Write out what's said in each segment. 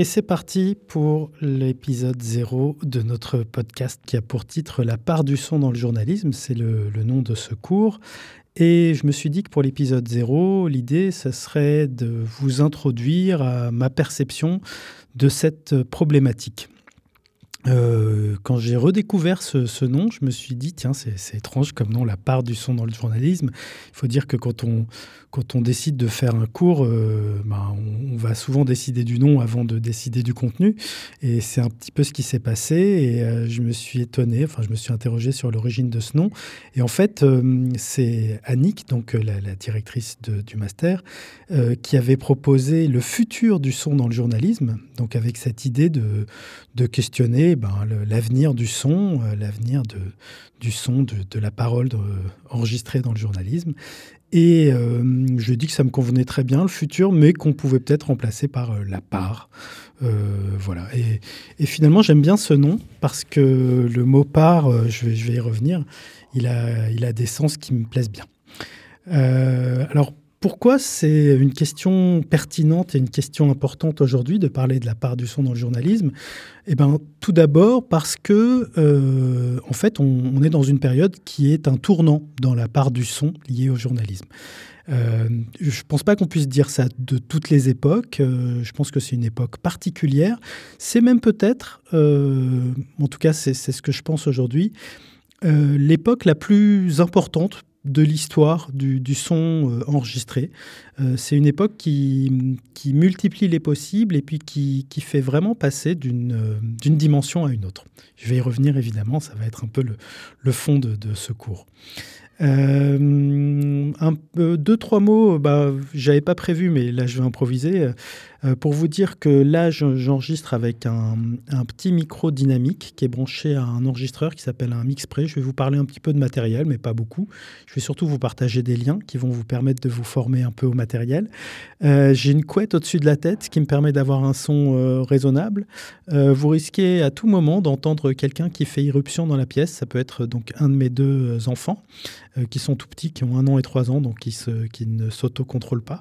Et c'est parti pour l'épisode 0 de notre podcast qui a pour titre La part du son dans le journalisme. C'est le, nom de ce cours. Et je me suis dit que pour l'épisode 0, l'idée, ce serait de vous introduire à ma perception de cette problématique. Euh, quand j'ai redécouvert ce, nom, je me suis dit, tiens, c'est étrange comme nom, la part du son dans le journalisme. Il faut dire que quand on, décide de faire un cours, euh, ben, on, va souvent décider du nom avant de décider du contenu. Et c'est un petit peu ce qui s'est passé. Et euh, je me suis étonné, enfin, je me suis interrogé sur l'origine de ce nom. Et en fait, c'est Annick, donc la, directrice du master, qui avait proposé le futur du son dans le journalisme, donc avec cette idée de questionner ben, l'avenir du son, euh, l'avenir du son, de, la parole enregistrée dans le journalisme. Et euh, je dis que ça me convenait très bien, le futur, mais qu'on pouvait peut-être remplacer par euh, la part. voilà. Et, finalement, j'aime bien ce nom parce que le mot part, je, vais, je vais y revenir, il a, il a des sens qui me plaisent bien. alors, pourquoi c'est une question pertinente et une question importante aujourd'hui de parler de la part du son dans le journalisme? Eh bien, tout d'abord parce que, euh, en fait, on, est dans une période qui est un tournant dans la part du son lié au journalisme. Euh, je ne pense pas qu'on puisse dire ça de toutes les époques. Euh, je pense que c'est une époque particulière. C'est même peut-être, en tout cas, c'est ce que je pense aujourd'hui, l'époque la plus importante de l'histoire du, son euh, enregistré. Euh, c'est une époque qui, qui, multiplie les possibles et puis qui, qui fait vraiment passer d'une euh, dimension à une autre. Je vais y revenir évidemment, ça va être un peu le, le fond de, ce cours. deux, trois mots, bah, j'avais pas prévu, mais là je vais improviser. Euh, pour vous dire que là, j'enregistre avec un, petit micro dynamique qui est branché à un enregistreur qui s'appelle un Mixpray. Je vais vous parler un petit peu de matériel, mais pas beaucoup. Je vais surtout vous partager des liens qui vont vous permettre de vous former un peu au matériel. Euh, j'ai une couette au-dessus de la tête qui me permet d'avoir un son euh, raisonnable. vous risquez à tout moment d'entendre quelqu'un qui fait irruption dans la pièce. Ça peut être donc un de mes deux enfants qui sont tout petits, qui ont un an et trois ans, donc qui ne s'autocontrôlent pas.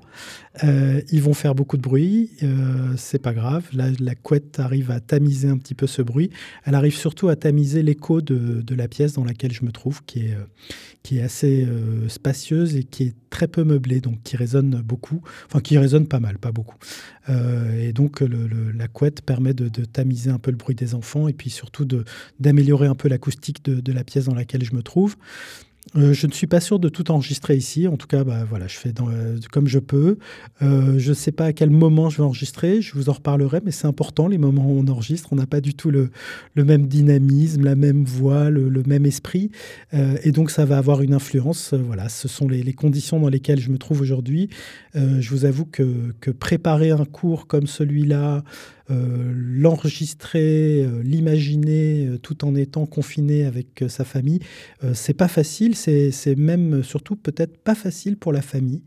ils vont faire beaucoup de bruit euh, c'est pas grave. la couette arrive à tamiser un petit peu ce bruit. Elle arrive surtout à tamiser l'écho de, la pièce dans laquelle je me trouve, qui est, euh, qui est assez euh, spacieuse et qui est très peu meublée, donc qui résonne beaucoup, enfin qui résonne pas mal, pas beaucoup. et donc la couette permet de, tamiser un peu le bruit des enfants et puis surtout d'améliorer un peu l'acoustique de, de la pièce dans laquelle je me trouve. Euh, je ne suis pas sûr de tout enregistrer ici. En tout cas, bah, voilà, je fais euh, comme je peux. Euh, je ne sais pas à quel moment je vais enregistrer. Je vous en reparlerai, mais c'est important, les moments où on enregistre. On n'a pas du tout le, même dynamisme, la même voix, le, même esprit. et donc, ça va avoir une influence. voilà, ce sont les, conditions dans lesquelles je me trouve aujourd'hui. je vous avoue que, que préparer un cours comme celui-là, euh, l'enregistrer, euh, l'imaginer euh, tout en étant confiné avec sa famille, c'est pas facile. C'est même surtout peut-être pas facile pour la famille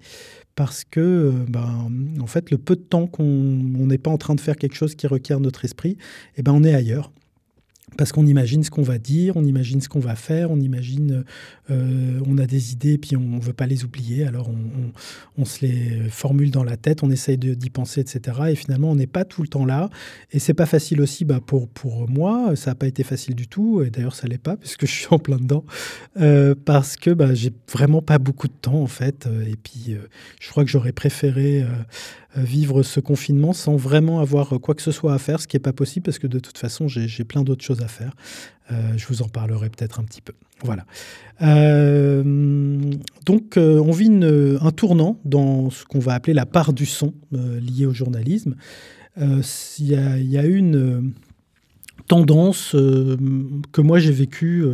parce que, ben, en fait, le peu de temps qu'on n'est pas en train de faire quelque chose qui requiert notre esprit, eh ben, on est ailleurs parce qu'on imagine ce qu'on va dire, on imagine ce qu'on va faire, on imagine, euh, on a des idées, puis on ne veut pas les oublier, alors on, se les formule dans la tête, on essaye d'y penser, etc. Et finalement, on n'est pas tout le temps là. Et c'est pas facile aussi bah, pour, pour moi, ça n'a pas été facile du tout, et d'ailleurs ça l'est pas, puisque je suis en plein dedans, euh, parce que bah, j'ai vraiment pas beaucoup de temps en fait, et puis euh, je crois que j'aurais préféré vivre ce confinement sans vraiment avoir quoi que ce soit à faire, ce qui n'est pas possible parce que de toute façon, j'ai plein d'autres choses à faire. Euh, je vous en parlerai peut-être un petit peu. Voilà. Euh, donc, euh, on vit un tournant dans ce qu'on va appeler la part du son lié au journalisme. Il y, a une tendance que moi j'ai vécue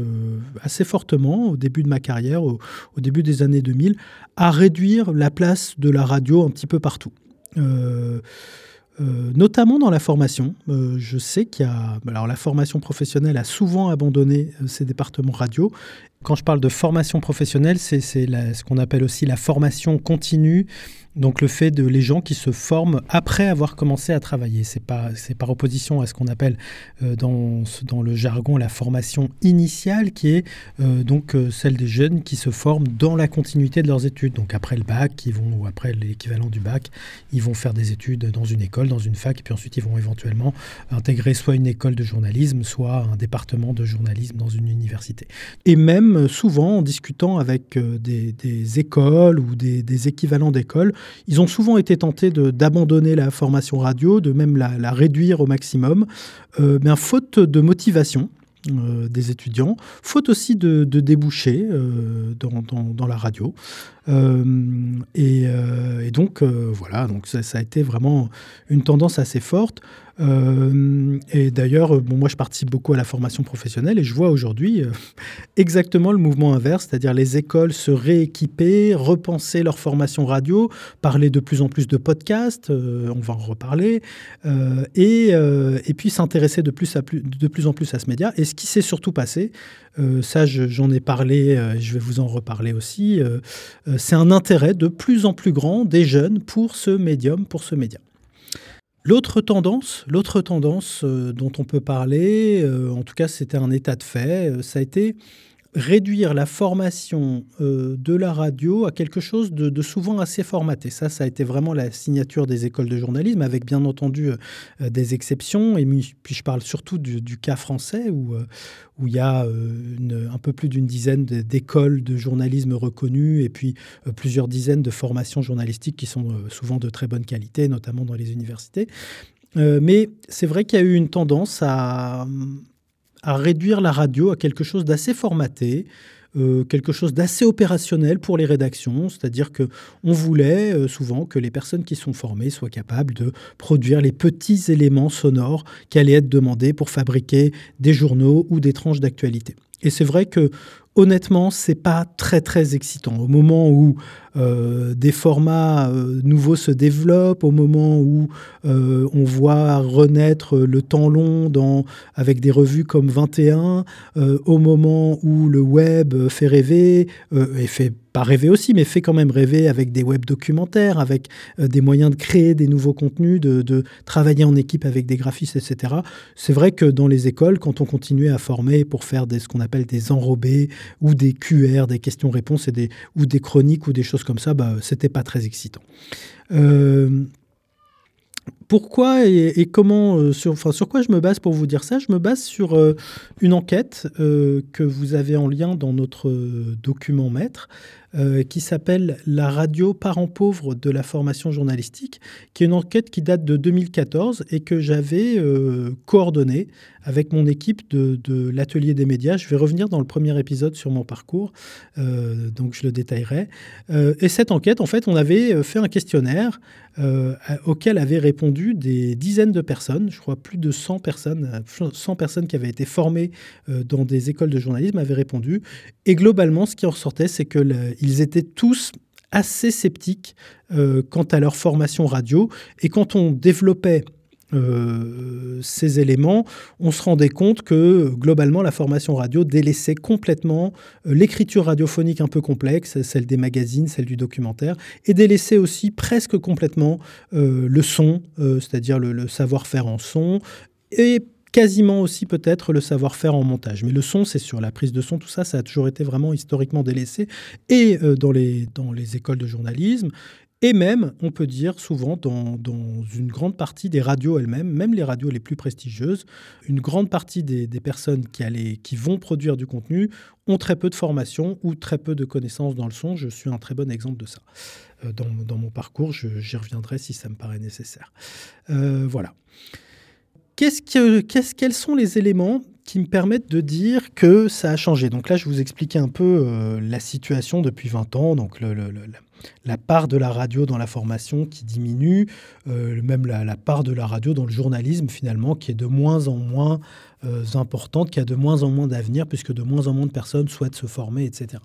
assez fortement au début de ma carrière, au, début des années 2000, à réduire la place de la radio un petit peu partout. Euh, notamment dans la formation. Euh, je sais qu'il y a. Alors, la formation professionnelle a souvent abandonné ses départements radio Quand je parle de formation professionnelle, c'est ce qu'on appelle aussi la formation continue donc le fait de les gens qui se forment après avoir commencé à travailler, c'est pas c'est par opposition à ce qu'on appelle euh, dans, dans le jargon la formation initiale, qui est euh, donc euh, celle des jeunes qui se forment dans la continuité de leurs études. Donc après le bac, ils vont ou après l'équivalent du bac, ils vont faire des études dans une école, dans une fac, et puis ensuite ils vont éventuellement intégrer soit une école de journalisme, soit un département de journalisme dans une université. Et même souvent en discutant avec des, écoles ou des équivalents d'écoles, ils ont souvent été tentés d'abandonner la formation radio, de même la, réduire au maximum, euh, mais faute de motivation. Euh, des étudiants, faute aussi de, débouchés euh, dans, la radio. et, donc, voilà, donc ça, a été vraiment une tendance assez forte. Euh, et d'ailleurs, bon, moi, je participe beaucoup à la formation professionnelle et je vois aujourd'hui euh, exactement le mouvement inverse, c'est-à-dire les écoles se rééquiper, repenser leur formation radio, parler de plus en plus de podcasts, euh, on va en reparler, et, puis s'intéresser de plus, de plus en plus à ce média. Et ce qui s'est surtout passé, ça, j'en ai parlé, je vais vous en reparler aussi, c'est un intérêt de plus en plus grand des jeunes pour ce médium, pour ce média. L'autre tendance, euh, dont on peut parler, euh, en tout cas c'était un état de fait, euh, ça a été réduire la formation de la radio à quelque chose de, souvent assez formaté. Ça, ça a été vraiment la signature des écoles de journalisme, avec bien entendu des exceptions. Et puis je parle surtout du, cas français, où, où il y a un peu plus d'une dizaine d'écoles de journalisme reconnues, et puis plusieurs dizaines de formations journalistiques qui sont souvent de très bonne qualité, notamment dans les universités. mais c'est vrai qu'il y a eu une tendance à, à réduire la radio à quelque chose d'assez formaté, euh, quelque chose d'assez opérationnel pour les rédactions, c'est-à-dire que on voulait euh, souvent que les personnes qui sont formées soient capables de produire les petits éléments sonores qui allaient être demandés pour fabriquer des journaux ou des tranches d'actualité. Et c'est vrai que honnêtement, c'est pas très très excitant. Au moment où euh, des formats euh, nouveaux se développent, au moment où euh, on voit renaître le temps long avec des revues comme 21, au moment où le web fait rêver, et fait pas rêver aussi, mais fait quand même rêver avec des web documentaires, avec des moyens de créer des nouveaux contenus, de, travailler en équipe avec des graphistes, etc. C'est vrai que dans les écoles, quand on continuait à former pour faire ce qu'on appelle des enrobés ou des QR, des questions-réponses, ou des chroniques ou des choses comme ça, bah, c'était pas très excitant. Euh, pourquoi et, comment, euh, sur, quoi je me base pour vous dire ça? Je me base sur euh, une enquête que vous avez en lien dans notre document maître, qui s'appelle La radio parents pauvres de la formation journalistique, qui est une enquête qui date de 2014 et que j'avais coordonnée avec mon équipe de, l'atelier des médias. Je vais revenir dans le premier épisode sur mon parcours, euh, donc je le détaillerai. Euh, et cette enquête, en fait, on avait euh, fait un questionnaire auquel avaient répondu des dizaines de personnes, je crois plus de 100 personnes, 100 personnes qui avaient été formées dans des écoles de journalisme avaient répondu. Et globalement, ce qui en ressortait, c'est qu'ils étaient tous assez sceptiques quant à leur formation radio. Et quand on développait euh, ces éléments, on se rendait compte que globalement la formation radio délaissait complètement euh, l'écriture radiophonique un peu complexe, celle des magazines, celle du documentaire, et délaissait aussi presque complètement euh, le son, c'est-à-dire le, savoir-faire en son, et quasiment aussi peut-être le savoir-faire en montage. Mais le son, c'est sûr, la prise de son, tout ça, ça a toujours été vraiment historiquement délaissé, et dans, les, dans les écoles de journalisme, et même, on peut dire souvent, dans, une grande partie des radios elles-mêmes, même les radios les plus prestigieuses, une grande partie des, personnes qui, vont produire du contenu ont très peu de formation ou très peu de connaissances dans le son. Je suis un très bon exemple de ça. Euh, dans, mon parcours, j'y reviendrai si ça me paraît nécessaire. Euh, voilà. Quels sont les éléments qui me permettent de dire que ça a changé Donc là, je vous expliquais un peu euh, la situation depuis 20 ans. Donc la part de la radio dans la formation qui diminue, même la, la, part de la radio dans le journalisme finalement qui est de moins en moins euh, importante, qui a de moins en moins d'avenir, puisque de moins en moins de personnes souhaitent se former, etc.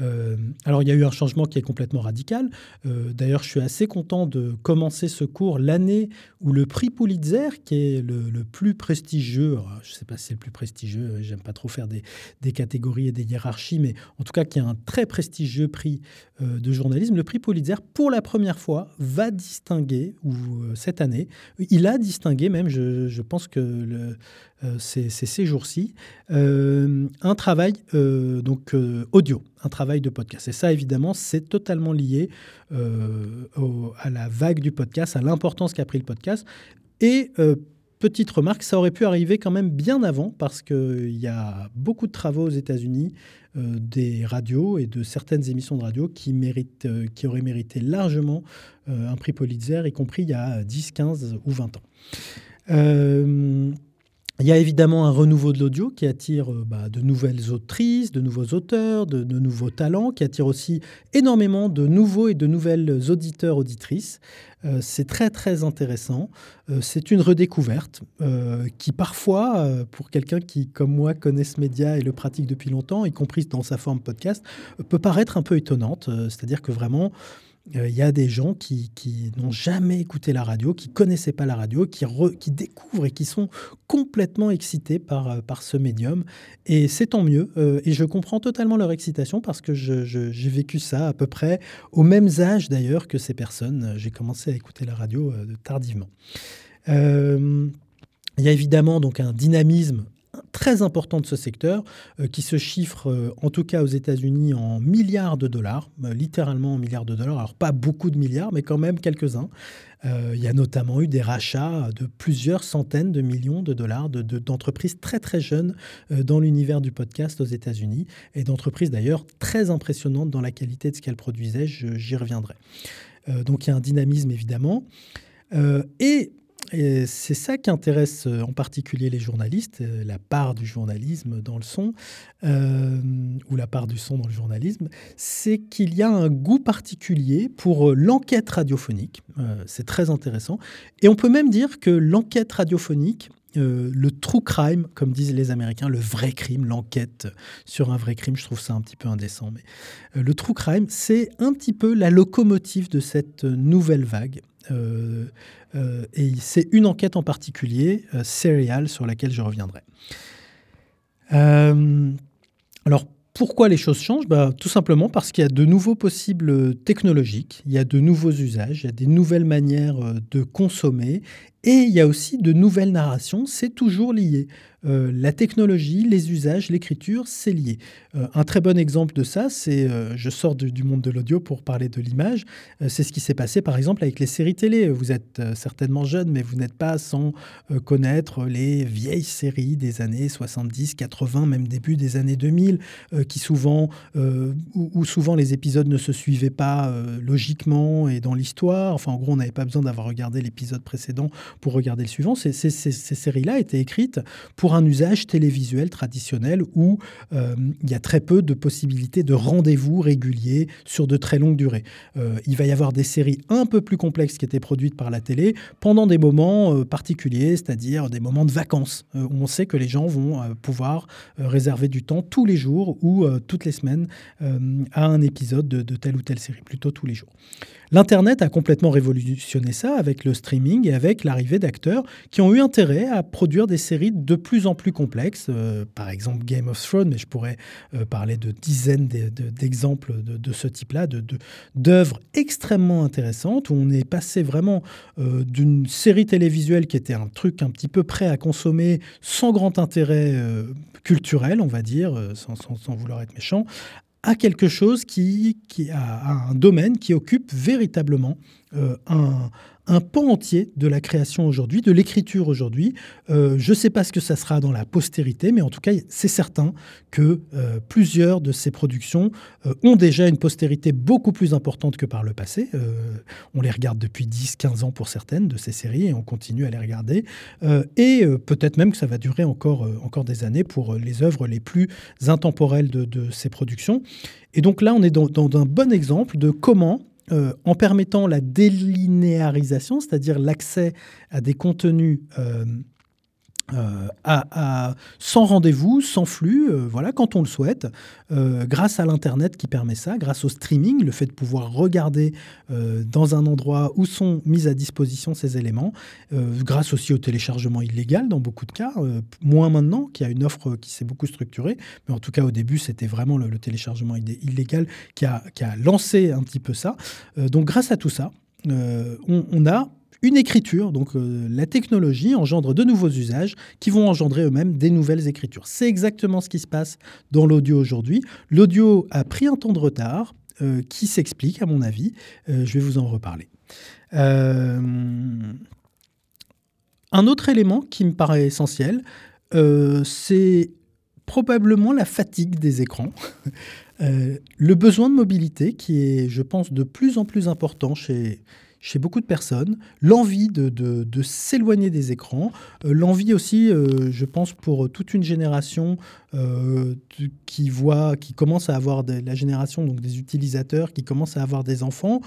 Euh, alors il y a eu un changement qui est complètement radical. Euh, d'ailleurs, je suis assez content de commencer ce cours l'année où le prix Pulitzer, qui est le, plus prestigieux, je ne sais pas si c'est le plus prestigieux, j'aime pas trop faire des, catégories et des hiérarchies, mais en tout cas qui est un très prestigieux prix de journalisme, le prix Pulitzer, pour la première fois, va distinguer, ou cette année, il a distingué même, je, pense que euh, c'est ces jours-ci, euh, un travail euh, donc audio, un travail de podcast. Et ça, évidemment, c'est totalement lié à la vague du podcast, à l'importance qu'a pris le podcast. Et petite remarque, ça aurait pu arriver quand même bien avant, parce qu'il y a beaucoup de travaux aux États-Unis, des radios et de certaines émissions de radio qui, méritent, qui auraient mérité largement un prix Pulitzer, y compris il y a 10, 15 ou 20 ans. Il y a évidemment un renouveau de l'audio qui attire euh, bah, de nouvelles autrices, de nouveaux auteurs, de, nouveaux talents, qui attire aussi énormément de nouveaux et de nouvelles auditeurs, auditrices. Euh, c'est très très intéressant. Euh, c'est une redécouverte qui parfois, pour quelqu'un qui, comme moi, connaît ce média et le pratique depuis longtemps, y compris dans sa forme podcast, peut paraître un peu étonnante. C'est-à-dire que vraiment, euh, il y a des gens qui, n'ont jamais écouté la radio, qui connaissaient pas la radio, qui, qui découvrent et qui sont complètement excités par, euh, par ce médium. Et c'est tant mieux. Euh, et je comprends totalement leur excitation parce que j'ai vécu ça à peu près au même âge d'ailleurs que ces personnes. J'ai commencé à écouter la radio tardivement. il y a évidemment donc un dynamisme très important de ce secteur, euh, qui se chiffre euh, en tout cas aux États-Unis en milliards de dollars, euh, littéralement en milliards de dollars. Alors pas beaucoup de milliards, mais quand même quelques-uns. il y a notamment eu des rachats de plusieurs centaines de millions de dollars d'entreprises très très jeunes dans l'univers du podcast aux États-Unis et d'entreprises d'ailleurs très impressionnantes dans la qualité de ce qu'elles produisaient. J'y reviendrai. donc il y a un dynamisme évidemment. et et c'est ça qui intéresse euh, en particulier les journalistes, euh, la part du journalisme dans le son, euh, ou la part du son dans le journalisme, c'est qu'il y a un goût particulier pour l'enquête radiophonique. c'est très intéressant. Et on peut même dire que l'enquête radiophonique, le true crime, comme disent les Américains, le vrai crime, l'enquête sur un vrai crime, je trouve ça un petit peu indécent, mais le true crime, c'est un petit peu la locomotive de cette nouvelle vague. Euh, euh, et c'est une enquête en particulier, euh, Serial, sur laquelle je reviendrai. alors, pourquoi les choses changent? Bah, Tout simplement parce qu'il y a de nouveaux possibles technologiques, il y a de nouveaux usages, il y a des nouvelles manières de consommer et il y a aussi de nouvelles narrations, c'est toujours lié. Euh, la technologie, les usages, l'écriture, c'est lié. Euh, un très bon exemple de ça, c'est, euh, je sors du monde de l'audio pour parler de l'image, c'est ce qui s'est passé par exemple avec les séries télé. Vous êtes certainement jeune, mais vous n'êtes pas sans connaître les vieilles séries des années 70, 80, même début des années 2000, qui souvent, où, souvent les épisodes ne se suivaient pas logiquement et dans l'histoire. Enfin, en gros, on n'avait pas besoin d'avoir regardé l'épisode précédent pour regarder le suivant. Ces, séries-là étaient écrites pour un usage télévisuel traditionnel où euh, il y a très peu de possibilités de rendez-vous réguliers sur de très longues durées. Euh, il va y avoir des séries un peu plus complexes qui étaient produites par la télé pendant des moments euh, particuliers, c'est-à-dire des moments de vacances, où on sait que les gens vont pouvoir réserver du temps tous les jours ou toutes les semaines à un épisode de, de telle ou telle série, plutôt tous les jours. L'Internet a complètement révolutionné ça avec le streaming et avec l'arrivée d'acteurs qui ont eu intérêt à produire des séries de plus en plus complexes, euh, par exemple Game of Thrones, mais je pourrais euh, parler de dizaines d'exemples de, ce type-là, d'œuvres extrêmement intéressantes, où on est passé vraiment euh, d'une série télévisuelle qui était un truc un petit peu prêt à consommer sans grand intérêt culturel, on va dire, sans, sans vouloir être méchant, à quelque chose qui, qui a, un domaine qui occupe véritablement euh, un, un pan entier de la création aujourd'hui, de l'écriture aujourd'hui. Euh, je ne sais pas ce que ça sera dans la postérité, mais en tout cas, c'est certain que euh, plusieurs de ces productions euh, ont déjà une postérité beaucoup plus importante que par le passé. on les regarde depuis 10-15 ans pour certaines de ces séries et on continue à les regarder. et peut-être même que ça va durer encore, encore des années pour les œuvres les plus intemporelles de, ces productions. Et donc là, on est dans un bon exemple de comment euh, en permettant la délinéarisation, c'est-à-dire l'accès à des contenus euh, euh, à, sans rendez-vous, sans flux, euh, voilà, quand on le souhaite, euh, grâce à l'Internet qui permet ça, grâce au streaming, le fait de pouvoir regarder dans un endroit où sont mis à disposition ces éléments, grâce aussi au téléchargement illégal dans beaucoup de cas, moins maintenant, qu'il y a une offre qui s'est beaucoup structurée, mais en tout cas au début c'était vraiment le, téléchargement illégal qui a, lancé un petit peu ça. donc grâce à tout ça, on a une écriture, donc euh, la technologie engendre de nouveaux usages qui vont engendrer eux-mêmes des nouvelles écritures. C'est exactement ce qui se passe dans l'audio aujourd'hui. L'audio a pris un temps de retard euh, qui s'explique, à mon avis. Euh, je vais vous en reparler. un autre élément qui me paraît essentiel, c'est probablement la fatigue des écrans. le besoin de mobilité qui est, je pense, de plus en plus important chez, chez beaucoup de personnes, l'envie de, de, s'éloigner des écrans, euh, l'envie aussi, euh, je pense, pour toute une génération euh, qui voit, qui commence à avoir la génération donc des utilisateurs, qui commence à avoir des enfants,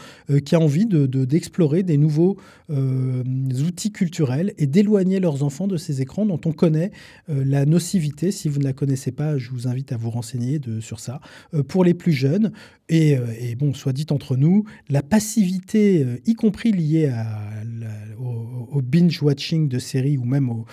qui a envie de, d'explorer des nouveaux outils culturels et d'éloigner leurs enfants de ces écrans dont on connaît la nocivité. Si vous ne la connaissez pas, je vous invite à vous renseigner de, sur ça. pour les plus jeunes, et, et, bon, soit dit entre nous, la passivité, y compris lié au, binge-watching de séries ou même au,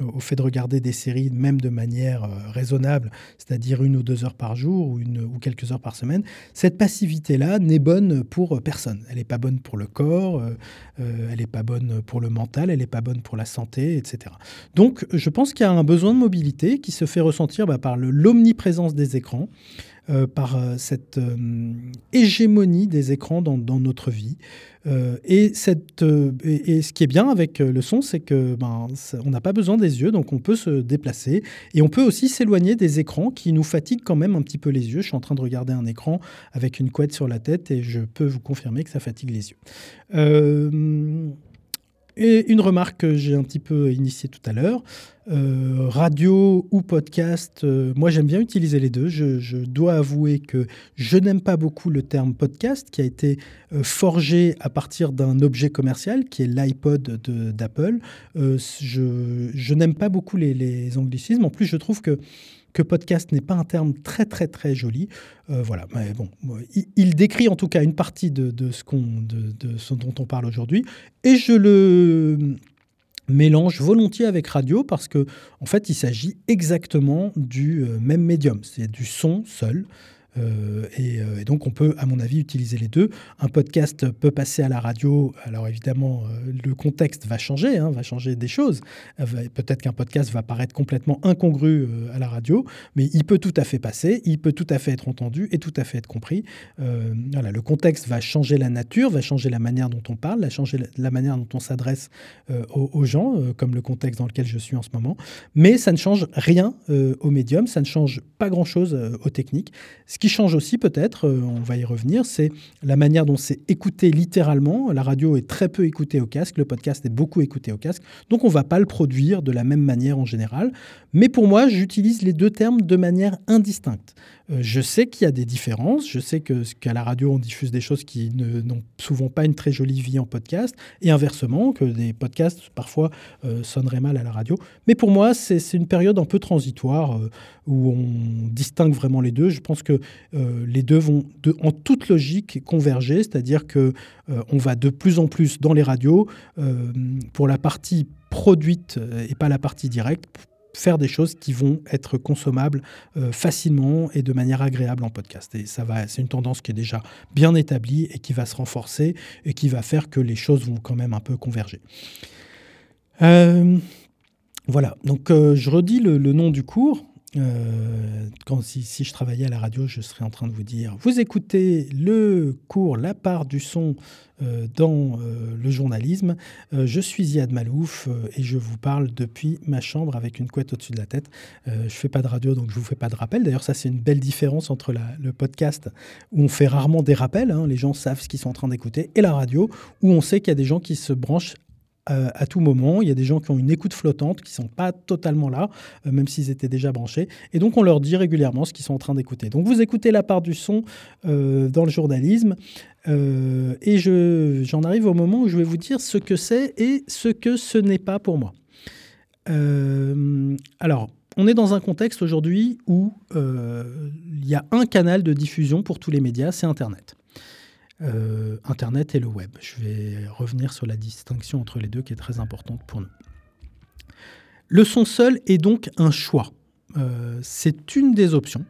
au, fait de regarder des séries même de manière euh, raisonnable, c'est-à-dire une ou deux heures par jour ou, une, ou quelques heures par semaine, cette passivité-là n'est bonne pour personne. Elle n'est pas bonne pour le corps, euh, euh, elle n'est pas bonne pour le mental, elle n'est pas bonne pour la santé, etc. Donc je pense qu'il y a un besoin de mobilité qui se fait ressentir bah, par l'omniprésence des écrans. Euh, par euh, cette euh, hégémonie des écrans dans, notre vie. et, cette, et, ce qui est bien avec le son, c'est que ben, on n'a pas besoin des yeux, donc on peut se déplacer. Et on peut aussi s'éloigner des écrans qui nous fatiguent quand même un petit peu les yeux. Je suis en train de regarder un écran avec une couette sur la tête et je peux vous confirmer que ça fatigue les yeux. Et une remarque que j'ai un petit peu initiée tout à l'heure, euh, radio ou podcast, euh, moi j'aime bien utiliser les deux. Je, dois avouer que je n'aime pas beaucoup le terme podcast qui a été euh, forgé à partir d'un objet commercial qui est l'iPod d'Apple. je, n'aime pas beaucoup les, anglicismes. En plus, je trouve que que podcast n'est pas un terme très très très joli. Euh, voilà, mais bon, il, décrit en tout cas une partie de, ce, qu'on, de, ce dont on parle aujourd'hui, et je le mélange volontiers avec radio parce que en fait il s'agit exactement du euh, même médium, c'est du son seul. Euh, euh, et, donc, on peut, à mon avis, utiliser les deux. Un podcast peut passer à la radio. Alors, évidemment, euh, le contexte va changer, hein, va changer des choses. Peut-être qu'un podcast va paraître complètement incongru à la radio, mais il peut tout à fait passer, il peut tout à fait être entendu et tout à fait être compris. voilà, le contexte va changer la nature, va changer la manière dont on parle, va changer la manière dont on s'adresse aux, gens, comme le contexte dans lequel je suis en ce moment. Mais ça ne change rien au médium, ça ne change pas grand-chose aux techniques. Qui change aussi peut-être, euh, on va y revenir, c'est la manière dont c'est écouté littéralement. La radio est très peu écoutée au casque, le podcast est beaucoup écouté au casque, donc on ne va pas le produire de la même manière en général. Mais pour moi, j'utilise les deux termes de manière indistincte. Euh, je sais qu'il y a des différences, je sais qu'à la radio, on diffuse des choses qui n'ont souvent pas une très jolie vie en podcast, et inversement, que des podcasts parfois euh, sonneraient mal à la radio. Mais pour moi, c'est une période un peu transitoire euh, où on distingue vraiment les deux. Je pense que les deux vont en toute logique converger, c'est-à-dire que on va de plus en plus dans les radios pour la partie produite et pas la partie directe faire des choses qui vont être consommables euh, facilement et de manière agréable en podcast. Et ça va, c'est une tendance qui est déjà bien établie et qui va se renforcer et qui va faire que les choses vont quand même un peu converger. Euh, voilà, donc euh, je redis le, nom du cours. Euh, quand, si, je travaillais à la radio, je serais en train de vous dire Vous écoutez le cours La part du son euh, dans euh, le journalisme. je suis Yad Malouf et je vous parle depuis ma chambre avec une couette au-dessus de la tête. je fais pas de radio, donc je vous fais pas de rappel. D'ailleurs, ça, c'est une belle différence entre le podcast où on fait rarement des rappels. Hein, les gens savent ce qu'ils sont en train d'écouter, et la radio où on sait qu'il y a des gens qui se branchent euh, à tout moment. Il y a des gens qui ont une écoute flottante, qui ne sont pas totalement là, euh, même s'ils étaient déjà branchés. Et donc, on leur dit régulièrement ce qu'ils sont en train d'écouter. Donc, vous écoutez la part du son euh, dans le journalisme. et j'en arrive au moment où je vais vous dire ce que c'est et ce que ce n'est pas pour moi. alors, on est dans un contexte aujourd'hui où il y a un canal de diffusion pour tous les médias, c'est Internet. Euh, Internet et le web. Je vais revenir sur la distinction entre les deux qui est très importante pour nous. Le son seul est donc un choix. Euh, c'est une des options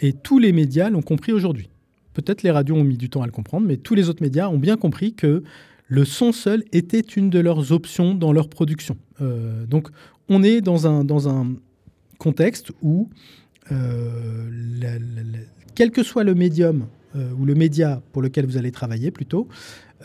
et tous les médias l'ont compris aujourd'hui. Peut-être les radios ont mis du temps à le comprendre, mais tous les autres médias ont bien compris que le son seul était une de leurs options dans leur production. Euh, donc on est dans un, dans un contexte où, quel que soit le médium ou le média pour lequel vous allez travailler plutôt,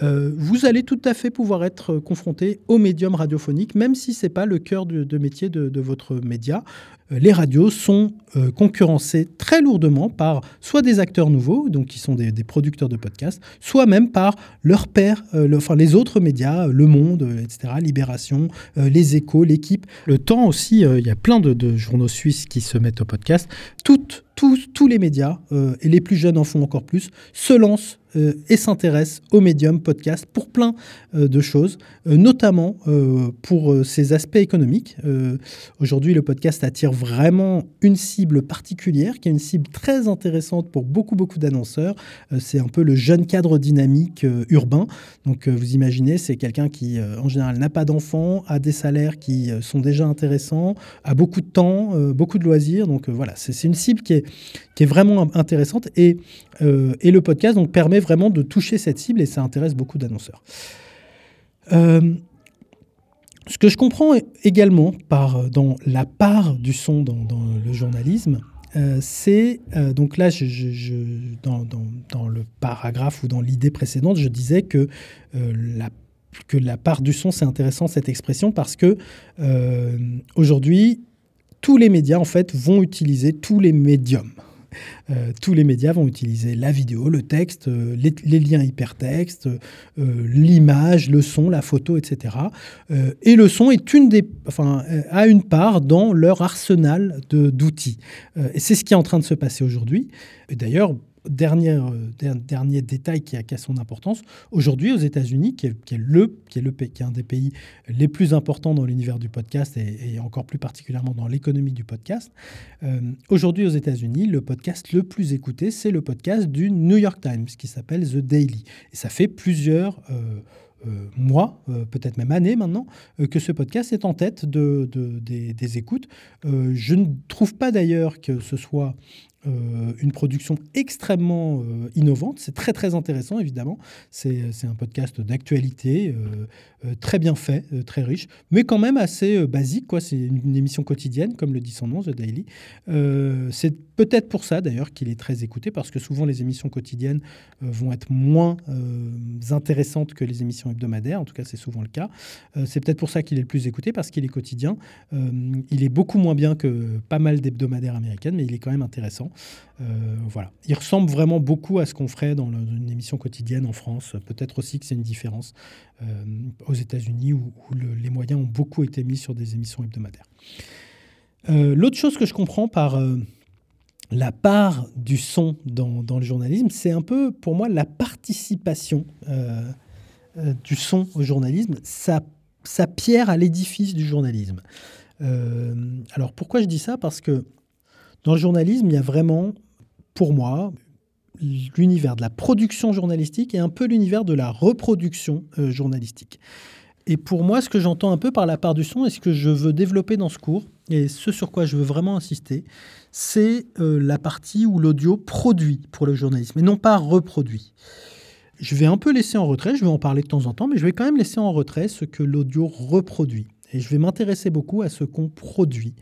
euh, vous allez tout à fait pouvoir être confronté au médium radiophonique, même si ce n'est pas le cœur de, métier de, votre média. Euh, les radios sont concurrencées très lourdement par soit des acteurs nouveaux, donc qui sont des, producteurs de podcasts, soit même par leurs pairs, enfin les autres médias, Le Monde, etc., Libération, Les Échos, L'équipe. Le Temps aussi, il y a plein de, de, journaux suisses qui se mettent au podcast. Toutes tous, tous les médias, euh, et les plus jeunes en font encore plus, se lancent euh, et s'intéresse au médium podcast pour plein euh, de choses, notamment pour ses aspects économiques. Aujourd'hui, le podcast attire vraiment une cible particulière, qui est une cible très intéressante pour beaucoup, beaucoup d'annonceurs. c'est un peu le jeune cadre dynamique urbain. Donc, vous imaginez, c'est quelqu'un qui, en général, n'a pas d'enfants, a des salaires qui sont déjà intéressants, a beaucoup de temps, beaucoup de loisirs. Donc, voilà, c'est une cible qui est, qui est vraiment intéressante. Et, et le podcast donc, permet vraiment de toucher cette cible et ça intéresse beaucoup d'annonceurs. Euh, ce que je comprends également par, dans la part du son dans, le journalisme, euh, c'est euh, donc là, dans, dans, le paragraphe ou dans l'idée précédente, je disais que la que la part du son, c'est intéressant cette expression parce que aujourd'hui, tous les médias en fait vont utiliser tous les médiums. Euh, tous les médias vont utiliser la vidéo, le texte, euh, les, liens hypertextes, euh, l'image, le son, la photo, etc. et le son est une des, enfin, a une part dans leur arsenal d'outils. et c'est ce qui est en train de se passer aujourd'hui. D'ailleurs, dernier, euh, dernier détail qui a, qui son importance, aujourd'hui aux États-Unis, qui, est le, qui, est le, qui est un des pays les plus importants dans l'univers du podcast et, encore plus particulièrement dans l'économie du podcast, euh, aujourd'hui aux États-Unis, le podcast le plus écouté, c'est le podcast du New York Times qui s'appelle The Daily. Et ça fait plusieurs... Euh, mois, peut-être même années maintenant, que ce podcast est en tête de, de des, des, écoutes. je ne trouve pas d'ailleurs que ce soit euh, une production extrêmement euh, innovante. C'est très très intéressant évidemment. C'est un podcast d'actualité, euh, très bien fait, très riche, mais quand même assez basique. C'est une, émission quotidienne, comme le dit son nom, The Daily. c'est peut-être pour ça d'ailleurs qu'il est très écouté, parce que souvent les émissions quotidiennes vont être moins intéressantes que les émissions hebdomadaires. En tout cas, c'est souvent le cas. c'est peut-être pour ça qu'il est le plus écouté, parce qu'il est quotidien. il est beaucoup moins bien que pas mal d'hebdomadaires américaines, mais il est quand même intéressant. Euh, voilà. Il ressemble vraiment beaucoup à ce qu'on ferait dans une émission quotidienne en France. Peut-être aussi que c'est une différence euh, aux États-Unis où, les moyens ont beaucoup été mis sur des émissions hebdomadaires. Euh, l'autre chose que je comprends par la part du son dans, le journalisme, c'est un peu pour moi la participation du son au journalisme, sa, pierre à l'édifice du journalisme. alors pourquoi je dis ça? Parce que dans le journalisme, il y a vraiment, pour moi, l'univers de la production journalistique et un peu l'univers de la reproduction euh, journalistique. Et pour moi, ce que j'entends un peu par la part du son et ce que je veux développer dans ce cours, et ce sur quoi je veux vraiment insister, c'est euh, la partie où l'audio produit pour le journalisme et non pas reproduit. Je vais un peu laisser en retrait, je vais en parler de temps en temps, mais je vais quand même laisser en retrait ce que l'audio reproduit. et je vais m'intéresser beaucoup à ce qu'on produit,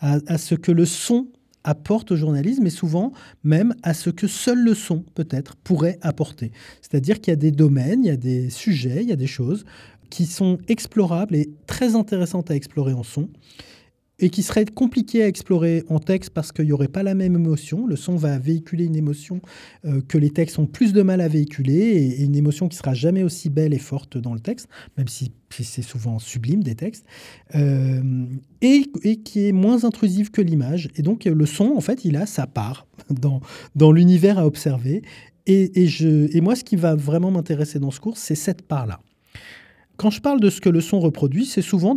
à, ce que le son apporte au journalisme et souvent même à ce que seul le son peut-être pourrait apporter. C'est-à-dire qu'il y a des domaines, il y a des sujets, il y a des choses qui sont explorables et très intéressantes à explorer en son et qui serait compliqué à explorer en texte parce qu'il n'y aurait pas la même émotion. Le son va véhiculer une émotion euh, que les textes ont plus de mal à véhiculer et, une émotion qui sera jamais aussi belle et forte dans le texte, même si, c'est souvent sublime des textes, euh, et, qui est moins intrusive que l'image. Et donc le son, en fait, il a sa part dans, l'univers à observer. Et, et moi, ce qui va vraiment m'intéresser dans ce cours, c'est cette part-là. Quand je parle de ce que le son reproduit, c'est souvent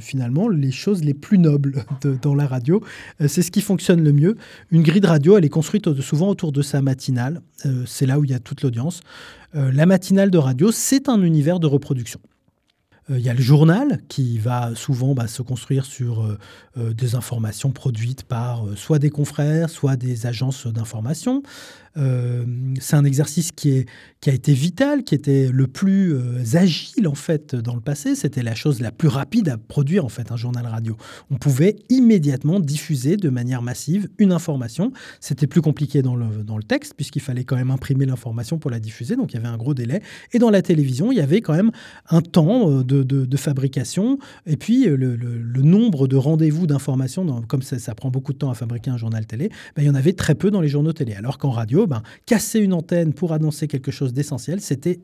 finalement les choses les plus nobles dans la radio. Euh, c'est ce qui fonctionne le mieux. Une grille de radio, elle est construite souvent autour de sa matinale. Euh, c'est là où il y a toute l'audience. Euh, la matinale de radio, c'est un univers de reproduction. Il y a le journal qui va souvent bah, se construire sur des informations produites par soit des confrères, soit des agences d'information. Euh, c'est un exercice qui, est, qui a été vital, qui était le plus euh, agile en fait dans le passé. C'était la chose la plus rapide à produire en fait un journal radio. On pouvait immédiatement diffuser de manière massive une information. C'était plus compliqué dans le, dans le texte puisqu'il fallait quand même imprimer l'information pour la diffuser, donc il y avait un gros délai. Et dans la télévision, il y avait quand même un temps euh, de, fabrication et puis le, le, nombre de rendez-vous d'informations, comme ça, ça, prend beaucoup de temps à fabriquer un journal télé, ben, il y en avait très peu dans les journaux télé. Alors qu'en radio, ben, casser une antenne pour annoncer quelque chose d'essentiel, c'était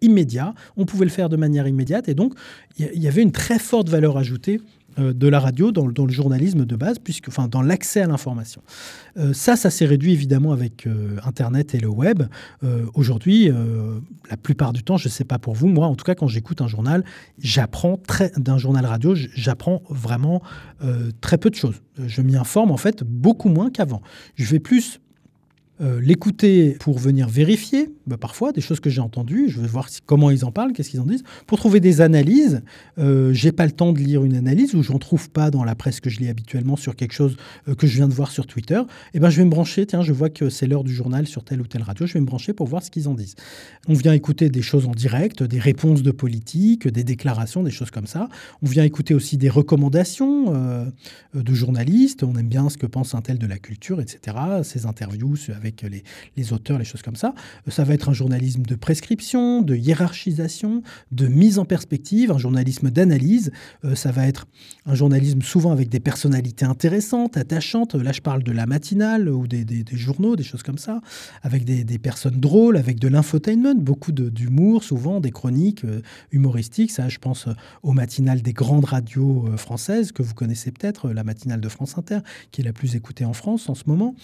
immédiat. On pouvait le faire de manière immédiate. Et donc, il y, avait une très forte valeur ajoutée euh, de la radio dans, le journalisme de base, puisque, enfin, dans l'accès à l'information. Euh, ça, ça s'est réduit évidemment avec euh, Internet et le web. Aujourd'hui, la plupart du temps, je ne sais pas pour vous, moi, en tout cas, quand j'écoute un journal, j'apprends très d'un journal radio, j'apprends vraiment très peu de choses. Je m'y informe en fait beaucoup moins qu'avant. Je vais plus euh, l'écouter pour venir vérifier, bah, parfois, des choses que j'ai entendues. Je veux voir comment ils en parlent, qu'est-ce qu'ils en disent. Pour trouver des analyses, euh, j'ai pas le temps de lire une analyse ou j'en trouve pas dans la presse que je lis habituellement sur quelque chose euh, que je viens de voir sur Twitter. Et eh ben, je vais me brancher. Tiens, je vois que c'est l'heure du journal sur telle ou telle radio. Je vais me brancher pour voir ce qu'ils en disent. On vient écouter des choses en direct, des réponses de politique, des déclarations, des choses comme ça. On vient écouter aussi des recommandations euh, de journalistes. On aime bien ce que pense un tel de la culture, etc. Ces interviews avec les, les, auteurs, les choses comme ça. Ça va être un journalisme de prescription, de hiérarchisation, de mise en perspective, un journalisme d'analyse. Euh, ça va être un journalisme souvent avec des personnalités intéressantes, attachantes. Là, je parle de la matinale ou des, journaux, des choses comme ça, avec des, personnes drôles, avec de l'infotainment, beaucoup d'humour, souvent des chroniques euh, humoristiques. Ça, je pense aux matinales des grandes radios euh, françaises que vous connaissez peut-être, la matinale de France Inter, qui est la plus écoutée en France en ce moment.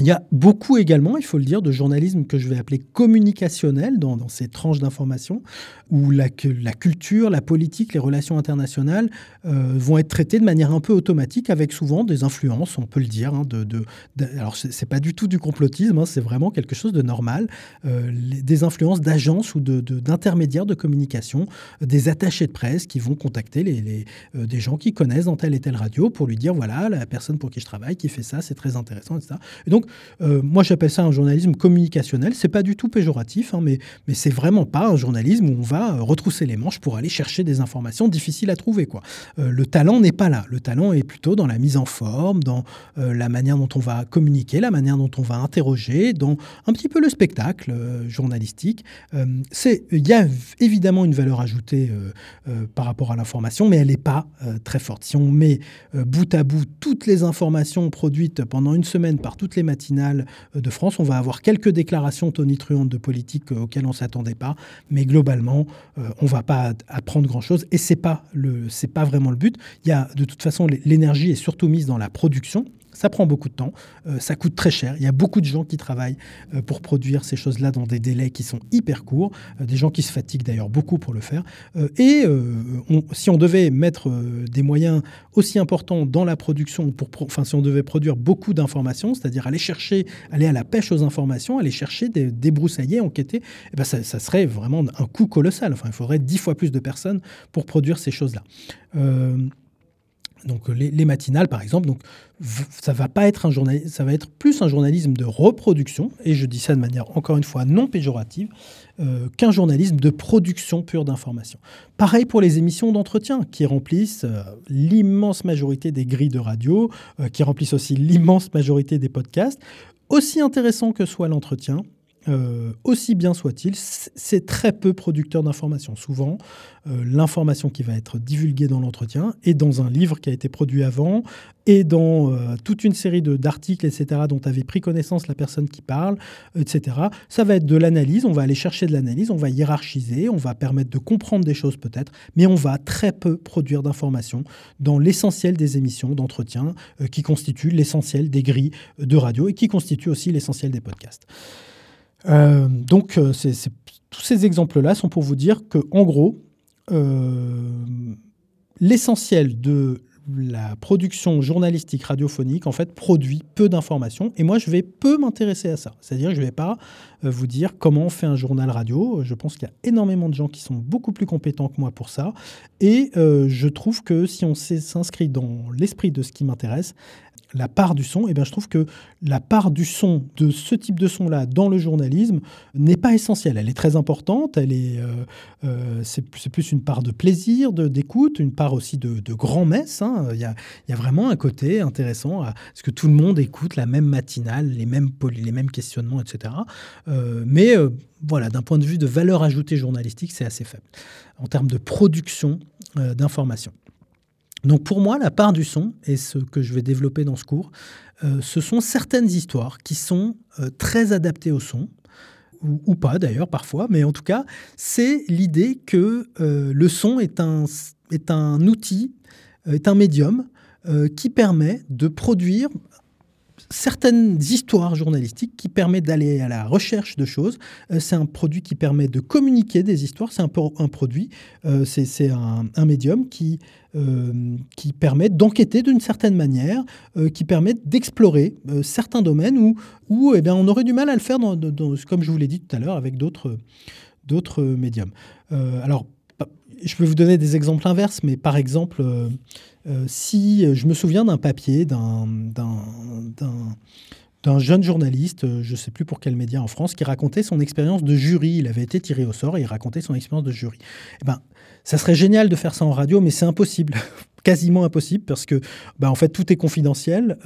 Il y a beaucoup également, il faut le dire, de journalisme que je vais appeler communicationnel dans, ces tranches d'information, où la, culture, la politique, les relations internationales euh, vont être traitées de manière un peu automatique, avec souvent des influences, on peut le dire. Hein, alors, ce n'est pas du tout du complotisme, hein, c'est vraiment quelque chose de normal. Euh, des influences d'agences ou d'intermédiaires de, communication, des attachés de presse qui vont contacter euh, des gens qui connaissent dans telle et telle radio pour lui dire voilà, la personne pour qui je travaille qui fait ça, c'est très intéressant, etc. Et donc, euh, moi, j'appelle ça un journalisme communicationnel. C'est pas du tout péjoratif, hein, mais, mais c'est vraiment pas un journalisme où on va euh, retrousser les manches pour aller chercher des informations difficiles à trouver. Euh, le talent n'est pas là. Le talent est plutôt dans la mise en forme, dans la manière dont on va communiquer, la manière dont on va interroger, dans un petit peu le spectacle journalistique. il y a évidemment une valeur ajoutée par rapport à l'information, mais elle n'est pas très forte. Si on met bout à bout toutes les informations produites pendant une semaine par toutes les matinale de France. On va avoir quelques déclarations tonitruantes de politique euh, auxquelles on ne s'attendait pas, mais globalement, euh, on ne va pas apprendre grand-chose et ce n'est pas, pas vraiment le but. Il y a, de toute façon, l'énergie est surtout mise dans la production. Ça prend beaucoup de temps, euh, ça coûte très cher. Il y a beaucoup de gens qui travaillent euh, pour produire ces choses-là dans des délais qui sont hyper courts, euh, des gens qui se fatiguent d'ailleurs beaucoup pour le faire. et si on devait mettre des moyens aussi importants dans la production, pour enfin si on devait produire beaucoup d'informations, c'est-à-dire aller chercher, aller à la pêche aux informations, aller chercher, des, débroussailler, enquêter, eh ben ça, serait vraiment un coût colossal. Enfin, il faudrait dix fois plus de personnes pour produire ces choses-là. Donc les, matinales par exemple, ça va être plus un journalisme de reproduction et je dis ça de manière encore une fois non péjorative euh, qu'un journalisme de production pure d'information. Pareil pour les émissions d'entretien qui remplissent euh, l'immense majorité des grilles de radio, euh, qui remplissent aussi l'immense majorité des podcasts. Aussi intéressant que soit l'entretien, euh, aussi bien soit-il, c'est très peu producteur d'informations. Souvent, euh, l'information qui va être divulguée dans l'entretien est dans un livre qui a été produit avant et dans euh, toute une série d'articles, etc., dont avait pris connaissance la personne qui parle, etc. Ça va être de l'analyse, on va aller chercher de l'analyse, on va hiérarchiser, on va permettre de comprendre des choses peut-être, mais on va très peu produire d'informations dans l'essentiel des émissions d'entretien qui constituent l'essentiel des grilles de radio et qui constituent aussi l'essentiel des podcasts. Euh, donc, euh, tous ces exemples-là sont pour vous dire que, en gros, euh, l'essentiel de la production journalistique radiophonique, en fait, produit peu d'informations. Et moi, je vais peu m'intéresser à ça. C'est-à-dire que je ne vais pas vous dire comment on fait un journal radio. Je pense qu'il y a énormément de gens qui sont beaucoup plus compétents que moi pour ça. Et je trouve que si on s'inscrit dans l'esprit de ce qui m'intéresse, la part du son, eh bien je trouve que la part du son, de ce type de son-là, dans le journalisme, n'est pas essentielle. Elle est très importante, elle est, euh, euh, c'est, plus une part de plaisir, de, d'écoute, une part aussi de, grand-messe. Hein. Il, y a, vraiment un côté intéressant à ce que tout le monde écoute la même matinale, les mêmes, les mêmes questionnements, etc. Euh, mais voilà, d'un point de vue de valeur ajoutée journalistique, c'est assez faible en termes de production d'informations. Donc pour moi, la part du son, et ce que je vais développer dans ce cours, euh, ce sont certaines histoires qui sont euh, très adaptées au son, ou, pas d'ailleurs parfois, mais en tout cas, c'est l'idée que euh, le son est un, est un outil, est un médium qui permet de produire certaines histoires journalistiques qui permettent d'aller à la recherche de choses. Euh, c'est un produit qui permet de communiquer des histoires. C'est un, produit, euh, c'est un, médium qui, euh, qui permet d'enquêter d'une certaine manière, qui permet d'explorer certains domaines où, eh bien, on aurait du mal à le faire, comme je vous l'ai dit tout à l'heure, avec d'autres d'autres médiums. alors, je peux vous donner des exemples inverses, mais par exemple, euh, euh, si je me souviens d'un papier d'un jeune journaliste, euh, je ne sais plus pour quel média en France, qui racontait son expérience de jury. Il avait été tiré au sort et il racontait son expérience de jury. Eh ben, ça serait génial de faire ça en radio, mais c'est impossible, quasiment impossible, parce que ben, en fait tout est confidentiel.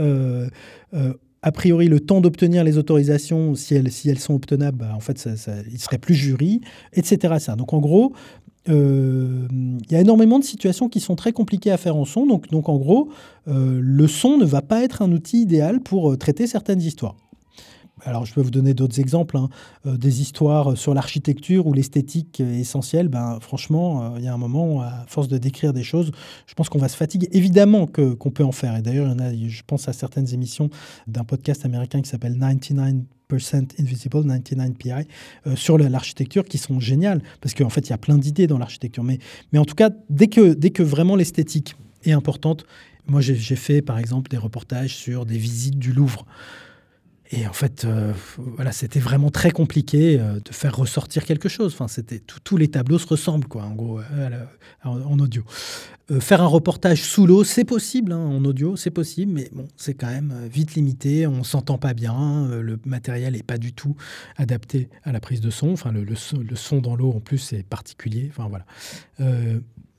a priori, le temps d'obtenir les autorisations, si elles, si elles sont obtenables, ben, en fait, il serait plus jury, etc. Donc, en gros, euh, il y a énormément de situations qui sont très compliquées à faire en son. Donc, donc en gros, euh, le son ne va pas être un outil idéal pour euh, traiter certaines histoires. Alors, je peux vous donner d'autres exemples, hein. des histoires sur l'architecture ou l'esthétique essentielle. Ben, franchement, il y a un moment, à force de décrire des choses, je pense qu'on va se fatiguer. Évidemment qu'on peut en faire. Et d'ailleurs, je pense à certaines émissions d'un podcast américain qui s'appelle 99 Invisible, 99 PI, euh, sur l'architecture qui sont géniales, parce qu'en fait, il y a plein d'idées dans l'architecture. Mais, mais en tout cas, dès que, dès que vraiment l'esthétique est importante, moi j'ai fait par exemple des reportages sur des visites du Louvre. Et en fait, euh, voilà, c'était vraiment très compliqué euh, de faire ressortir quelque chose. Enfin, c'était tous les tableaux se ressemblent, quoi, en gros, en, audio. Euh, faire un reportage sous l'eau, c'est possible, hein, en audio, c'est possible, mais bon, c'est quand même vite limité. On s'entend pas bien, le matériel n'est pas du tout adapté à la prise de son. Enfin, le son dans l'eau, en plus, c'est particulier. Enfin, voilà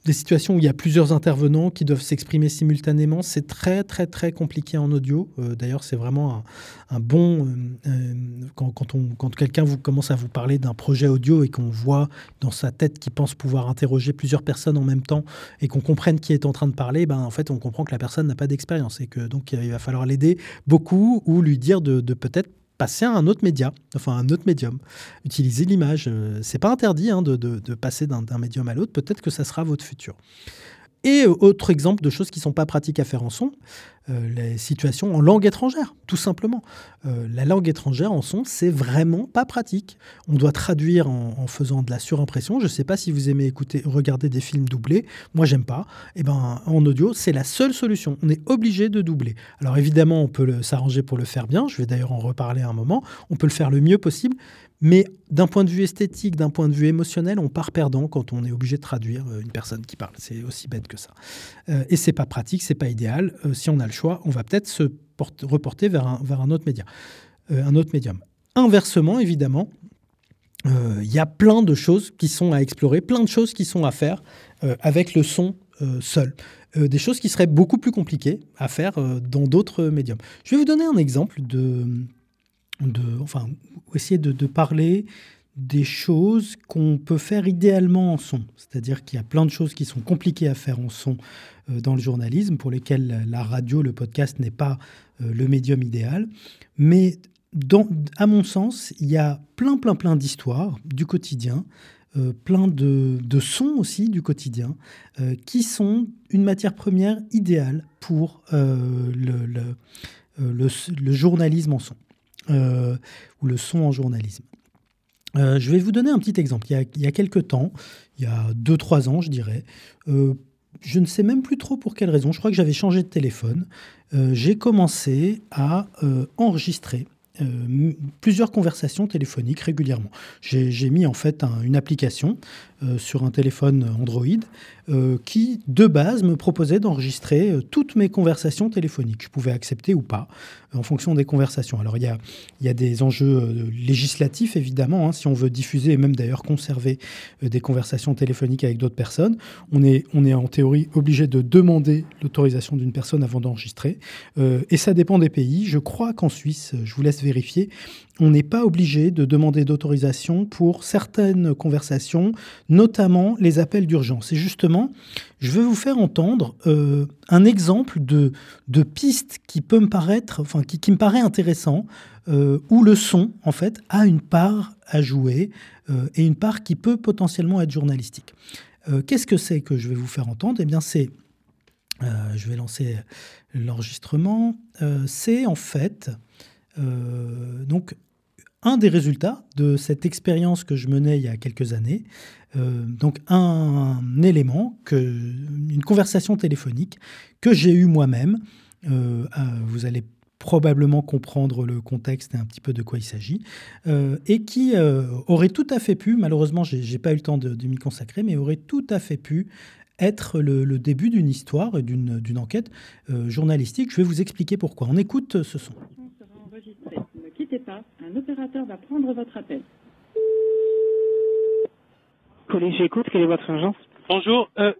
des situations où il y a plusieurs intervenants qui doivent s'exprimer simultanément. C'est très, très, très compliqué en audio. Euh, d'ailleurs, c'est vraiment un, bon... Euh, euh, quand, quand, quand quelqu'un vous commence à vous parler d'un projet audio et qu'on voit dans sa tête qu'il pense pouvoir interroger plusieurs personnes en même temps et qu'on comprenne qui est en train de parler, ben, en fait, on comprend que la personne n'a pas d'expérience et que donc il va falloir l'aider beaucoup ou lui dire de, de peut-être passer à un autre média, enfin un autre médium, utiliser l'image. Euh, c'est pas interdit hein, de, de, passer d'un médium à l'autre. Peut-être que ça sera votre futur. Et euh, autre exemple de choses qui ne sont pas pratiques à faire en son, les situations en langue étrangère, tout simplement. Euh, la langue étrangère en son, c'est vraiment pas pratique. On doit traduire en, faisant de la surimpression. Je ne sais pas si vous aimez écouter, regarder des films doublés. Moi, j'aime pas. Et eh ben, en audio, c'est la seule solution. On est obligé de doubler. Alors évidemment, on peut s'arranger pour le faire bien. Je vais d'ailleurs en reparler un moment. On peut le faire le mieux possible. Mais d'un point de vue esthétique, d'un point de vue émotionnel, on part perdant quand on est obligé de traduire une personne qui parle. C'est aussi bête que ça. et c'est pas pratique, c'est pas idéal. si on a le choix, on va peut-être se reporter vers un, vers un autre média, un autre médium. Inversement, évidemment, il y a plein de choses qui sont à explorer, plein de choses qui sont à faire avec le son seul. Euh, des choses qui seraient beaucoup plus compliquées à faire euh, dans d'autres médiums. Je vais vous donner un exemple de, de enfin, essayer de, parler des choses qu'on peut faire idéalement en son. C'est-à-dire qu'il y a plein de choses qui sont compliquées à faire en son euh, dans le journalisme, pour lesquelles la radio, le podcast n'est pas le médium idéal. Mais à mon sens, il y a plein, plein, plein d'histoires du quotidien euh, plein de, sons aussi du quotidien, euh, qui sont une matière première idéale pour euh, le, journalisme en son, ou le son en journalisme. Je vais vous donner un petit exemple. Il y a, il quelques temps, il y a 2-3 ans, je dirais, je ne sais même plus trop pour quelle raison, je crois que j'avais changé de téléphone, j'ai commencé à enregistrer euh, plusieurs conversations téléphoniques régulièrement. J'ai mis en fait une application euh, sur un téléphone Android euh, qui, de base, me proposait d'enregistrer toutes mes conversations téléphoniques. Je pouvais accepter ou pas en fonction des conversations. Alors il y a, y a des enjeux législatifs, évidemment, hein, si on veut diffuser et même d'ailleurs conserver des conversations téléphoniques avec d'autres personnes. On est, on est en théorie obligé de demander l'autorisation d'une personne avant d'enregistrer. et ça dépend des pays. Je crois qu'en Suisse, je vous laisse vérifier, on n'est pas obligé de demander d'autorisation pour certaines conversations, notamment les appels d'urgence. Et justement, je veux vous faire entendre euh, un exemple de, piste qui peut me paraître, paraît intéressant, euh, où le son, en fait, a une part à jouer euh, et une part qui peut potentiellement être journalistique. Qu'est-ce que c'est que je vais vous faire entendre? Eh bien, c'est je vais lancer l'enregistrement. c'est en fait donc, un des résultats de cette expérience que je menais il y a quelques années, euh, donc un, élément, que, une conversation téléphonique que j'ai eue moi-même. Euh, vous allez probablement comprendre le contexte et un petit peu de quoi il s'agit, et qui aurait tout à fait pu, malheureusement j'ai pas eu le temps de, m'y consacrer, mais aurait tout à fait pu être le, le début d'une histoire, d'une enquête journalistique. Je vais vous expliquer pourquoi. On écoute ce son. Quittez pas, un opérateur va prendre votre appel. Police, j'écoute, quelle est votre urgence Bonjour, euh,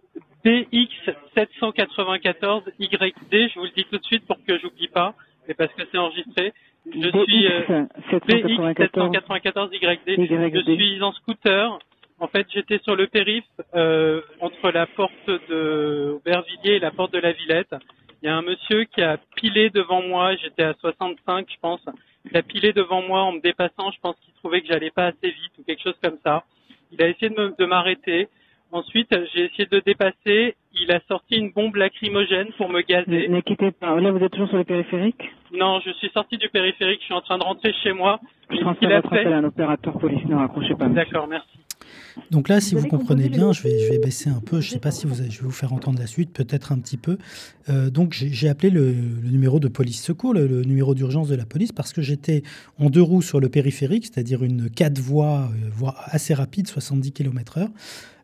BX794YD, je vous le dis tout de suite pour que j'oublie pas, et parce que c'est enregistré. Je suis euh, BX794YD, je suis en scooter. En fait, j'étais sur le périph' euh, entre la porte de Aubervilliers et la porte de la Villette. Il y a un monsieur qui a pilé devant moi, j'étais à 65 je pense, il a pilé devant moi en me dépassant, je pense qu'il trouvait que j'allais pas assez vite ou quelque chose comme ça. Il a essayé de m'arrêter. Ensuite, j'ai essayé de dépasser. Il a sorti une bombe lacrymogène pour me gazer. Ne quittez pas. Là, vous êtes toujours sur le périphérique? Non, je suis sorti du périphérique. Je suis en train de rentrer chez moi. Je transfère votre appel à un opérateur policier. Ne raccrochez pas. D'accord, merci. Donc là, si vous, comprenez bien, je vais, je vais baisser un peu. Je ne sais pas si vous, je vais vous faire entendre la suite, peut-être un petit peu. Euh, donc j'ai appelé le, numéro de police secours, le, numéro d'urgence de la police, parce que j'étais en deux roues sur le périphérique, c'est-à-dire une quatre voies, euh, voie assez rapide, 70 km/h.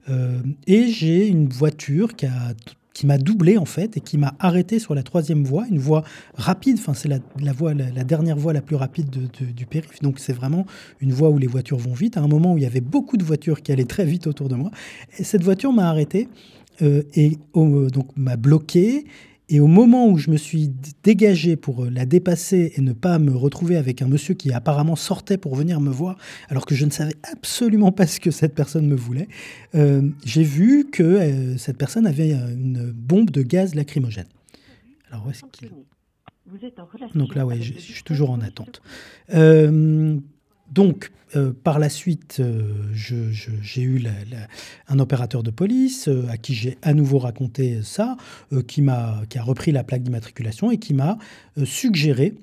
Euh, et j'ai une voiture qui a qui m'a doublé en fait et qui m'a arrêté sur la troisième voie, une voie rapide. Enfin, c'est la, voie, la, dernière voie la plus rapide du périph. Donc, c'est vraiment une voie où les voitures vont vite. À un moment où il y avait beaucoup de voitures qui allaient très vite autour de moi, et cette voiture m'a arrêté euh, et donc m'a bloqué et au moment où je me suis dégagé pour euh, la dépasser et ne pas me retrouver avec un monsieur qui apparemment sortait pour venir me voir, alors que je ne savais absolument pas ce que cette personne me voulait, euh, j'ai vu que euh, cette personne avait une bombe de gaz lacrymogène. Alors où est-ce qu'il... Donc là, je, je, suis toujours en attente. Donc, euh, par la suite, euh, j'ai eu un opérateur de police euh, à qui j'ai à nouveau raconté ça, qui, a, qui a repris la plaque d'immatriculation et qui m'a suggéré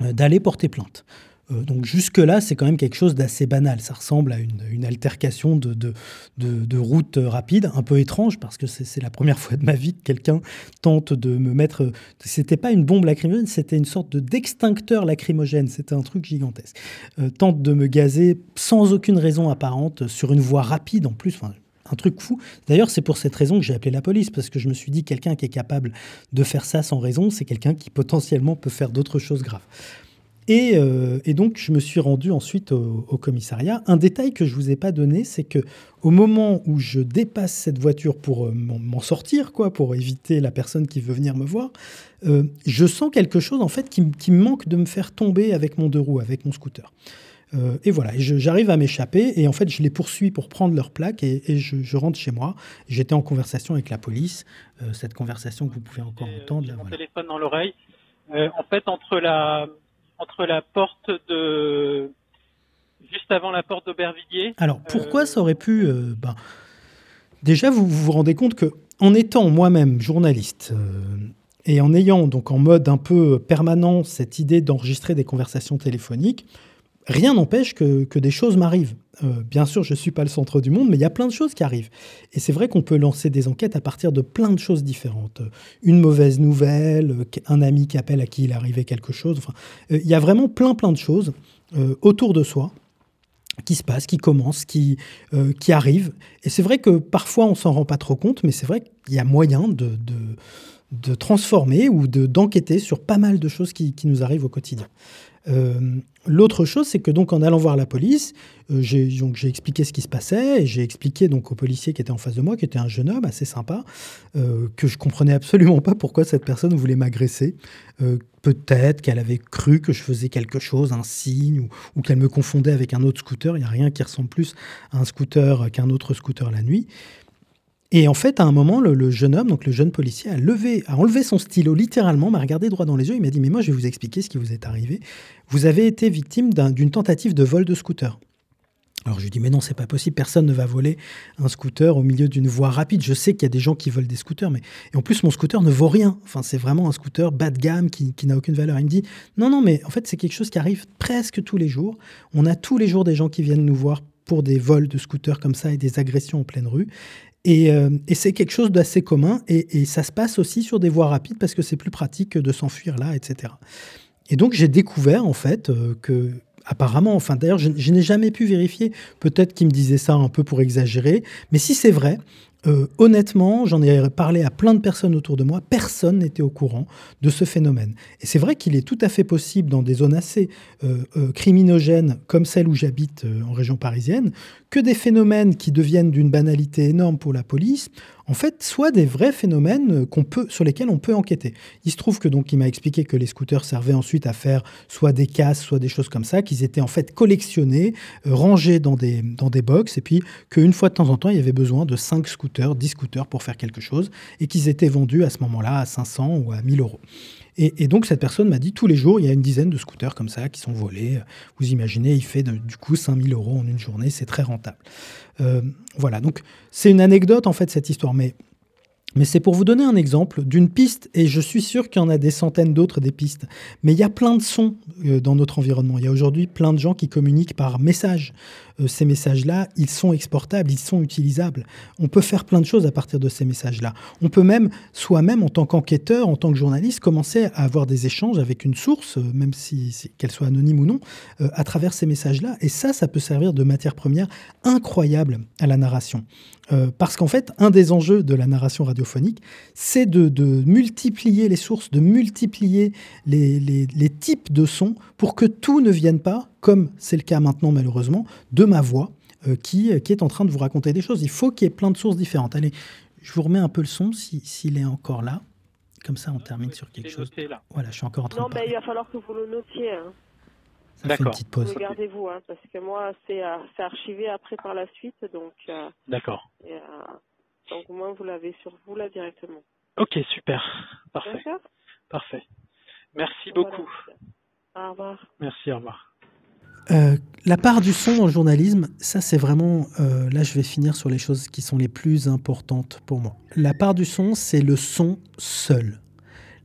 d'aller porter plainte. Euh, donc jusque-là, c'est quand même quelque chose d'assez banal. Ça ressemble à une, altercation de, route rapide, un peu étrange, parce que c'est la première fois de ma vie que quelqu'un tente de me mettre... C'était pas une bombe lacrymogène, c'était une sorte d'extincteur lacrymogène. C'était un truc gigantesque. Euh, tente de me gazer sans aucune raison apparente, sur une voie rapide en plus. un truc fou. D'ailleurs, c'est pour cette raison que j'ai appelé la police, parce que je me suis dit, quelqu'un qui est capable de faire ça sans raison, c'est quelqu'un qui potentiellement peut faire d'autres choses graves. Euh, et, donc, je me suis rendu ensuite au, commissariat. Un détail que je ne vous ai pas donné, c'est que au moment où je dépasse cette voiture pour euh, m'en sortir, quoi, pour éviter la personne qui veut venir me voir, euh, je sens quelque chose en fait qui, me manque de me faire tomber avec mon deux roues, avec mon scooter. et voilà, j'arrive à m'échapper et en fait je les poursuis pour prendre leur plaque et, je, rentre chez moi. J'étais en conversation avec la police, cette conversation que vous pouvez encore entendre. Là, mon téléphone dans l'oreille. en fait, entre la, entre la porte de juste avant la porte d'Aubervilliers. Alors pourquoi euh, ça aurait pu euh, ben, Déjà, vous, vous rendez compte que en étant moi-même journaliste euh, et en ayant donc en mode un peu permanent cette idée d'enregistrer des conversations téléphoniques, rien n'empêche que, des choses m'arrivent. Euh, bien sûr, je ne suis pas le centre du monde, mais il y a plein de choses qui arrivent. Et c'est vrai qu'on peut lancer des enquêtes à partir de plein de choses différentes. Une mauvaise nouvelle, un ami qui appelle à qui il arrivé quelque chose. Enfin, euh, il y a vraiment plein, plein de choses euh, autour de soi qui se passent, qui commencent, qui, qui arrivent. Et c'est vrai que parfois on s'en rend pas trop compte, mais c'est vrai qu'il y a moyen de, de, transformer ou d'enquêter sur pas mal de choses qui, qui nous arrivent au quotidien. Euh, l'autre chose, c'est que donc en allant voir la police, euh, j'ai expliqué ce qui se passait et j'ai expliqué donc au policier qui était en face de moi, qui était un jeune homme assez sympa, euh, que je comprenais absolument pas pourquoi cette personne voulait m'agresser. Peut-être qu'elle avait cru que je faisais quelque chose, un signe, ou, ou qu'elle me confondait avec un autre scooter. Il n'y a rien qui ressemble plus à un scooter qu'un autre scooter la nuit. Et en fait, à un moment, le, jeune homme, donc le jeune policier, a, levé, a enlevé son stylo littéralement, m'a regardé droit dans les yeux, il m'a dit Mais moi, je vais vous expliquer ce qui vous est arrivé. Vous avez été victime d'une tentative de vol de scooter. Alors je lui dis mais non c'est pas possible, personne ne va voler un scooter au milieu d'une voie rapide. Je sais qu'il y a des gens qui volent des scooters, mais et en plus mon scooter ne vaut rien. Enfin c'est vraiment un scooter bas de gamme qui, qui n'a aucune valeur. Il me dit non non mais en fait c'est quelque chose qui arrive presque tous les jours. On a tous les jours des gens qui viennent nous voir pour des vols de scooters comme ça et des agressions en pleine rue. Euh, et, c'est quelque chose d'assez commun. Et, ça se passe aussi sur des voies rapides parce que c'est plus pratique de s'enfuir là, etc. Et donc j'ai découvert en fait euh, que apparemment, enfin d'ailleurs je, n'ai jamais pu vérifier, peut-être qu'il me disait ça un peu pour exagérer, mais si c'est vrai, euh, honnêtement, j'en ai parlé à plein de personnes autour de moi, personne n'était au courant de ce phénomène. Et c'est vrai qu'il est tout à fait possible dans des zones assez criminogènes comme celle où j'habite en région parisienne, que des phénomènes qui deviennent d'une banalité énorme pour la police en fait, soit des vrais phénomènes qu'on peut, sur lesquels on peut enquêter. Il se trouve que donc il m'a expliqué que les scooters servaient ensuite à faire soit des casses, soit des choses comme ça, qu'ils étaient en fait collectionnés, euh, rangés dans des, dans des et puis qu'une fois de temps en temps, il y avait besoin de 5 scooters, 10 scooters pour faire quelque chose, et qu'ils étaient vendus à ce moment-là à 500 ou à 1000 euros. Et, donc cette personne m'a dit tous les jours, il y a une dizaine de scooters comme ça qui sont volés. Vous imaginez, il fait du coup 5000 euros en une journée, c'est très rentable. Euh, voilà, donc c'est une anecdote en fait cette histoire, mais mais c'est pour vous donner un exemple d'une piste, et je suis sûr qu'il y en a des centaines d'autres des pistes. Mais il y a plein de sons euh, dans notre environnement. Il y a aujourd'hui plein de gens qui communiquent par message. Euh, ces messages-là, ils sont exportables, ils sont utilisables. On peut faire plein de choses à partir de ces messages-là. On peut même, soi-même, en tant qu'enquêteur, en tant que journaliste, commencer à avoir des échanges avec une source, euh, même si, qu'elle soit anonyme ou non, à travers ces messages-là. Et ça, ça peut servir de matière première incroyable à la narration. Euh, parce qu'en fait, un des enjeux de la narration radiophonique, c'est de, multiplier les sources, de multiplier les, types de sons pour que tout ne vienne pas, comme c'est le cas maintenant malheureusement, de ma voix euh, qui, est en train de vous raconter des choses. Il faut qu'il y ait plein de sources différentes. Allez, je vous remets un peu le son s'il est encore là. Comme ça, on termine sur quelque chose. Voilà, je suis encore en train non, mais il va falloir que vous le notiez. Hein. D'accord. Regardez-vous, hein, parce que moi, c'est euh, archivé après par la suite, donc. Euh, D'accord. Euh, donc au moins vous l'avez sur vous là directement. Ok, super, parfait. Parfait. Merci beaucoup. Au revoir. Merci, au revoir. La part du son dans le journalisme, ça c'est vraiment, là je vais finir sur les choses qui sont les plus importantes pour moi. La part du son, c'est le son seul.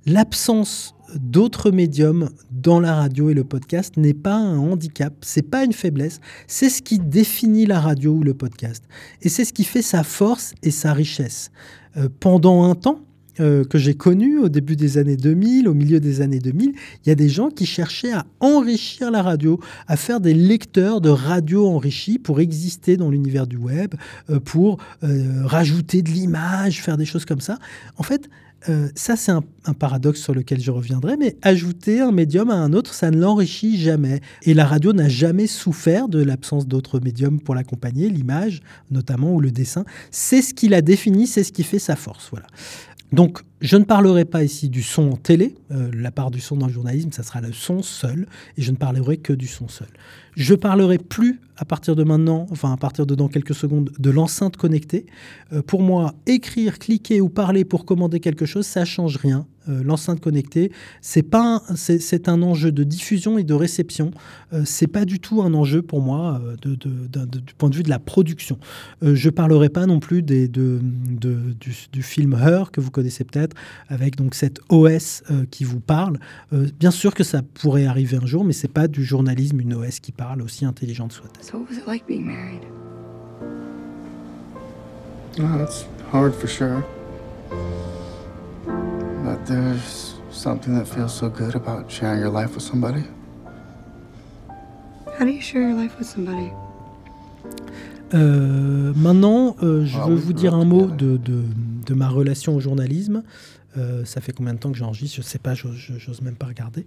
L'absence d'autres médiums dans la radio et le podcast n'est pas un handicap, c'est pas une faiblesse, c'est ce qui définit la radio ou le podcast. Et c'est ce qui fait sa force et sa richesse. Euh, pendant un temps, euh, que j'ai connu au début des années 2000, au milieu des années 2000, il y a des gens qui cherchaient à enrichir la radio, à faire des lecteurs de radio enrichis pour exister dans l'univers du web, euh, pour rajouter de l'image, faire des choses comme ça. En fait, euh, ça, c'est un, paradoxe sur lequel je reviendrai, mais ajouter un médium à un autre, ça ne l'enrichit jamais. Et la radio n'a jamais souffert de l'absence d'autres médiums pour l'accompagner, l'image notamment ou le dessin. C'est ce qui la définit, c'est ce qui fait sa force. Voilà. Donc, je ne parlerai pas ici du son en télé. Euh, la part du son dans le journalisme, ça sera le son seul, et je ne parlerai que du son seul. Je parlerai plus à partir de maintenant, enfin à partir de dans quelques secondes, de l'enceinte connectée. Euh, pour moi, écrire, cliquer ou parler pour commander quelque chose, ça change rien. Euh, l'enceinte connectée, c'est pas, c'est un enjeu de diffusion et de réception. Euh, c'est pas du tout un enjeu pour moi de, du point de vue de la production. je parlerai pas non plus des, de, du, du, film Her que vous connaissez peut-être, avec donc cette OS qui vous parle. bien sûr que ça pourrait arriver un jour, mais c'est pas du journalisme une OS qui parle aussi intelligente soit-elle. So what was it like being married? Oh, it's hard for sure. But there's something that feels so good about sharing your life with somebody? How do you share your life with somebody? Euh, maintenant, euh, je veux vous dire un mot de, de, de, ma relation au journalisme. Euh, ça fait combien de temps que j'enregistre? Je ne sais pas, j'ose même pas regarder.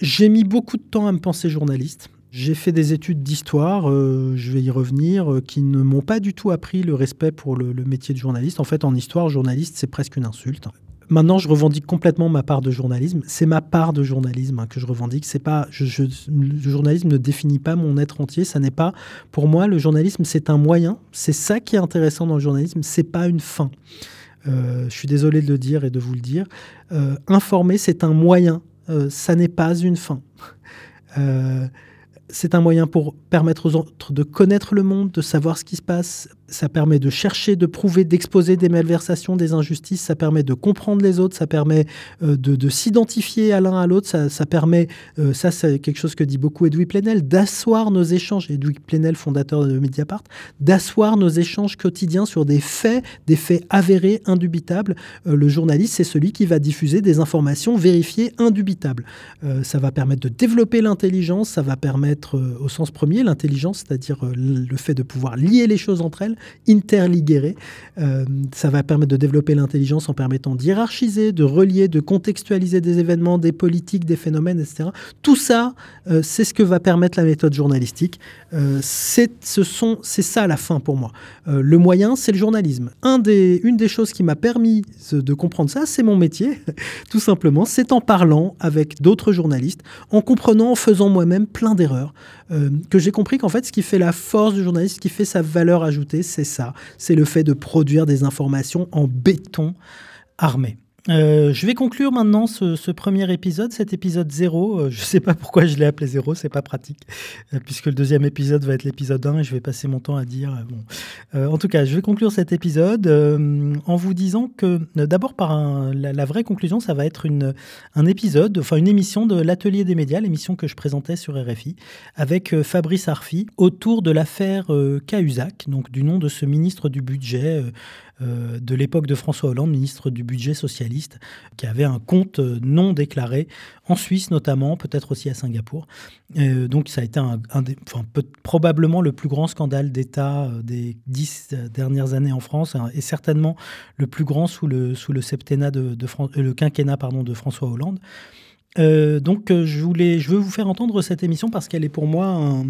J'ai mis beaucoup de temps à me penser journaliste. J'ai fait des études d'histoire, euh, je vais y revenir, euh, qui ne m'ont pas du tout appris le respect pour le, métier de journaliste. En fait, en histoire, journaliste, c'est presque une insulte. Maintenant, je revendique complètement ma part de journalisme. C'est ma part de journalisme hein, que je revendique. C'est pas, le journalisme ne définit pas mon être entier. Ça n'est pas, pour moi, le journalisme, c'est un moyen. C'est ça qui est intéressant dans le journalisme. C'est pas une fin. Euh, je suis désolé de le dire et de vous le dire. informer, c'est un moyen. ça n'est pas une fin c'est un moyen pour permettre aux autres de connaître le monde, de savoir ce qui se passe, ça permet de chercher, de prouver, d'exposer des malversations, des injustices, ça permet de comprendre les autres, ça permet euh, de, s'identifier à l'un à l'autre, ça, permet, euh, ça c'est quelque chose que dit beaucoup Edoui Plenel, d'asseoir nos échanges, Edoui Plenel, fondateur de Mediapart, d'asseoir nos échanges quotidiens sur des faits, des faits avérés, indubitables. Euh, le journaliste, c'est celui qui va diffuser des informations vérifiées, indubitables. ça va permettre de développer l'intelligence, ça va permettre, au sens premier, l'intelligence, c'est-à-dire le fait de pouvoir lier les choses entre elles, interliguéré. Euh, ça va permettre de développer l'intelligence en permettant d'hierarchiser, de relier, de contextualiser des événements, des politiques, des phénomènes, etc. Tout ça, euh, c'est ce que va permettre la méthode journalistique. Euh, c'est ça la fin pour moi. le moyen, c'est le journalisme. Une des choses qui m'a permis de comprendre ça, c'est mon métier, tout simplement. C'est en parlant avec d'autres journalistes, en comprenant, en faisant moi-même plein d'erreurs, que j'ai compris qu'en fait, ce qui fait la force du journaliste, ce qui fait sa valeur ajoutée, c'est ça, c'est le fait de produire des informations en béton armé. Euh, je vais conclure maintenant ce, premier épisode, cet épisode 0. Euh, je ne sais pas pourquoi je l'ai appelé 0, c'est pas pratique, euh, puisque le deuxième épisode va être l'épisode 1 et je vais passer mon temps à dire. en tout cas, je vais conclure cet épisode en vous disant que d'abord, par la, vraie conclusion, ça va être une, un épisode, enfin une émission de l'Atelier des médias, l'émission que je présentais sur RFI, avec Fabrice Arfi, autour de l'affaire Cahuzac, donc du nom de ce ministre du budget de l'époque de François Hollande, ministre du budget socialiste, qui avait un compte euh, non déclaré en Suisse notamment, peut-être aussi à Singapour. Euh, donc ça a été probablement le plus grand scandale d'État des dix dernières années en France hein, et certainement le plus grand sous le, septennat de, le quinquennat de François Hollande. donc je voulais, je veux vous faire entendre cette émission parce qu'elle est pour moi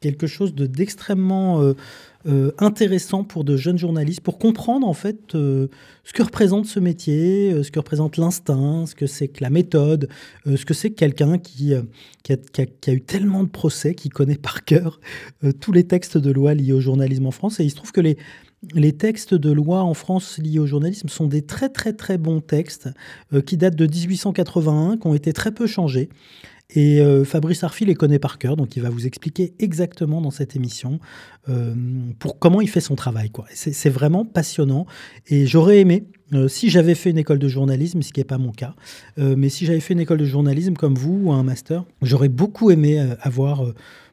quelque chose d'extrêmement euh, intéressant pour de jeunes journalistes pour comprendre en fait euh, ce que représente ce métier, euh, ce que représente l'instinct, ce que c'est que la méthode, ce que c'est que quelqu'un qui, qui, a, eu tellement de procès, qui connaît par cœur tous les textes de loi liés au journalisme en France. Et il se trouve que les, les textes de loi en France liés au journalisme sont des très très très bons textes qui datent de 1881, qui ont été très peu changés Et Fabrice Arfi les connaît par cœur, donc il va vous expliquer exactement dans cette émission pour comment il fait son travail. C'est vraiment passionnant. Et j'aurais aimé si j'avais fait une école de journalisme, ce qui n'est pas mon cas, mais si j'avais fait une école de journalisme comme vous ou un master, j'aurais beaucoup aimé avoir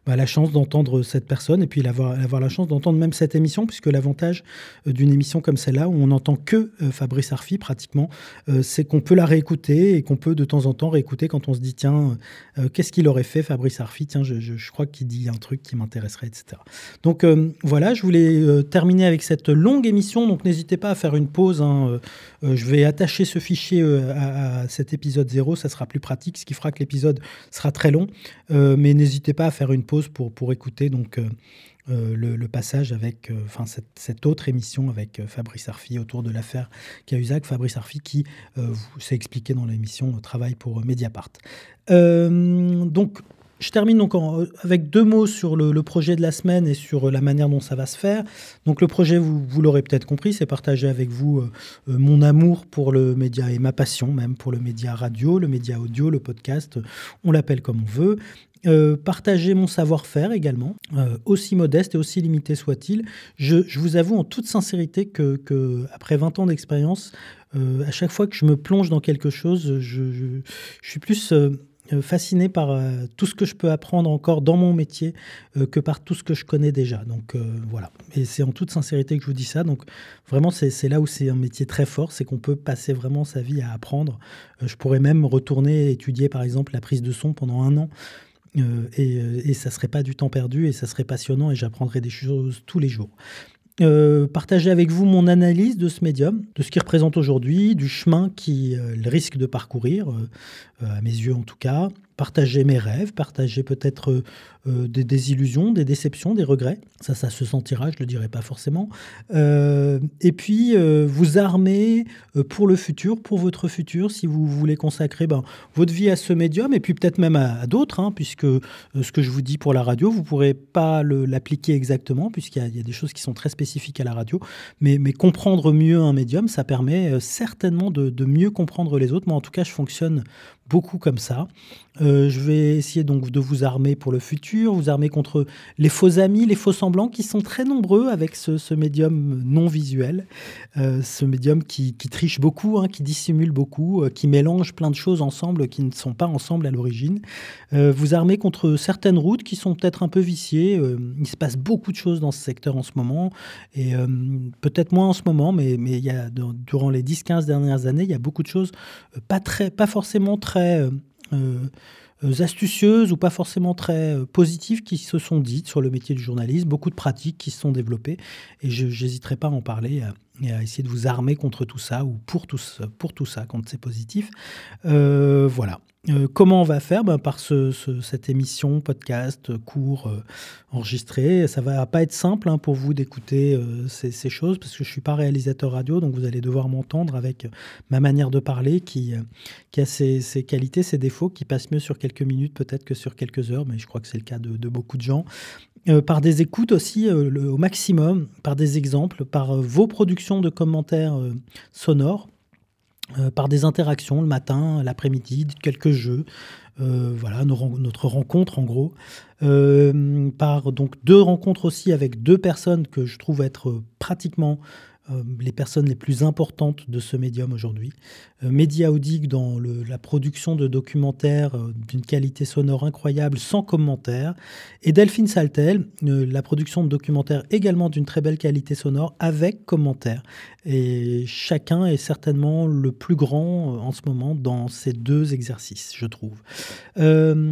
bah, la chance d'entendre cette personne et puis avoir, la chance d'entendre même cette émission, puisque l'avantage euh, d'une émission comme celle-là, où on n'entend que euh, Fabrice Arfi pratiquement, euh, c'est qu'on peut la réécouter et qu'on peut de temps en temps réécouter quand on se dit tiens, qu'est-ce qu'il aurait fait Fabrice Arfi? Tiens, je, je, crois qu'il dit un truc qui m'intéresserait, etc. Donc voilà, je voulais terminer avec cette longue émission, donc n'hésitez pas à faire une pause. Hein, je vais attacher ce fichier à, à, cet épisode 0, ça sera plus pratique, ce qui fera que l'épisode sera très long, mais n'hésitez pas à faire une pause pour, pour écouter donc, euh, euh, le, passage avec euh, enfin cette, autre émission avec Fabrice Arfi autour de l'affaire Cahuzac. Fabrice Arfi qui, s'est expliqué dans l'émission, travaille pour Mediapart. donc, je termine donc avec deux mots sur le, projet de la semaine et sur la manière dont ça va se faire. Donc le projet, vous, l'aurez peut-être compris, c'est partager avec vous mon amour pour le média et ma passion même pour le média radio, le média audio, le podcast, on l'appelle comme on veut. Euh, partager mon savoir-faire également, euh, aussi modeste et aussi limité soit-il. Je, vous avoue en toute sincérité que, après 20 ans d'expérience, euh, à chaque fois que je me plonge dans quelque chose, je, suis plus fasciné par tout ce que je peux apprendre encore dans mon métier que par tout ce que je connais déjà. Donc voilà, et c'est en toute sincérité que je vous dis ça. Donc vraiment, c'est là où c'est un métier très fort, c'est qu'on peut passer vraiment sa vie à apprendre. je pourrais même retourner étudier par exemple la prise de son pendant un an. Euh, et, euh, et, ça serait pas du temps perdu et ça serait passionnant et j'apprendrai des choses tous les jours. Euh, partager avec vous mon analyse de ce médium, de ce qu'il représente aujourd'hui, du chemin qu'il risque de parcourir, à mes yeux en tout cas, partager mes rêves, partager peut-être euh, euh, des désillusions, des déceptions, des regrets. Ça, ça se sentira, je ne le dirai pas forcément. Euh, et puis, vous armer pour le futur, pour votre futur, si vous voulez consacrer ben, votre vie à ce médium, et puis peut-être même à, d'autres, hein, puisque ce que je vous dis pour la radio, vous ne pourrez pas l'appliquer exactement, puisqu'il y, a des choses qui sont très spécifiques à la radio. Mais, comprendre mieux un médium, ça permet certainement de mieux comprendre les autres. Moi, en tout cas, je fonctionne beaucoup comme ça. Euh, je vais essayer donc de vous armer pour le futur, vous armer contre les faux amis, les faux semblants qui sont très nombreux avec ce, médium non visuel, euh, ce médium qui, triche beaucoup, hein, qui dissimule beaucoup, euh, qui mélange plein de choses ensemble qui ne sont pas ensemble à l'origine. vous armer contre certaines routes qui sont peut-être un peu viciées. il se passe beaucoup de choses dans ce secteur en ce moment et peut-être moins en ce moment, mais, il y a, durant les 10-15 dernières années, il y a beaucoup de choses pas, très, pas forcément très astucieuses ou pas forcément très euh, positives qui se sont dites sur le métier du journalisme, beaucoup de pratiques qui se sont développées et je n'hésiterai pas à en parler et à essayer de vous armer contre tout ça ou pour tout, pour tout ça quand c'est positif. voilà. Euh, comment on va faire ben, Par cette émission, podcast, cours euh, enregistré? Ça va pas être simple hein, pour vous d'écouter euh, ces, choses parce que je suis pas réalisateur radio, donc vous allez devoir m'entendre avec ma manière de parler qui, a ses, qualités, ses défauts, qui passent mieux sur quelques minutes peut-être que sur quelques heures, mais je crois que c'est le cas de, beaucoup de gens. par des écoutes aussi au maximum, par des exemples, par vos productions de commentaires sonores euh, par des interactions le matin, l'après-midi, quelques jeux, euh, voilà notre rencontre en gros, euh, par donc deux rencontres aussi avec deux personnes que je trouve être pratiquement les personnes les plus importantes de ce médium aujourd'hui. Euh, Média Audic dans la production de documentaires euh, d'une qualité sonore incroyable sans commentaire. Et Delphine Saltel, la production de documentaires également d'une très belle qualité sonore avec commentaires. Et chacun est certainement le plus grand en ce moment dans ces deux exercices, je trouve.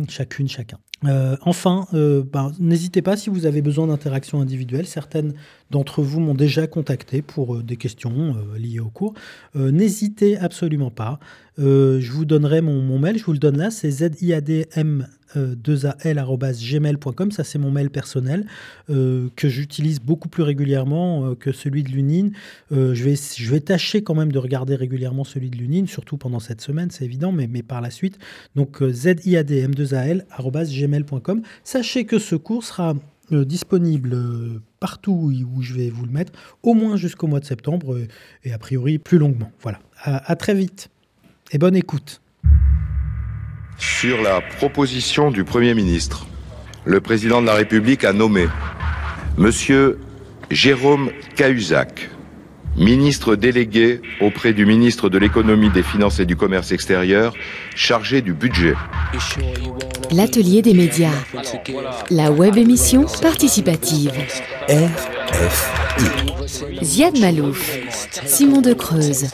chacune, chacun. Euh, enfin, euh, ben, n'hésitez pas si vous avez besoin d'interactions individuelles. Certaines d'entre vous m'ont déjà contacté pour euh, des questions liées au cours. n'hésitez absolument pas. Je vous donnerai mon, mail, je vous le donne là, c'est zidm 2al.gmail.com. Ça, c'est mon mail personnel que j'utilise beaucoup plus régulièrement que celui de Lunine. je, vais, tâcher quand même de regarder régulièrement celui de Lunine, surtout pendant cette semaine, c'est évident, mais, par la suite. Donc, zidm2al.gmail.com Sachez que ce cours sera euh, disponible euh, partout où je vais vous le mettre, au moins jusqu'au mois de septembre euh, et a priori plus longuement. Voilà. À très vite bonne écoute. Sur la proposition du Premier ministre, le Président de la République a nommé Monsieur Jérôme Cahuzac, ministre délégué auprès du ministre de l'économie, des finances et du commerce extérieur, chargé du budget. L'atelier des médias, la web émission participative. RFI. Ziad Malouf, Simon de Creuse.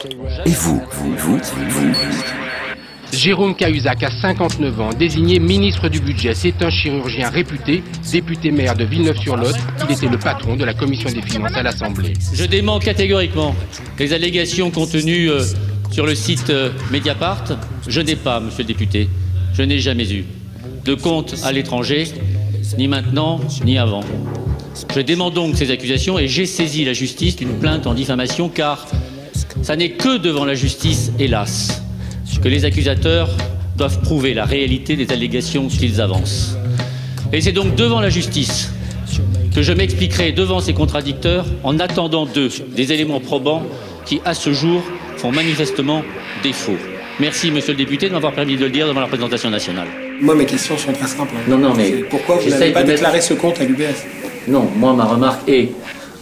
Et vous, vous, vous, vous, vous. Jérôme Cahuzac a 59 ans, désigné ministre du budget. C'est un chirurgien réputé, député maire de Villeneuve-sur-Lot. Il était le patron de la commission des finances à l'Assemblée. Je dément catégoriquement les allégations contenues euh, sur le site euh, Mediapart. Je n'ai pas, monsieur le député, je n'ai jamais eu de compte à l'étranger, ni maintenant, ni avant. Je dément donc ces accusations et j'ai saisi la justice d'une plainte en diffamation car ça n'est que devant la justice, hélas, que les accusateurs doivent prouver la réalité des allégations qu'ils avancent. Et c'est donc devant la justice que je m'expliquerai devant ces contradicteurs en attendant d'eux des éléments probants qui, à ce jour, font manifestement défaut. Merci, monsieur le député, de m'avoir permis de le dire devant la représentation nationale. Moi, mes questions sont très simples. Non, non, mais. Pourquoi vous n'avez pas déclaré mettre... ce compte à l'UBS Non, moi, ma remarque est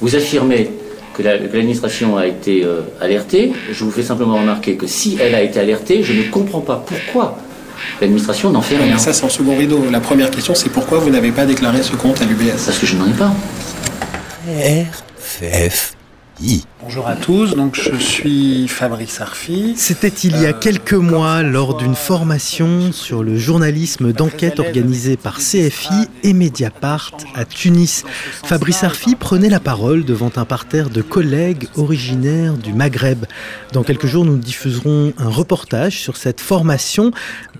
vous affirmez que l'administration a été euh, alertée. Je vous fais simplement remarquer que si elle a été alertée, je ne comprends pas pourquoi l'administration n'en fait rien. Ça, c'est en second rideau. La première question, c'est pourquoi vous n'avez pas déclaré ce compte à l'UBS Parce que je n'en ai pas. RFF. Bonjour à tous, donc je suis Fabrice Arfi. C'était il y a quelques mois lors d'une formation sur le journalisme d'enquête organisée par CFI et Mediapart à Tunis. Fabrice Arfi prenait la parole devant un parterre de collègues originaires du Maghreb. Dans quelques jours, nous diffuserons un reportage sur cette formation,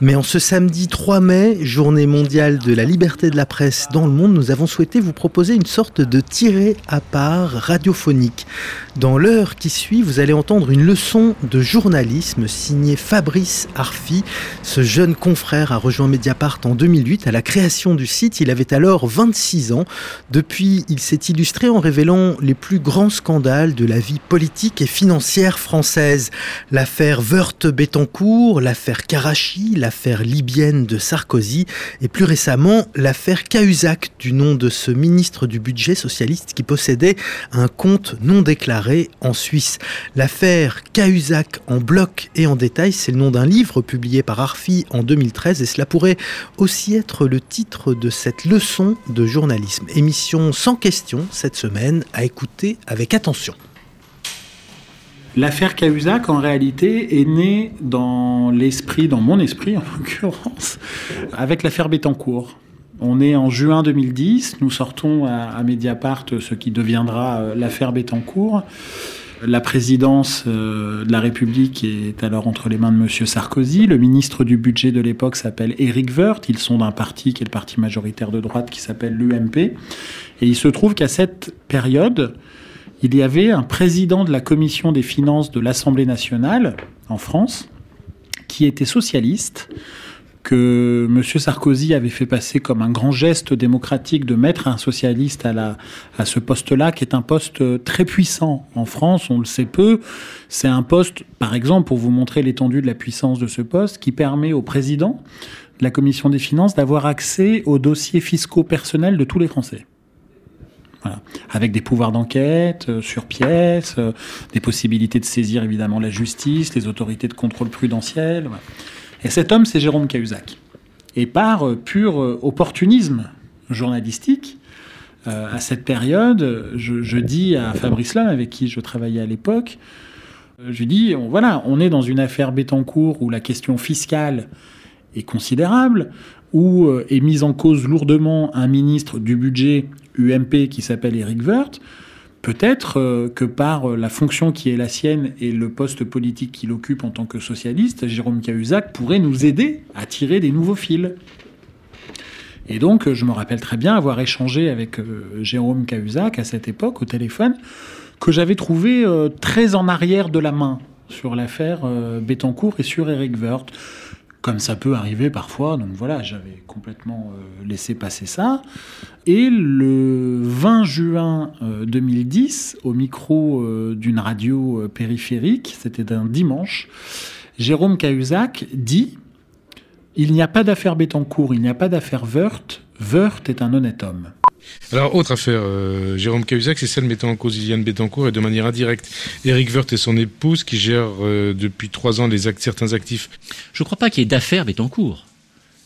mais en ce samedi 3 mai, journée mondiale de la liberté de la presse dans le monde, nous avons souhaité vous proposer une sorte de tiré à part radiophonique. Dans l'heure qui suit, vous allez entendre une leçon de journalisme signée Fabrice Arfi. Ce jeune confrère a rejoint Mediapart en 2008 à la création du site. Il avait alors 26 ans. Depuis, il s'est illustré en révélant les plus grands scandales de la vie politique et financière française. L'affaire Wörth-Bettencourt, l'affaire Karachi, l'affaire libyenne de Sarkozy et plus récemment l'affaire Cahuzac du nom de ce ministre du budget socialiste qui possédait un compte non déclaré en Suisse. L'affaire Cahuzac en bloc et en détail, c'est le nom d'un livre publié par Arfi en 2013 et cela pourrait aussi être le titre de cette leçon de journalisme. Émission sans question cette semaine à écouter avec attention. L'affaire Cahuzac, en réalité, est née dans l'esprit, dans mon esprit en l'occurrence, avec l'affaire Bettencourt. On est en juin 2010, nous sortons à, Mediapart ce qui deviendra euh, l'affaire Bettencourt. La présidence euh, de la République est alors entre les mains de M. Sarkozy. Le ministre du budget de l'époque s'appelle Éric Woerth. Ils sont d'un parti qui est le parti majoritaire de droite qui s'appelle l'UMP. Et il se trouve qu'à cette période, il y avait un président de la commission des finances de l'Assemblée nationale en France qui était socialiste que M. Sarkozy avait fait passer comme un grand geste démocratique de mettre un socialiste à, ce poste-là, qui est un poste très puissant en France, on le sait peu. C'est un poste, par exemple, pour vous montrer l'étendue de la puissance de ce poste, qui permet au président de la Commission des finances d'avoir accès aux dossiers fiscaux personnels de tous les Français. Voilà. Avec des pouvoirs d'enquête euh, sur pièce, euh, des possibilités de saisir évidemment la justice, les autorités de contrôle prudentiel. Voilà. Et cet homme, c'est Jérôme Cahuzac. Et par euh, pur euh, opportunisme journalistique, euh, à cette période, je, dis à Fabrice Lam, avec qui je travaillais à l'époque, je dis, voilà, on est dans une affaire Bettencourt où la question fiscale est considérable, où est mis en cause lourdement un ministre du budget UMP qui s'appelle Eric Woerth. Peut-être euh, que par euh, la fonction qui est la sienne et le poste politique qu'il occupe en tant que socialiste, Jérôme Cahuzac pourrait nous aider à tirer des nouveaux fils. Et donc, je me rappelle très bien avoir échangé avec euh, Jérôme Cahuzac à cette époque au téléphone, que j'avais trouvé très en arrière de la main sur l'affaire Bettencourt et sur Eric Woerth comme ça peut arriver parfois. Donc voilà, j'avais complètement euh, laissé passer ça. Et le 20 juin 2010, euh, au micro euh, d'une radio périphérique, c'était un dimanche, Jérôme Cahuzac dit Il n'y a pas d'affaire Bettencourt, il n'y a pas d'affaire Wörth. Wörth est un honnête homme. Alors, autre affaire, euh, Jérôme Cahuzac, c'est celle mettant en cause Liliane Bettencourt et de manière indirecte Eric Woerth et son épouse qui gèrent euh, depuis trois ans les certains actifs. Je ne crois pas qu'il y ait d'affaire Bettencourt.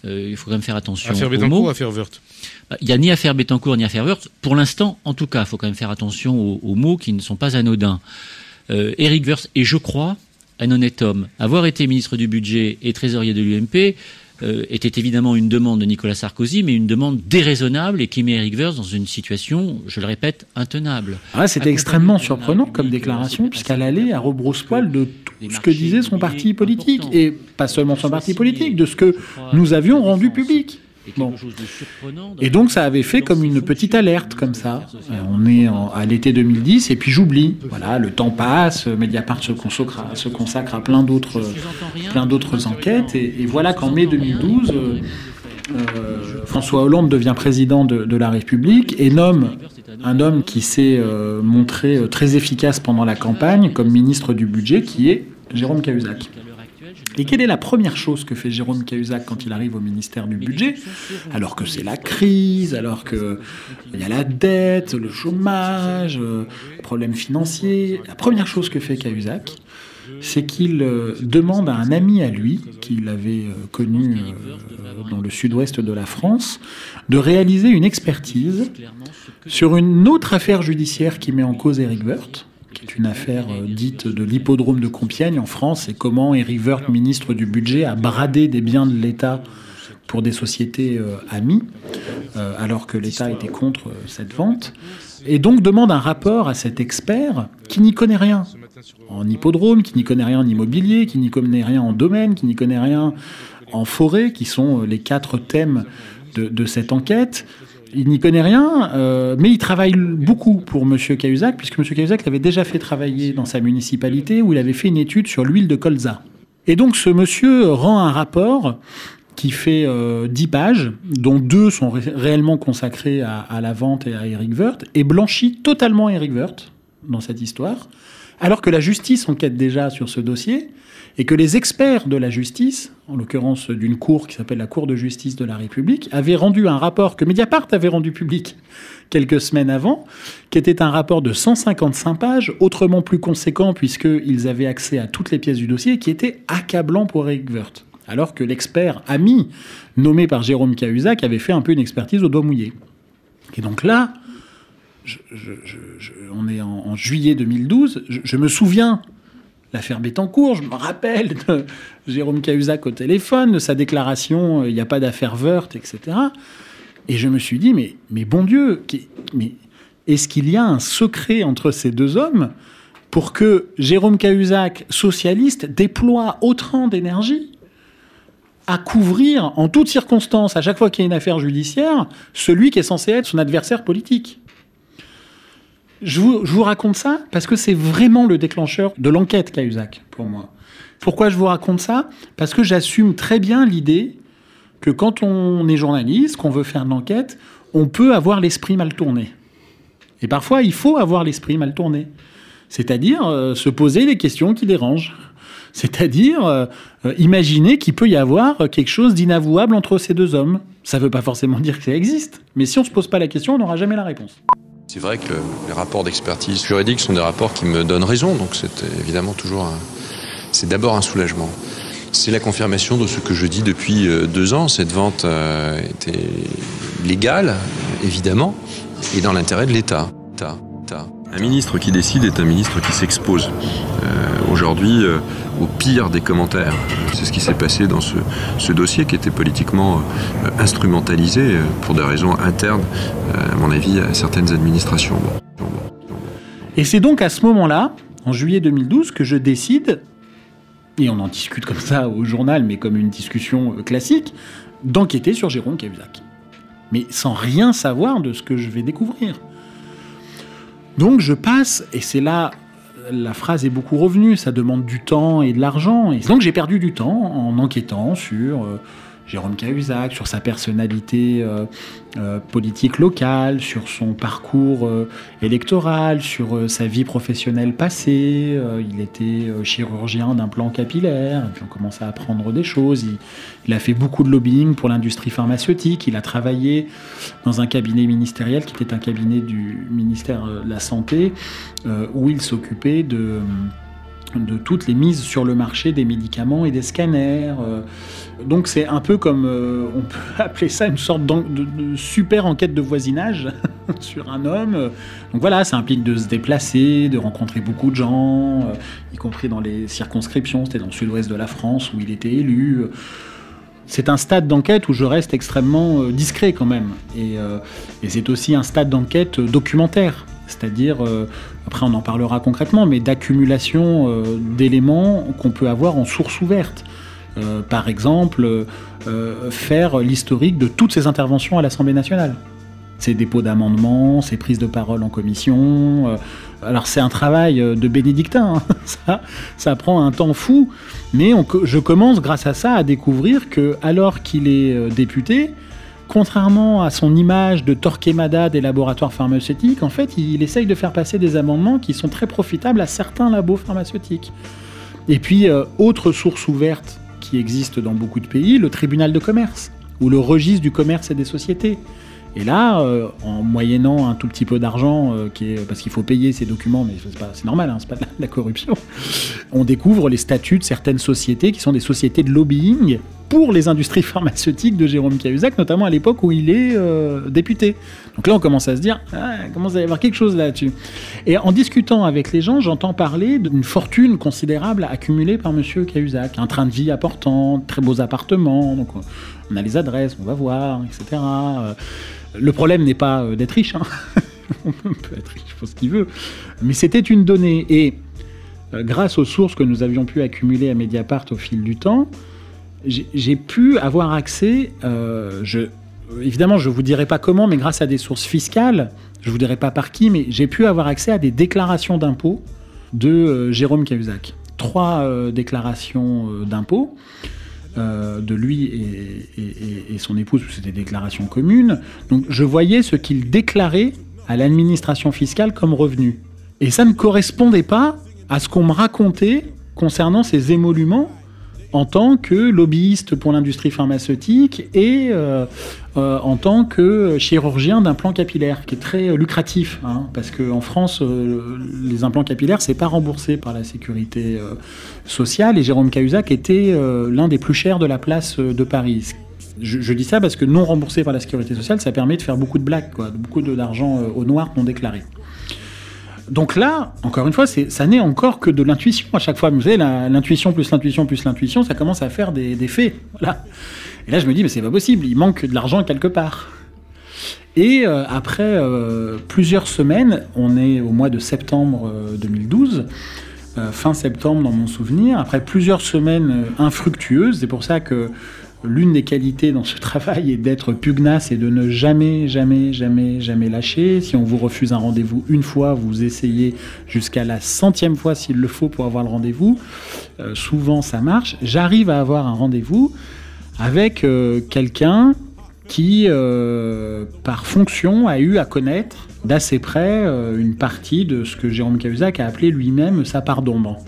Euh, il faut quand même faire attention. Affaire Bettencourt ou affaire Woerth bah, Il n'y a ni affaire Bettencourt ni affaire Woerth. Pour l'instant, en tout cas, il faut quand même faire attention aux, mots qui ne sont pas anodins. Eric Woerth, et je crois, un honnête homme, avoir été ministre du budget et trésorier de l'UMP, euh, était évidemment une demande de Nicolas Sarkozy, mais une demande déraisonnable et qui met Eric Woerth dans une situation, je le répète, intenable. Ah, C'était extrêmement surprenant comme déclaration, puisqu'elle allait à rebrousse-poil de tout ce que disait son parti politique, et pas seulement son parti politique, de ce que nous avions rendu public. Et donc ça avait fait comme une petite alerte comme ça. Euh, on est à l'été 2010 et puis j'oublie. Voilà, le temps passe, Mediapart se consacre à, se consacre à plein d'autres, plein d'autres enquêtes et, voilà qu'en mai 2012, euh, euh, François Hollande devient président de, la République et nomme un homme qui s'est montré très efficace pendant la campagne comme ministre du budget, qui est Jérôme Cahuzac. Et quelle est la première chose que fait Jérôme Cahuzac quand il arrive au ministère du Budget Alors que c'est la crise, alors qu'il y a la dette, le chômage, euh, problèmes financiers. La première chose que fait Cahuzac, c'est qu'il euh, demande à un ami à lui, qu'il avait euh, connu dans le sud-ouest de la France, de réaliser une expertise sur une autre affaire judiciaire qui met en cause Eric Woerth qui est une affaire euh, dite de l'hippodrome de Compiègne en France, et comment Eric ministre du Budget, a bradé des biens de l'État pour des sociétés euh, amies, euh, alors que l'État était contre cette vente, et donc demande un rapport à cet expert qui n'y connaît rien. En hippodrome, qui n'y connaît rien en immobilier, qui n'y connaît rien en domaine, qui n'y connaît rien en forêt, qui sont les quatre thèmes de, de cette enquête, il n'y connaît rien, euh, mais il travaille beaucoup pour M. Cahuzac, puisque M. Cahuzac l'avait déjà fait travailler dans sa municipalité où il avait fait une étude sur l'huile de colza. Et donc ce monsieur rend un rapport qui fait euh, 10 pages, dont deux sont réellement consacrés à, la vente et à Eric Woerth, et blanchit totalement Eric Woerth dans cette histoire, alors que la justice enquête déjà sur ce dossier, et que les experts de la justice, en l'occurrence d'une cour qui s'appelle la Cour de justice de la République, avaient rendu un rapport que Mediapart avait rendu public quelques semaines avant, qui était un rapport de 155 pages, autrement plus conséquent puisqu'ils avaient accès à toutes les pièces du dossier, qui était accablant pour Eric. Alors que l'expert ami, nommé par Jérôme Cahuzac, avait fait un peu une expertise au doigt mouillé. Et donc là, on est en, juillet 2012, je me souviens l'affaire Bettencourt, je me rappelle de Jérôme Cahuzac au téléphone, de sa déclaration, euh, il n'y a pas d'affaire Wörth, etc. Et je me suis dit, mais, bon Dieu, mais est-ce qu'il y a un secret entre ces deux hommes pour que Jérôme Cahuzac, socialiste, déploie autant d'énergie à couvrir en toutes circonstances, à chaque fois qu'il y a une affaire judiciaire, celui qui est censé être son adversaire politique? Je vous, raconte ça parce que c'est vraiment le déclencheur de l'enquête Cahuzac pour moi. Pourquoi je vous raconte ça? Parce que j'assume très bien l'idée que quand on est journaliste, qu'on veut faire de l'enquête, on peut avoir l'esprit mal tourné. Et parfois, il faut avoir l'esprit mal tourné. C'est-à-dire euh, se poser les questions qui dérangent. C'est-à-dire euh, euh, imaginer qu'il peut y avoir quelque chose d'inavouable entre ces deux hommes. Ça ne veut pas forcément dire que ça existe, mais si on ne se pose pas la question, on n'aura jamais la réponse. C'est vrai que les rapports d'expertise juridique sont des rapports qui me donnent raison, donc c'est évidemment toujours un... C'est d'abord un soulagement. C'est la confirmation de ce que je dis depuis euh, deux ans. Cette vente euh, était légale, évidemment, et dans l'intérêt de l'État. Un ministre qui décide est un ministre qui s'expose. Euh, aujourd'hui, au pire des commentaires. C'est ce qui s'est passé dans ce, dossier qui était politiquement euh, instrumentalisé euh, pour des raisons internes, euh, à mon avis, à certaines administrations. Et c'est donc à ce moment-là, en juillet 2012, que je décide, et on en discute comme ça au journal, mais comme une discussion classique, d'enquêter sur Jérôme Cahuzac. Mais sans rien savoir de ce que je vais découvrir. Donc je passe, et c'est là la phrase est beaucoup revenue, ça demande du temps et de l'argent. Et donc j'ai perdu du temps en enquêtant sur euh, Jérôme Cahuzac, sur sa personnalité euh, euh, politique locale, sur son parcours euh, électoral, sur sa vie professionnelle passée. il était chirurgien d'un plan capillaire, puis on commence à apprendre des choses. Il, il a fait beaucoup de lobbying pour l'industrie pharmaceutique. Il a travaillé dans un cabinet ministériel qui était un cabinet du ministère de la Santé, où il s'occupait de toutes les mises sur le marché des médicaments et des scanners. Euh. Donc c'est un peu comme, euh, on peut appeler ça une sorte de, super enquête de voisinage sur un homme. Donc voilà, ça implique de se déplacer, de rencontrer beaucoup de gens, euh, y compris dans les circonscriptions, c'était dans le sud-ouest de la France où il était élu. C'est un stade d'enquête où je reste extrêmement discret quand même. et c'est aussi un stade d'enquête documentaire c'est-à-dire, euh, après on en parlera concrètement, mais d'accumulation euh, d'éléments qu'on peut avoir en source ouverte. Euh, par exemple, faire l'historique de toutes ces interventions à l'Assemblée nationale. Ces dépôts d'amendements, ces prises de parole en commission. alors c'est un travail de bénédictin, hein. ça, ça prend un temps fou, mais je commence grâce à ça à découvrir que alors qu'il est député, contrairement à son image de Torquemada des laboratoires pharmaceutiques, en fait, il essaye de faire passer des amendements qui sont très profitables à certains labos pharmaceutiques. Et puis, euh, autre source ouverte qui existe dans beaucoup de pays, le tribunal de commerce, ou le registre du commerce et des sociétés. Et là, euh, en moyennant un tout petit peu d'argent, euh, parce qu'il faut payer ces documents, mais c'est normal, hein, c'est pas de la, corruption, on découvre les statuts de certaines sociétés qui sont des sociétés de lobbying pour les industries pharmaceutiques de Jérôme Cahuzac, notamment à l'époque où il est euh, député. Donc là, on commence à se dire, ah, il commence à y avoir quelque chose là-dessus? Et en discutant avec les gens, j'entends parler d'une fortune considérable accumulée par Monsieur Cahuzac, un train de vie important, très beaux appartements, donc on a les adresses, on va voir, etc. Le problème n'est pas euh, d'être riche. Hein. on peut être riche, faut ce qu'il veut. Mais c'était une donnée. Et euh, grâce aux sources que nous avions pu accumuler à Mediapart au fil du temps, j'ai pu avoir accès, euh, évidemment je ne vous dirai pas comment, mais grâce à des sources fiscales, je ne vous dirai pas par qui, mais j'ai pu avoir accès à des déclarations d'impôts de Jérôme Cahuzac. Trois déclarations d'impôts. Euh, de lui et, son épouse, c'était des déclarations communes. Donc je voyais ce qu'il déclarait à l'administration fiscale comme revenu. Et ça ne correspondait pas à ce qu'on me racontait concernant ces émoluments en tant que lobbyiste pour l'industrie pharmaceutique et euh, euh, en tant que chirurgien d'implant capillaire, qui est très lucratif, hein, parce qu'en France, euh, les implants capillaires, c'est pas remboursé par la sécurité sociale, et Jérôme Cahuzac était l'un des plus chers de la place de Paris. Je, dis ça parce que non remboursé par la sécurité sociale, ça permet de faire beaucoup de blagues, quoi, beaucoup d'argent au noir non déclaré. Donc là, encore une fois, ça n'est encore que de l'intuition à chaque fois. Vous savez, l'intuition plus l'intuition plus l'intuition, ça commence à faire des, faits. Et là, je me dis, mais c'est pas possible, il manque de l'argent quelque part. Et euh, après euh, plusieurs semaines, on est au mois de septembre 2012, euh, fin septembre dans mon souvenir, après plusieurs semaines infructueuses, c'est pour ça que l'une des qualités dans ce travail est d'être pugnace et de ne jamais, jamais, jamais, jamais lâcher. Si on vous refuse un rendez-vous une fois, vous essayez jusqu'à la centième fois s'il le faut pour avoir le rendez-vous. Euh, souvent, ça marche. J'arrive à avoir un rendez-vous avec euh, quelqu'un qui, euh, par fonction, a eu à connaître d'assez près une partie de ce que Jérôme Cahuzac a appelé lui-même sa part d'ombre.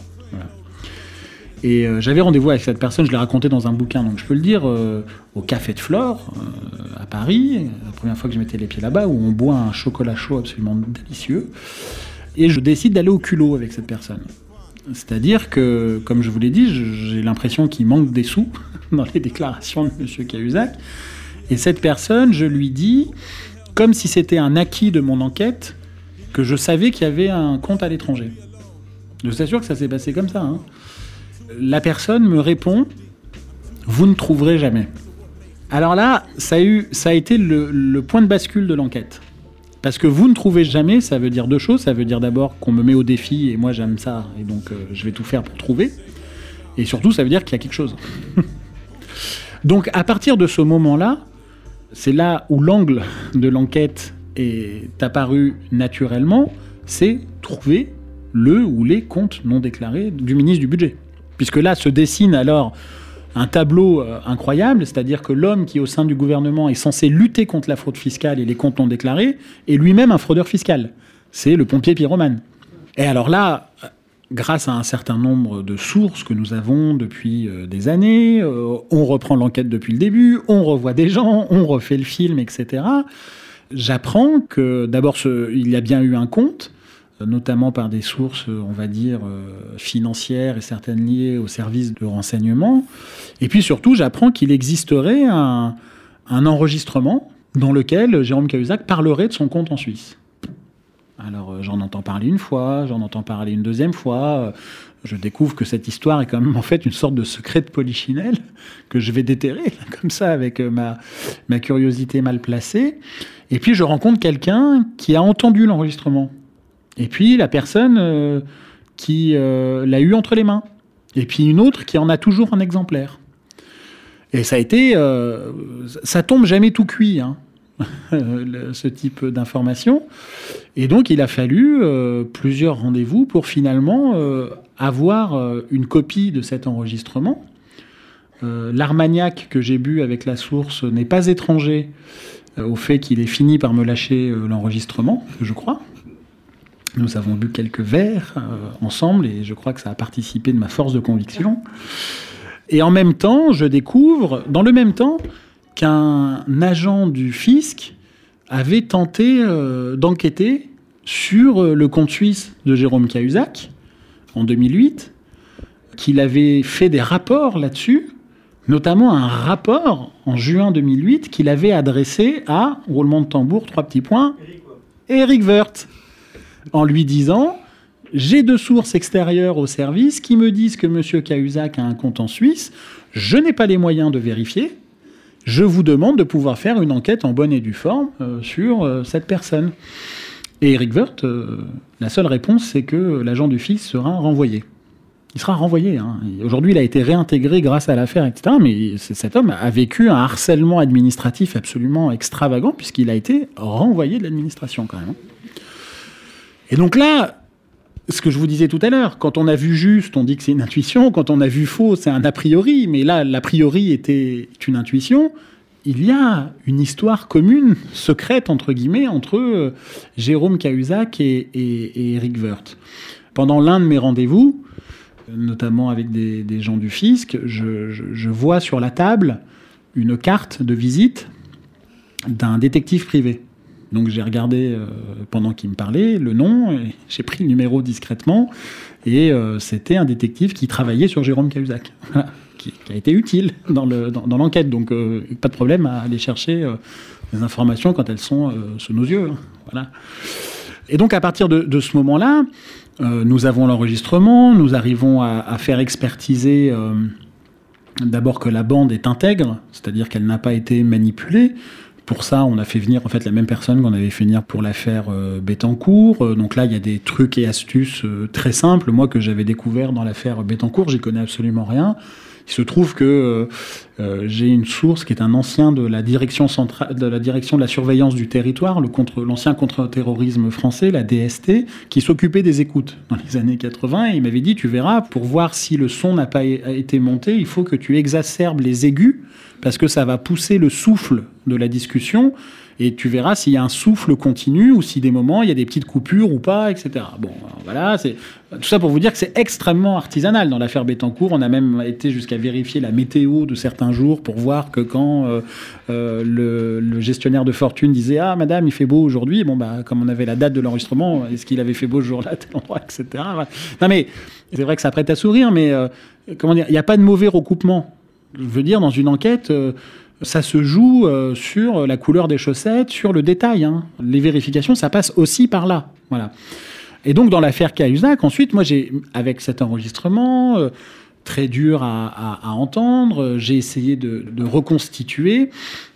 Et euh, j'avais rendez-vous avec cette personne, je l'ai raconté dans un bouquin, donc je peux le dire, euh, au Café de Flore, euh, à Paris, la première fois que je mettais les pieds là-bas, où on boit un chocolat chaud absolument délicieux. Et je décide d'aller au culot avec cette personne. C'est-à-dire que, comme je vous l'ai dit, j'ai l'impression qu'il manque des sous dans les déclarations de M. Cahuzac. Et cette personne, je lui dis, comme si c'était un acquis de mon enquête, que je savais qu'il y avait un compte à l'étranger. Je vous assure que ça s'est passé comme ça. Hein la personne me répond Vous ne trouverez jamais. Alors là, ça a, été le, point de bascule de l'enquête. Parce que vous ne trouvez jamais, ça veut dire deux choses. Ça veut dire d'abord qu'on me met au défi et moi j'aime ça et donc euh, je vais tout faire pour trouver. Et surtout, ça veut dire qu'il y a quelque chose. donc à partir de ce moment-là, c'est là où l'angle de l'enquête est apparu naturellement, c'est trouver le ou les comptes non déclarés du ministre du Budget. Puisque là se dessine alors un tableau euh, incroyable, c'est-à-dire que l'homme qui au sein du gouvernement est censé lutter contre la fraude fiscale et les comptes non déclarés est lui-même un fraudeur fiscal. C'est le pompier pyromane. Et alors là, grâce à un certain nombre de sources que nous avons depuis euh, des années, euh, on reprend l'enquête depuis le début, on revoit des gens, on refait le film, etc. J'apprends que d'abord il y a bien eu un compte, notamment par des sources, on va dire, financières et certaines liées au service de renseignement. Et puis surtout, j'apprends qu'il existerait un, enregistrement dans lequel Jérôme Cahuzac parlerait de son compte en Suisse. Alors j'en entends parler une fois, j'en entends parler une deuxième fois. Je découvre que cette histoire est quand même en fait une sorte de secret de polichinelle que je vais déterrer comme ça avec ma curiosité mal placée. Et puis je rencontre quelqu'un qui a entendu l'enregistrement. Et puis la personne euh, qui euh, l'a eu entre les mains. Et puis une autre qui en a toujours un exemplaire. Et ça a été, euh, ça tombe jamais tout cuit, hein, ce type d'information. Et donc il a fallu plusieurs rendez-vous pour finalement avoir une copie de cet enregistrement. L'armagnac que j'ai bu avec la source n'est pas étranger au fait qu'il ait fini par me lâcher l'enregistrement, je crois. Nous avons bu quelques verres ensemble et je crois que ça a participé de ma force de conviction. Et en même temps, je découvre, dans le même temps, qu'un agent du fisc avait tenté euh, d'enquêter sur euh, le compte suisse de Jérôme Cahuzac en 2008, qu'il avait fait des rapports là-dessus, notamment un rapport en juin 2008 qu'il avait adressé à, roulement de tambour, trois petits points, Eric Wirth, en lui disant j'ai deux sources extérieures au service qui me disent que M. Cahuzac a un compte en Suisse. Je n'ai pas les moyens de vérifier. Je vous demande de pouvoir faire une enquête en bonne et due forme euh, sur euh, cette personne. Et Eric Wirth, euh, la seule réponse, c'est que l'agent du fils sera renvoyé. Il sera renvoyé. Hein. Aujourd'hui, il a été réintégré grâce à l'affaire, etc. Mais cet homme a vécu un harcèlement administratif absolument extravagant puisqu'il a été renvoyé de l'administration quand même. Et donc là, ce que je vous disais tout à l'heure, quand on a vu juste, on dit que c'est une intuition, quand on a vu faux, c'est un a priori, mais là, l'a priori était une intuition. Il y a une histoire commune, secrète, entre guillemets, entre euh, Jérôme Cahuzac et, Eric Wirth. Pendant l'un de mes rendez-vous, notamment avec des, gens du fisc, je vois sur la table une carte de visite d'un détective privé. Donc j'ai regardé euh, pendant qu'il me parlait le nom, j'ai pris le numéro discrètement, et euh, c'était un détective qui travaillait sur Jérôme Cahuzac, qui, a été utile dans l'enquête. Donc euh, pas de problème à aller chercher les informations quand elles sont sous nos yeux. Hein, voilà. Et donc à partir de, ce moment-là, nous avons l'enregistrement, nous arrivons à faire expertiser d'abord que la bande est intègre, c'est-à-dire qu'elle n'a pas été manipulée. Pour ça, on a fait venir en fait la même personne qu'on avait fait venir pour l'affaire euh, Bettencourt. Euh, donc là, il y a des trucs et astuces euh, très simples. Moi, que j'avais découvert dans l'affaire Bettencourt, j'y connais absolument rien. Il se trouve que euh, j'ai une source qui est un ancien de la direction centrale, de la direction de la surveillance du territoire, le contre, l'ancien contre-terrorisme français, la DST, qui s'occupait des écoutes dans les années 80. Et il m'avait dit, tu verras, pour voir si le son n'a pas été monté, il faut que tu exacerbes les aigus parce que ça va pousser le souffle de la discussion et tu verras s'il y a un souffle continu ou si des moments il y a des petites coupures ou pas, etc. Bon, voilà, c'est tout ça pour vous dire que c'est extrêmement artisanal dans l'affaire Bettencourt. On a même été jusqu'à vérifier la météo de certains jours pour voir que quand euh, euh, le, gestionnaire de fortune disait ah madame il fait beau aujourd'hui, bon bah comme on avait la date de l'enregistrement, est-ce qu'il avait fait beau ce jour-là, tel endroit, etc. Non mais c'est vrai que ça prête à sourire, mais euh, comment dire, il n'y a pas de mauvais recoupement je veux dire, dans une enquête, ça se joue euh, sur la couleur des chaussettes, sur le détail. Hein. Les vérifications, ça passe aussi par là. Voilà. Et donc, dans l'affaire Cahuzac, ensuite, moi, j'ai, avec cet enregistrement, euh, très dur à, entendre, j'ai essayé de, reconstituer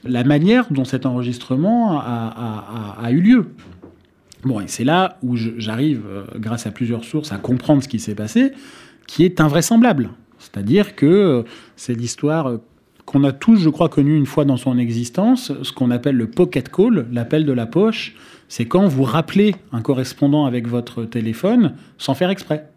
la manière dont cet enregistrement a eu lieu. Bon, et c'est là où j'arrive, grâce à plusieurs sources, à comprendre ce qui s'est passé, qui est invraisemblable. C'est-à-dire que c'est l'histoire qu'on a tous, je crois, connue une fois dans son existence, ce qu'on appelle le pocket call, l'appel de la poche. C'est quand vous rappelez un correspondant avec votre téléphone sans faire exprès.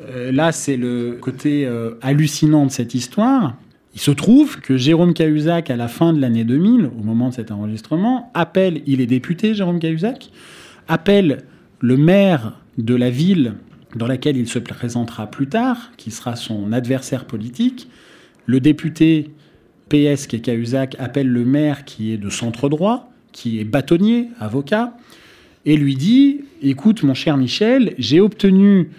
Euh, là, c'est le côté euh, hallucinant de cette histoire. Il se trouve que Jérôme Cahuzac, à la fin de l'année 2000, au moment de cet enregistrement, appelle, il est député, Jérôme Cahuzac, appelle le maire de la ville dans laquelle il se présentera plus tard, qui sera son adversaire politique. Le député PS, qui est Cahuzac, appelle le maire qui est de centre droit, qui est bâtonnier, avocat, et lui dit Écoute, mon cher Michel, j'ai obtenu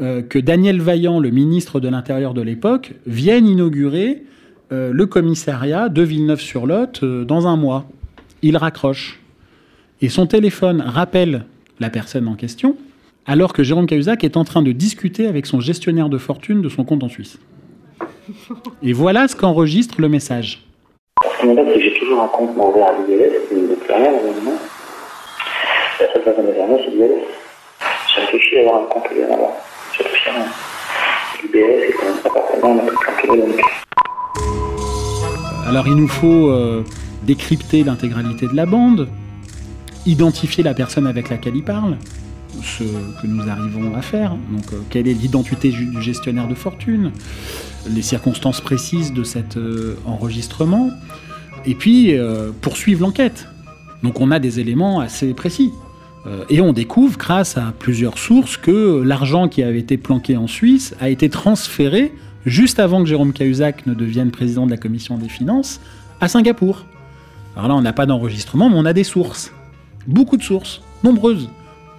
euh, que Daniel Vaillant, le ministre de l'Intérieur de l'époque, vienne inaugurer euh, le commissariat de Villeneuve-sur-Lot euh, dans un mois. Il raccroche. Et son téléphone rappelle la personne en question, alors que Jérôme Cahuzac est en train de discuter avec son gestionnaire de fortune de son compte en Suisse. Et voilà ce qu'enregistre le message. Ce qui m'embête, c'est que j'ai toujours un compte ouvert à l'IBS, mais il ne plus rien maintenant. La seule façon de faire c'est l'IBS. J'ai réfléchi à avoir un compte ouvert là-bas. J'ai réfléchi à l'IBS et quand même pas forcément, on a tout donc. Alors il nous faut euh, décrypter l'intégralité de la bande, identifier la personne avec laquelle il parle, ce que nous arrivons à faire. Donc, euh, quelle est l'identité du gestionnaire de fortune, les circonstances précises de cet euh, enregistrement, et puis euh, poursuivre l'enquête. Donc, on a des éléments assez précis. et on découvre, grâce à plusieurs sources, que l'argent qui avait été planqué en Suisse a été transféré juste avant que Jérôme Cahuzac ne devienne président de la commission des finances à Singapour. Alors là, on n'a pas d'enregistrement, mais on a des sources. Beaucoup de sources, nombreuses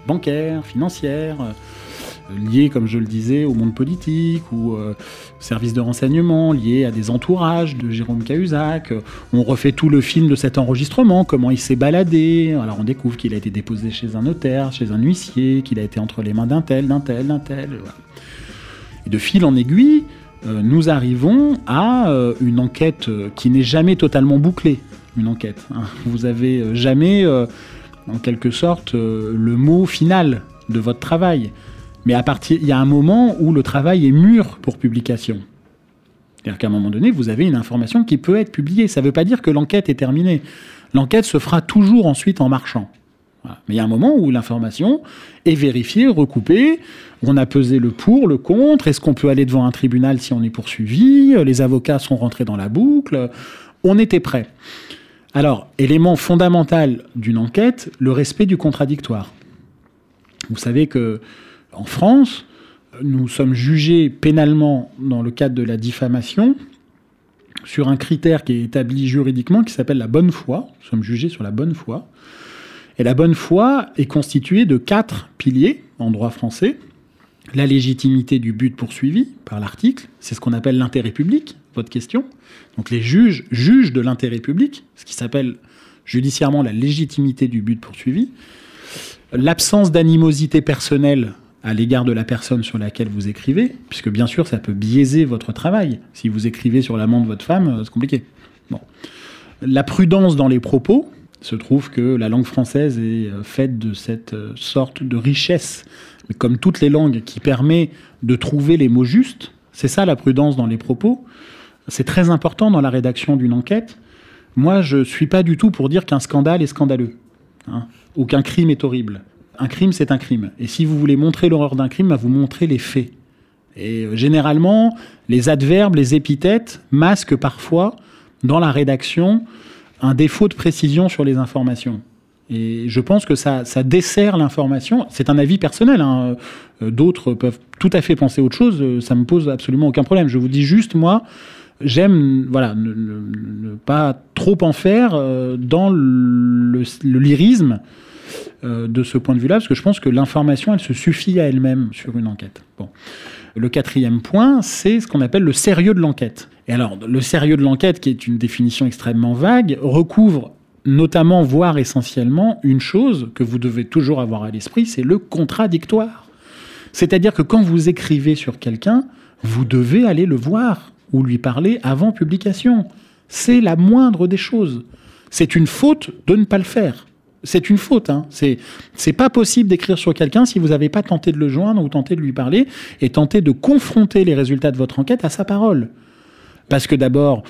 bancaires, financières, euh, liées, comme je le disais, au monde politique ou euh, services de renseignement, liées à des entourages de Jérôme Cahuzac. On refait tout le film de cet enregistrement, comment il s'est baladé. Alors on découvre qu'il a été déposé chez un notaire, chez un huissier, qu'il a été entre les mains d'un tel, d'un tel, d'un tel. Et de fil en aiguille, euh, nous arrivons à une enquête qui n'est jamais totalement bouclée. Une enquête. Hein. Vous avez jamais en quelque sorte euh, le mot final de votre travail. Mais à partir, il y a un moment où le travail est mûr pour publication. C'est-à-dire qu'à un moment donné, vous avez une information qui peut être publiée. Ça ne veut pas dire que l'enquête est terminée. L'enquête se fera toujours ensuite en marchant. Mais il y a un moment où l'information est vérifiée, recoupée. On a pesé le pour, le contre. Est-ce qu'on peut aller devant un tribunal si on est poursuivi? Les avocats sont rentrés dans la boucle. On était prêt. Alors, élément fondamental d'une enquête, le respect du contradictoire. Vous savez que en France, nous sommes jugés pénalement dans le cadre de la diffamation sur un critère qui est établi juridiquement qui s'appelle la bonne foi. Nous sommes jugés sur la bonne foi. Et la bonne foi est constituée de quatre piliers en droit français. La légitimité du but poursuivi par l'article, c'est ce qu'on appelle l'intérêt public, votre question. Donc les juges jugent de l'intérêt public, ce qui s'appelle judiciairement la légitimité du but poursuivi. L'absence d'animosité personnelle à l'égard de la personne sur laquelle vous écrivez, puisque bien sûr ça peut biaiser votre travail. Si vous écrivez sur l'amant de votre femme, c'est compliqué. Bon. La prudence dans les propos, se trouve que la langue française est euh, faite de cette euh, sorte de richesse, comme toutes les langues, qui permet de trouver les mots justes. C'est ça la prudence dans les propos. C'est très important dans la rédaction d'une enquête. Moi, je ne suis pas du tout pour dire qu'un scandale est scandaleux, hein, ou qu'un crime est horrible. Un crime, c'est un crime. Et si vous voulez montrer l'horreur d'un crime, bah, vous montrez les faits. Et euh, généralement, les adverbes, les épithètes masquent parfois, dans la rédaction, un défaut de précision sur les informations. Et je pense que ça, ça dessert l'information. C'est un avis personnel. Hein. Euh, d'autres peuvent tout à fait penser autre chose. Euh, ça me pose absolument aucun problème. Je vous dis juste, moi, j'aime voilà ne, pas trop en faire euh, dans le, lyrisme de ce point de vue-là, parce que je pense que l'information, elle se suffit à elle-même sur une enquête. Bon. Le quatrième point, c'est ce qu'on appelle le sérieux de l'enquête. Et alors, le sérieux de l'enquête, qui est une définition extrêmement vague, recouvre notamment, voire essentiellement, une chose que vous devez toujours avoir à l'esprit, c'est le contradictoire. C'est-à-dire que quand vous écrivez sur quelqu'un, vous devez aller le voir ou lui parler avant publication. C'est la moindre des choses. C'est une faute de ne pas le faire. C'est une faute. Hein. C'est, pas possible d'écrire sur quelqu'un si vous n'avez pas tenté de le joindre ou tenté de lui parler et tenté de confronter les résultats de votre enquête à sa parole. Parce que d'abord,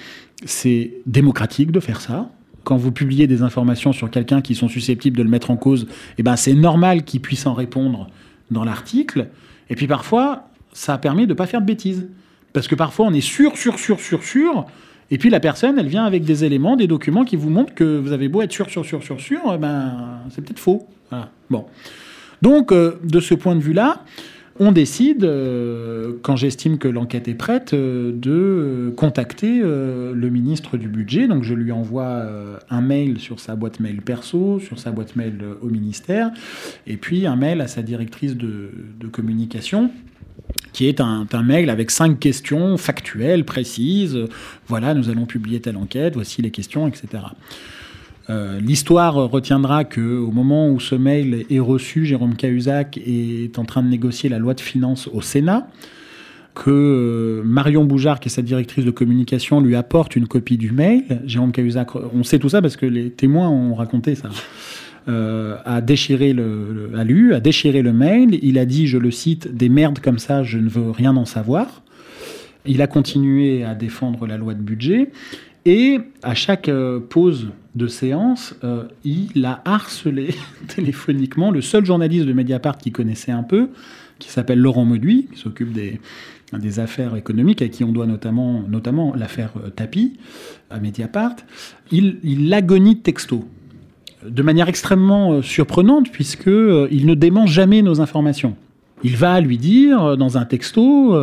c'est démocratique de faire ça quand vous publiez des informations sur quelqu'un qui sont susceptibles de le mettre en cause, eh ben c'est normal qu'il puisse en répondre dans l'article. Et puis parfois, ça permet de ne pas faire de bêtises. Parce que parfois, on est sûr, sûr, sûr, sûr, sûr. Et puis la personne, elle vient avec des éléments, des documents qui vous montrent que vous avez beau être sûr, sûr, sûr, sûr, sûr, eh ben, c'est peut-être faux. Bon. Donc, euh, de ce point de vue-là, on décide, euh, quand j'estime que l'enquête est prête, euh, de contacter le ministre du Budget. Donc je lui envoie un mail sur sa boîte mail perso, sur sa boîte mail au ministère, et puis un mail à sa directrice de, communication qui est un, mail avec cinq questions factuelles, précises. Voilà, nous allons publier telle enquête, voici les questions, etc. Euh, l'histoire retiendra que au moment où ce mail est reçu, Jérôme Cahuzac est en train de négocier la loi de finances au Sénat, que euh, Marion Boujard, qui est sa directrice de communication, lui apporte une copie du mail. Jérôme Cahuzac, on sait tout ça parce que les témoins ont raconté ça. Euh, a déchiré le, lu, a déchiré le mail. Il a dit, je le cite, des merdes comme ça, je ne veux rien en savoir. Il a continué à défendre la loi de budget. Et à chaque euh, pause de séance, euh, il a harcelé téléphoniquement le seul journaliste de Mediapart qui connaissait un peu, qui s'appelle Laurent Mauduit, qui s'occupe des, des affaires économiques, à qui on doit notamment, notamment l'affaire Tapi à Mediapart. Il, il l'agonie de texto, de manière extrêmement surprenante, puisqu'il ne dément jamais nos informations. Il va lui dire dans un texto,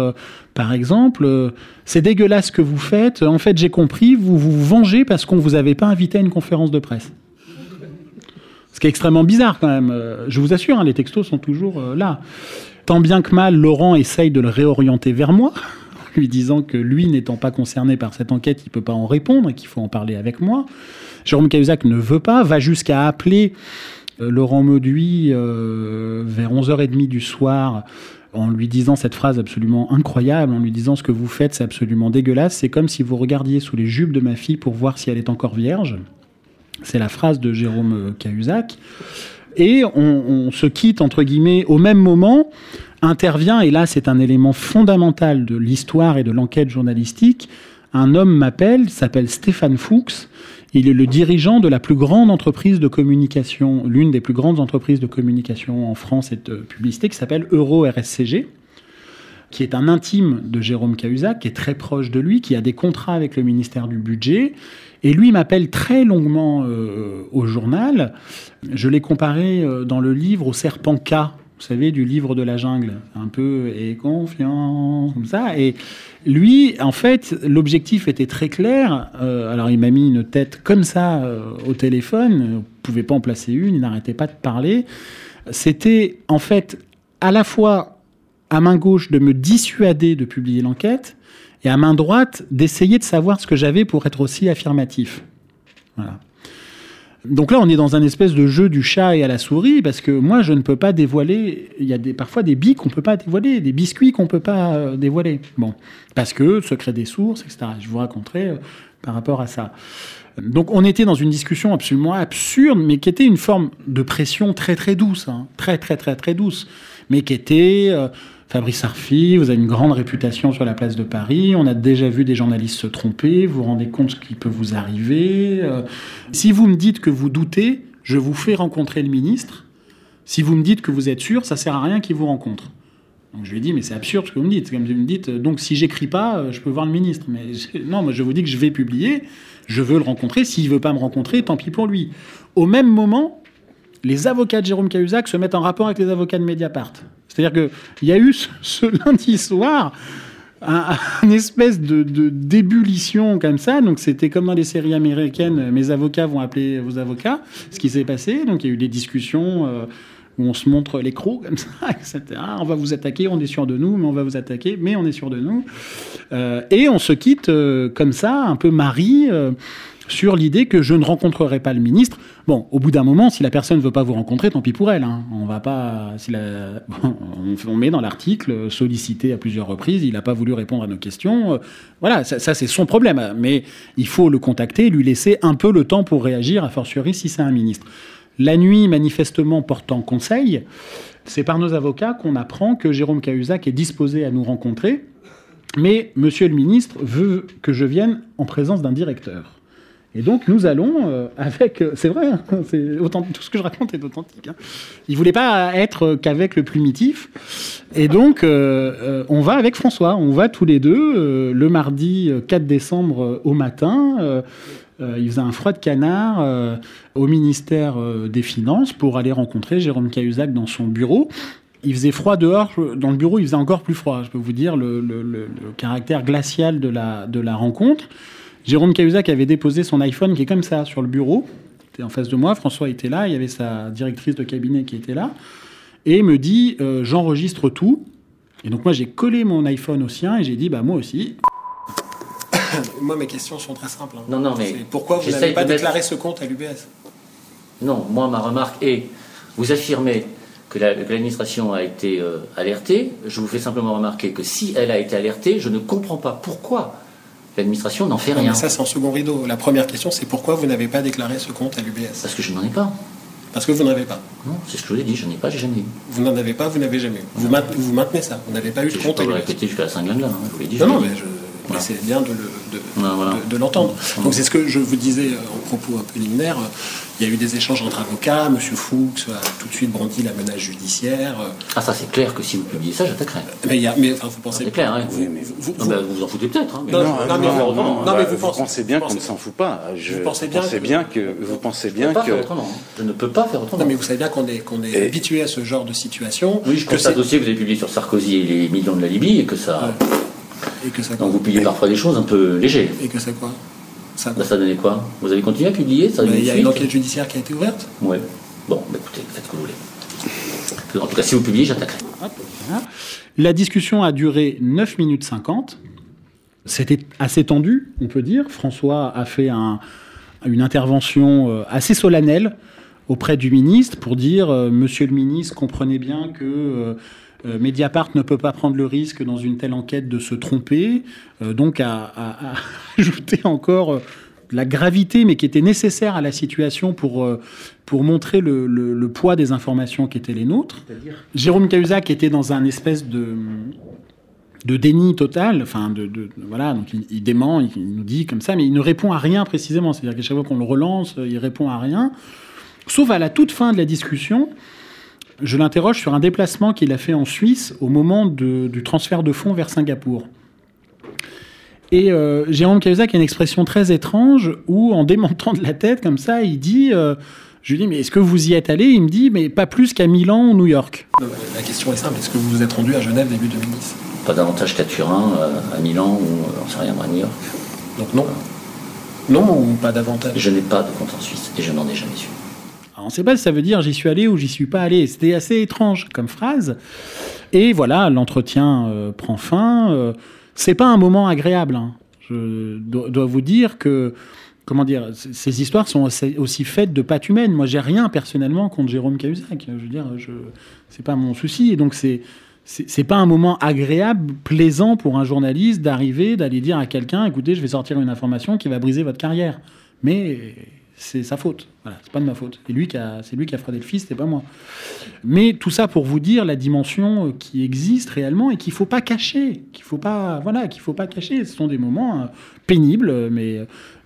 par exemple, euh, c'est dégueulasse ce que vous faites. En fait, j'ai compris, vous vous vengez parce qu'on vous avait pas invité à une conférence de presse. Ce qui est extrêmement bizarre quand même. Euh, je vous assure, hein, les textos sont toujours euh, là. Tant bien que mal, Laurent essaye de le réorienter vers moi, lui disant que lui, n'étant pas concerné par cette enquête, il peut pas en répondre et qu'il faut en parler avec moi. Jérôme Cahuzac ne veut pas, va jusqu'à appeler Laurent Mauduit vers 11h30 du soir en lui disant cette phrase absolument incroyable, en lui disant ce que vous faites, c'est absolument dégueulasse. C'est comme si vous regardiez sous les jupes de ma fille pour voir si elle est encore vierge. C'est la phrase de Jérôme Cahuzac. Et on, se quitte, entre guillemets, au même moment, intervient, et là c'est un élément fondamental de l'histoire et de l'enquête journalistique, un homme m'appelle, s'appelle Stéphane Fuchs, il est le dirigeant de la plus grande entreprise de communication, l'une des plus grandes entreprises de communication en France et de publicité, qui s'appelle Euro RSCG, qui est un intime de Jérôme Cahuzac, qui est très proche de lui, qui a des contrats avec le ministère du Budget. Et lui m'appelle très longuement euh, au journal. Je l'ai comparé euh, dans le livre au serpent K, vous savez, du livre de la jungle, un peu et confiance, comme ça. Et lui, en fait, l'objectif était très clair. Euh, alors, il m'a mis une tête comme ça euh, au téléphone. ne pouvait pas en placer une. Il n'arrêtait pas de parler. C'était, en fait, à la fois à main gauche de me dissuader de publier l'enquête et à main droite d'essayer de savoir ce que j'avais pour être aussi affirmatif. Voilà. Donc là, on est dans un espèce de jeu du chat et à la souris, parce que moi, je ne peux pas dévoiler. Il y a parfois des billes qu'on ne peut pas dévoiler, des biscuits qu'on ne peut pas euh, dévoiler. Bon, parce que secret des sources, etc. Je vous raconterai euh, par rapport à ça. Donc on était dans une discussion absolument absurde, mais qui était une forme de pression très très douce, hein. très très très très douce, mais qui était euh, Fabrice Arfi, vous avez une grande réputation sur la place de Paris. On a déjà vu des journalistes se tromper. Vous vous rendez compte ce qui peut vous arriver. Euh, si vous me dites que vous doutez, je vous fais rencontrer le ministre. Si vous me dites que vous êtes sûr, ça sert à rien qu'il vous rencontre. Donc je lui ai dit, mais c'est absurde ce que vous me dites. Comme vous me dites, euh, donc si j'écris pas, euh, je peux voir le ministre. Mais non, moi je vous dis que je vais publier, je veux le rencontrer. S'il veut pas me rencontrer, tant pis pour lui. Au même moment, les avocats de Jérôme Cahuzac se mettent en rapport avec les avocats de Mediapart. C'est-à-dire qu'il y a eu ce, lundi soir un, espèce de, d'ébullition comme ça. Donc c'était comme dans les séries américaines, mes avocats vont appeler vos avocats. Ce qui s'est passé, donc il y a eu des discussions euh, où on se montre les comme ça, etc. On va vous attaquer, on est sûr de nous, mais on va vous attaquer, mais on est sûr de nous. Euh, et on se quitte euh, comme ça, un peu mari sur l'idée que je ne rencontrerai pas le ministre. Bon, au bout d'un moment, si la personne ne veut pas vous rencontrer, tant pis pour elle. Hein. On va pas, on, met dans l'article sollicité à plusieurs reprises, il n'a pas voulu répondre à nos questions. Euh, voilà, ça, c'est son problème. Mais il faut le contacter, lui laisser un peu le temps pour réagir, a fortiori si c'est un ministre. La nuit, manifestement portant conseil, c'est par nos avocats qu'on apprend que Jérôme Cahuzac est disposé à nous rencontrer, mais Monsieur le ministre veut que je vienne en présence d'un directeur. Et donc nous allons euh, avec, c'est vrai, hein, tout ce que je raconte est authentique. Hein. Il voulait pas être qu'avec le plumitif. Et donc on va avec François, on va tous les deux le mardi 4 décembre au matin. il faisait un froid de canard au ministère des Finances pour aller rencontrer Jérôme Cahuzac dans son bureau. Il faisait froid dehors, dans le bureau il faisait encore plus froid. Je peux vous dire le, caractère glacial de la, de la rencontre. Jérôme Cahuzac avait déposé son iPhone qui est comme ça sur le bureau. était en face de moi. François était là. Il y avait sa directrice de cabinet qui était là. Et me dit euh, J'enregistre tout. Et donc, moi, j'ai collé mon iPhone au sien et j'ai dit Bah, moi aussi. moi, mes questions sont très simples. Hein. Non, non, mais. Pourquoi vous n'avez pas déclaré ce compte à l'UBS? Non, moi, ma remarque est Vous affirmez que l'administration a été euh, alertée. Je vous fais simplement remarquer que si elle a été alertée, je ne comprends pas pourquoi L'administration n'en fait rien. ça, c'est en second rideau. La première question, c'est pourquoi vous n'avez pas déclaré ce compte à l'UBS Parce que je n'en ai pas. Parce que vous n'en avez pas Non, c'est ce que je vous ai dit, je n'en ai pas, j'ai jamais eu. Vous n'en avez pas, vous n'avez jamais eu. Vous, maintenez, ça, vous n'avez pas eu de compte à l'UBS. Je vais répéter jusqu'à la cinquième là, hein, je vous l'ai dit. Non, non, mais je c'est bien de, l'entendre. Donc c'est ce que je vous disais euh, en propos un peu liminaire. Il y a eu des échanges entre avocats. Monsieur Fuchs a tout de suite brandi la menace judiciaire. Ah ça c'est clair que si vous publiez ça, j'attaquerai. Mais, il y a, mais enfin, vous pensez. C'est clair. Hein, vous, vous, vous, vous, en foutez peut-être. Hein, non, non, mais, non, mais vous, pensez, bien qu'on ne s'en fout pas. Je, vous pensez bien, bien que vous pensez bien que. Je ne peux pas faire autrement. Non mais vous savez bien qu'on est qu'on est habitué à ce genre de situation. Oui, je constate aussi que vous avez publié sur Sarkozy et les millions de la Libye et que ça. Et que ça Donc vous publiez parfois des choses un peu légères. Et que c'est quoi ça, bah, ça donnait quoi Vous avez continué à publier ça Il y a une enquête judiciaire qui a été ouverte Oui. Bon, bah, écoutez, faites ce que vous voulez. En tout cas, si vous publiez, j'attaquerai. La discussion a duré 9 minutes 50. C'était assez tendu, on peut dire. François a fait un, une intervention euh, assez solennelle auprès du ministre pour dire euh, Monsieur le ministre, comprenez bien que euh, euh, Mediapart ne peut pas prendre le risque dans une telle enquête de se tromper, euh, donc à, ajouter encore euh, la gravité, mais qui était nécessaire à la situation pour, pour montrer le, poids des informations qui étaient les nôtres. Jérôme Cahuzac était dans un espèce de, de déni total, enfin de, voilà, donc il, dément, il, nous dit comme ça, mais il ne répond à rien précisément. C'est-à-dire qu'à chaque fois qu'on le relance, il répond à rien, sauf à la toute fin de la discussion je l'interroge sur un déplacement qu'il a fait en Suisse au moment du transfert de fonds vers Singapour. Et euh, Jérôme Cahuzac a une expression très étrange où, en démontant de la tête comme ça, il dit euh, Je lui dis, mais est-ce que vous y êtes allé? Il me dit, mais pas plus qu'à Milan ou New York. La question est simple est-ce que vous vous êtes rendu à Genève début 2010 Pas davantage qu'à Turin, euh, à Milan ou, on sait rien, à New York. Donc non Non ou pas davantage? Je n'ai pas de compte en Suisse et je n'en ai jamais su on ne sait pas si ça veut dire j'y suis allé ou j'y suis pas allé. C'était assez étrange comme phrase. Et voilà, l'entretien euh, prend fin. Euh, c'est pas un moment agréable. Hein. Je dois vous dire que comment dire, ces histoires sont aussi, faites de pattes humaines. Moi, j'ai rien personnellement contre Jérôme Cahuzac. Je veux dire, je, c'est pas mon souci. Et donc, c'est, c'est, pas un moment agréable, plaisant pour un journaliste d'arriver, d'aller dire à quelqu'un, écoutez, je vais sortir une information qui va briser votre carrière. Mais c'est sa faute. Voilà, c'est pas de ma faute. C'est lui qui a, c'est lui qui a fraudé le fils, c'est pas moi. Mais tout ça pour vous dire la dimension euh, qui existe réellement et qu'il faut pas cacher, qu'il faut pas, voilà, qu'il faut pas cacher. Ce sont des moments euh, pénibles, mais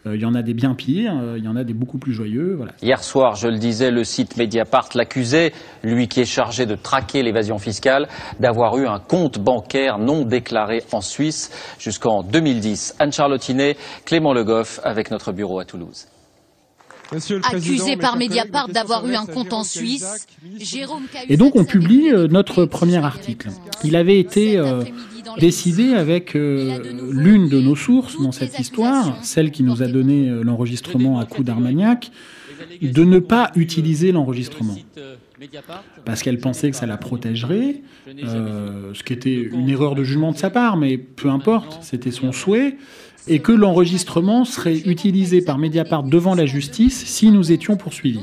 euh, il y en a des bien pires, il y en a des beaucoup plus joyeux. Hier soir, je le disais, le site Mediapart l'accusait, lui qui est chargé de traquer l'évasion fiscale, d'avoir eu un compte bancaire non déclaré en Suisse jusqu'en 2010. Anne Charlottinet, Clément Le Goff avec notre bureau à Toulouse. Accusé par Mediapart d'avoir eu un compte en Suisse, Jérôme Et donc on publie euh, notre premier article. Il avait été euh, décidé avec euh, l'une de nos sources dans cette histoire, celle qui nous a donné l'enregistrement à coup d'Armagnac, de ne pas utiliser l'enregistrement. Parce qu'elle pensait que ça la protégerait, ce qui était une erreur de jugement de sa part, mais peu importe, c'était son souhait et que l'enregistrement serait utilisé par Mediapart devant la justice si nous étions poursuivis.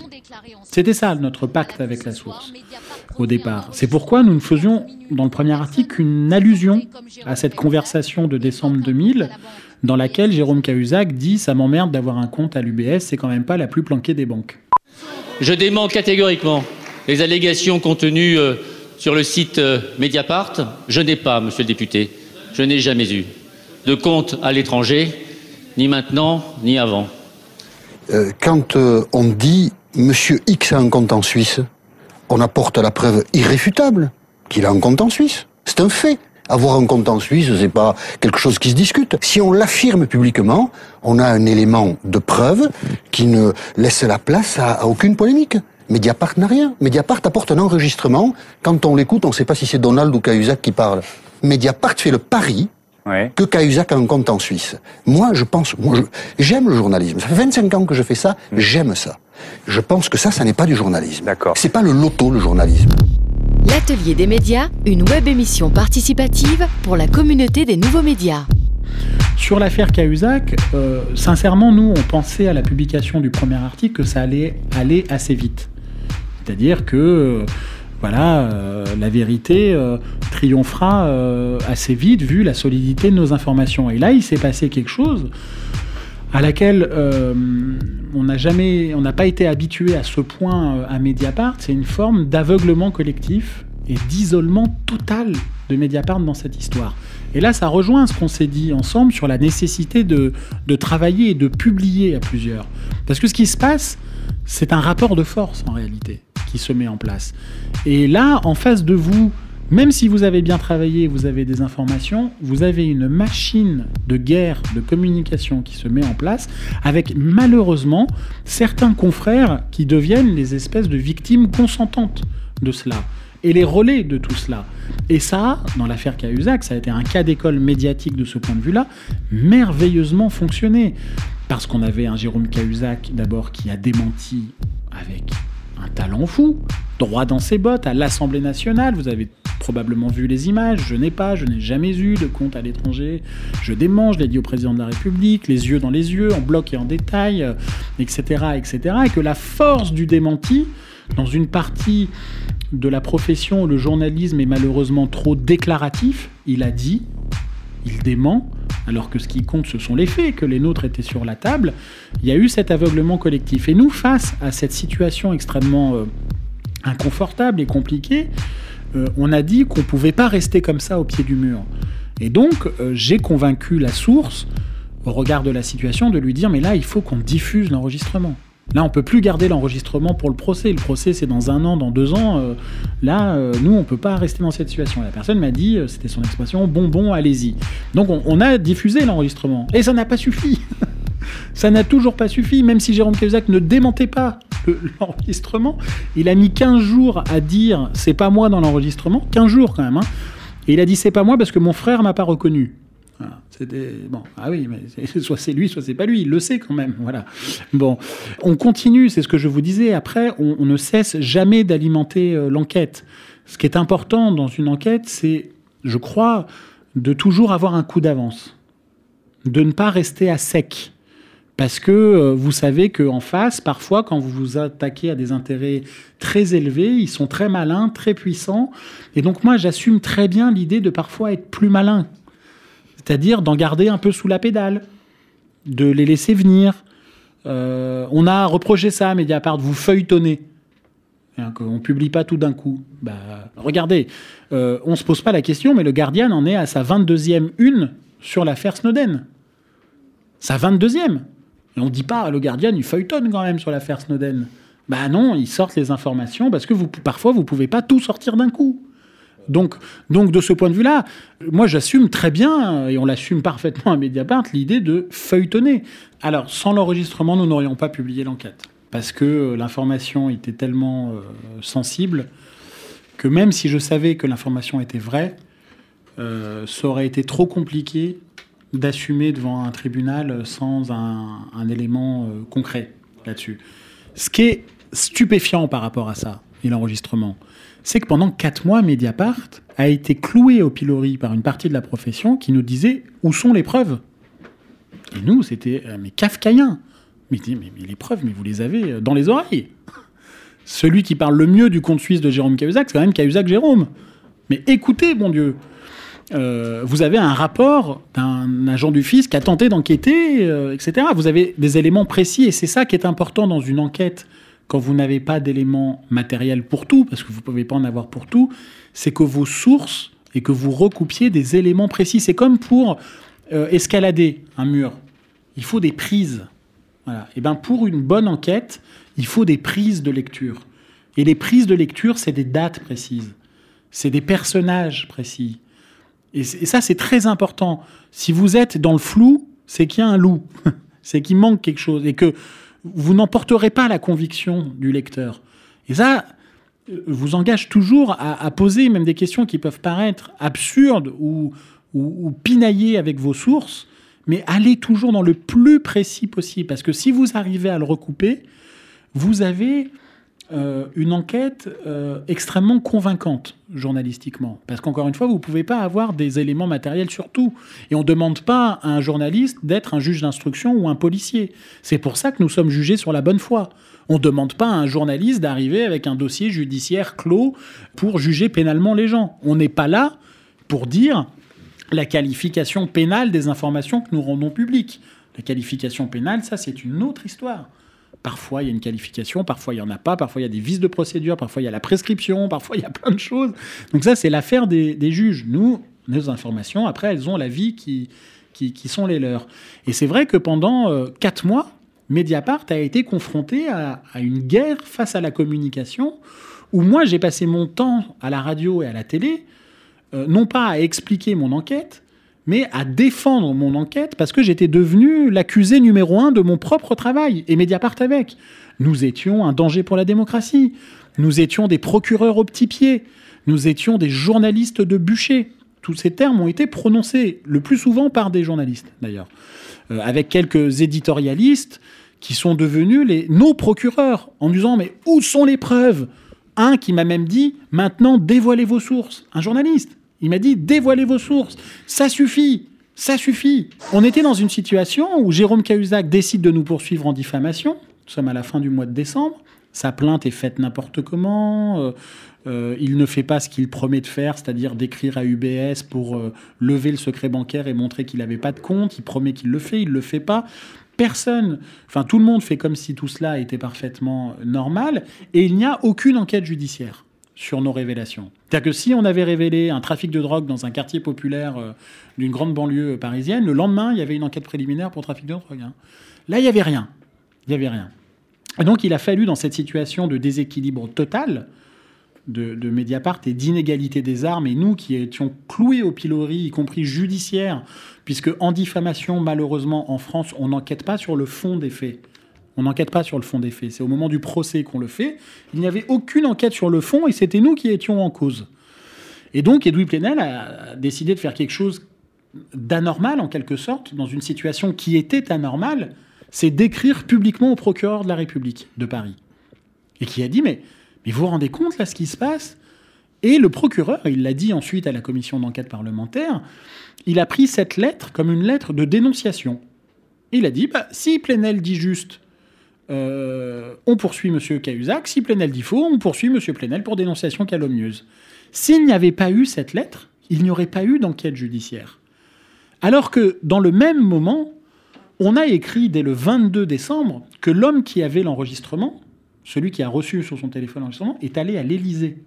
C'était ça notre pacte avec la source au départ. C'est pourquoi nous ne faisions dans le premier article qu'une allusion à cette conversation de décembre 2000 dans laquelle Jérôme Cahuzac dit ça m'emmerde d'avoir un compte à l'UBS, c'est quand même pas la plus planquée des banques. Je dément catégoriquement les allégations contenues euh, sur le site euh, Mediapart. Je n'ai pas, monsieur le député, je n'ai jamais eu de compte à l'étranger, ni maintenant, ni avant. euh, quand euh, on dit Monsieur X a un compte en Suisse, on apporte la preuve irréfutable qu'il a un compte en Suisse. C'est un fait. Avoir un compte en Suisse, c'est pas quelque chose qui se discute. Si on l'affirme publiquement, on a un élément de preuve qui ne laisse la place à, aucune polémique. Mediapart n'a rien. Mediapart apporte un enregistrement. Quand on l'écoute, on ne sait pas si c'est Donald ou Cahuzac qui parle. Mediapart fait le pari que Cahuzac a un compte en Suisse. Moi, je pense, j'aime le journalisme. Ça fait 25 ans que je fais ça, j'aime ça. Je pense que ça, ça n'est pas du journalisme. D'accord. C'est pas le loto, le journalisme. L'Atelier des médias, une web émission participative pour la communauté des nouveaux médias. Sur l'affaire Cahuzac, euh, sincèrement, nous, on pensait à la publication du premier article que ça allait aller assez vite. C'est-à-dire que, euh, voilà, euh, la vérité euh, triomphera euh, assez vite vu la solidité de nos informations. Et là, il s'est passé quelque chose à laquelle on n'a jamais, on n'a pas été habitué à ce point à Mediapart. C'est une forme d'aveuglement collectif et d'isolement total de Mediapart dans cette histoire. Et là, ça rejoint ce qu'on s'est dit ensemble sur la nécessité de travailler et de publier à plusieurs. Parce que ce qui se passe, c'est un rapport de force en réalité se met en place. Et là, en face de vous, même si vous avez bien travaillé, vous avez des informations, vous avez une machine de guerre, de communication qui se met en place, avec malheureusement certains confrères qui deviennent les espèces de victimes consentantes de cela et les relais de tout cela. Et ça, dans l'affaire Cahuzac, ça a été un cas d'école médiatique de ce point de vue-là, merveilleusement fonctionné. Parce qu'on avait un Jérôme Cahuzac, d'abord, qui a démenti avec un talent fou, droit dans ses bottes, à l'Assemblée nationale. Vous avez probablement vu les images. Je n'ai pas, je n'ai jamais eu de compte à l'étranger. Je démange, je l'ai dit au président de la République, les yeux dans les yeux, en bloc et en détail, euh, etc., etc. Et que la force du démenti, dans une partie de la profession où le journalisme est malheureusement trop déclaratif, il a dit, il dément, alors que ce qui compte, ce sont les faits, que les nôtres étaient sur la table, il y a eu cet aveuglement collectif. Et nous, face à cette situation extrêmement euh, inconfortable et compliquée, euh, on a dit qu'on ne pouvait pas rester comme ça au pied du mur. Et donc, euh, j'ai convaincu la source, au regard de la situation, de lui dire, mais là, il faut qu'on diffuse l'enregistrement. Là, on peut plus garder l'enregistrement pour le procès. Le procès, c'est dans un an, dans deux ans. Euh, là, euh, nous, on peut pas rester dans cette situation. La personne m'a dit, euh, c'était son expression, bon, bon, allez-y. Donc, on, a diffusé l'enregistrement. Et ça n'a pas suffi. ça n'a toujours pas suffi, même si Jérôme Cahuzac ne démentait pas le- l'enregistrement. Il a mis 15 jours à dire, c'est pas moi dans l'enregistrement. 15 jours quand même. hein. Et il a dit, c'est pas moi parce que mon frère m'a pas reconnu. C'était bon. Ah oui, mais soit c'est lui, soit c'est pas lui. Il le sait quand même. Voilà. Bon, on continue. C'est ce que je vous disais. Après, on, on ne cesse jamais d'alimenter euh, l'enquête. Ce qui est important dans une enquête, c'est, je crois, de toujours avoir un coup d'avance, de ne pas rester à sec. Parce que euh, vous savez qu'en face, parfois, quand vous vous attaquez à des intérêts très élevés, ils sont très malins, très puissants. Et donc moi, j'assume très bien l'idée de parfois être plus malin. C'est-à-dire d'en garder un peu sous la pédale, de les laisser venir. Euh, on a reproché ça à Mediapart, vous feuilletonnez. Hein, qu'on ne publie pas tout d'un coup. Bah, regardez, euh, on ne se pose pas la question, mais le Guardian en est à sa 22e une sur l'affaire Snowden. Sa 22e. Et on ne dit pas, le Guardian, il feuilletonne quand même sur l'affaire Snowden. Bah non, ils sortent les informations parce que vous, parfois, vous ne pouvez pas tout sortir d'un coup. Donc, donc, de ce point de vue-là, moi, j'assume très bien, et on l'assume parfaitement à Mediapart, l'idée de feuilletonner. Alors, sans l'enregistrement, nous n'aurions pas publié l'enquête. Parce que euh, l'information était tellement euh, sensible que même si je savais que l'information était vraie, euh, ça aurait été trop compliqué d'assumer devant un tribunal sans un, élément concret là-dessus. Ce qui est stupéfiant par rapport à ça, et l'enregistrement, c'est que pendant quatre mois, Mediapart a été cloué au pilori par une partie de la profession qui nous disait où sont les preuves? Et nous, c'était euh, mais kafkaïen. Mais, mais, les preuves, mais vous les avez euh, dans les oreilles. Celui qui parle le mieux du compte suisse de Jérôme Cahuzac, c'est quand même Cahuzac Jérôme. Mais écoutez, bon Dieu, euh, vous avez un rapport d'un agent du fisc qui a tenté d'enquêter, euh, etc. Vous avez des éléments précis et c'est ça qui est important dans une enquête quand vous n'avez pas d'éléments matériels pour tout, parce que vous ne pouvez pas en avoir pour tout, c'est que vos sources et que vous recoupiez des éléments précis. C'est comme pour euh, escalader un mur. Il faut des prises. Voilà. Et ben pour une bonne enquête, il faut des prises de lecture. Et les prises de lecture, c'est des dates précises, c'est des personnages précis. Et, ça, c'est très important. Si vous êtes dans le flou, c'est qu'il y a un loup, c'est qu'il manque quelque chose et que vous n'emporterez pas la conviction du lecteur. Et ça, vous engage toujours à, poser même des questions qui peuvent paraître absurdes ou, ou, pinailler avec vos sources, mais allez toujours dans le plus précis possible. Parce que si vous arrivez à le recouper, vous avez euh, une enquête euh, extrêmement convaincante journalistiquement. Parce qu'encore une fois, vous ne pouvez pas avoir des éléments matériels sur tout. Et on ne demande pas à un journaliste d'être un juge d'instruction ou un policier. C'est pour ça que nous sommes jugés sur la bonne foi. On ne demande pas à un journaliste d'arriver avec un dossier judiciaire clos pour juger pénalement les gens. On n'est pas là pour dire la qualification pénale des informations que nous rendons publiques. La qualification pénale, ça, c'est une autre histoire. Parfois, il y a une qualification, parfois, il n'y en a pas, parfois, il y a des vices de procédure, parfois, il y a la prescription, parfois, il y a plein de choses. Donc ça, c'est l'affaire des, juges. Nous, nos informations, après, elles ont la vie qui, qui, sont les leurs. Et c'est vrai que pendant euh, quatre mois, Mediapart a été confronté à, une guerre face à la communication, où moi, j'ai passé mon temps à la radio et à la télé, euh, non pas à expliquer mon enquête, mais à défendre mon enquête parce que j'étais devenu l'accusé numéro un de mon propre travail, et Mediapart avec. Nous étions un danger pour la démocratie. Nous étions des procureurs au petit pied. Nous étions des journalistes de bûcher. Tous ces termes ont été prononcés, le plus souvent par des journalistes d'ailleurs, euh, avec quelques éditorialistes qui sont devenus nos procureurs en disant mais où sont les preuves? Un qui m'a même dit maintenant dévoilez vos sources. Un journaliste. Il m'a dit dévoilez vos sources. Ça suffit. Ça suffit. On était dans une situation où Jérôme Cahuzac décide de nous poursuivre en diffamation. Nous sommes à la fin du mois de décembre. Sa plainte est faite n'importe comment. Euh, euh, il ne fait pas ce qu'il promet de faire, c'est-à-dire d'écrire à UBS pour euh, lever le secret bancaire et montrer qu'il n'avait pas de compte. Il promet qu'il le fait, il ne le fait pas. Personne, enfin tout le monde fait comme si tout cela était parfaitement normal et il n'y a aucune enquête judiciaire sur nos révélations. C'est-à-dire que si on avait révélé un trafic de drogue dans un quartier populaire euh, d'une grande banlieue parisienne, le lendemain, il y avait une enquête préliminaire pour trafic de drogue. Hein. Là, il n'y avait rien. Il n'y avait rien. Et donc, il a fallu, dans cette situation de déséquilibre total de, de Mediapart et d'inégalité des armes, et nous qui étions cloués au pilori, y compris judiciaire, puisque en diffamation, malheureusement, en France, on n'enquête pas sur le fond des faits. On n'enquête pas sur le fond des faits. C'est au moment du procès qu'on le fait. Il n'y avait aucune enquête sur le fond et c'était nous qui étions en cause. Et donc, Edoui Plenel a décidé de faire quelque chose d'anormal, en quelque sorte, dans une situation qui était anormale, c'est d'écrire publiquement au procureur de la République de Paris. Et qui a dit, mais, vous vous rendez compte, là, ce qui se passe? Et le procureur, il l'a dit ensuite à la commission d'enquête parlementaire, il a pris cette lettre comme une lettre de dénonciation. Il a dit, bah, si Plenel dit juste euh, on poursuit M. Cahuzac. Si Plenel dit faux, on poursuit M. Plenel pour dénonciation calomnieuse. S'il n'y avait pas eu cette lettre, il n'y aurait pas eu d'enquête judiciaire. Alors que dans le même moment, on a écrit dès le 22 décembre que l'homme qui avait l'enregistrement, celui qui a reçu sur son téléphone l'enregistrement, est allé à l'Élysée.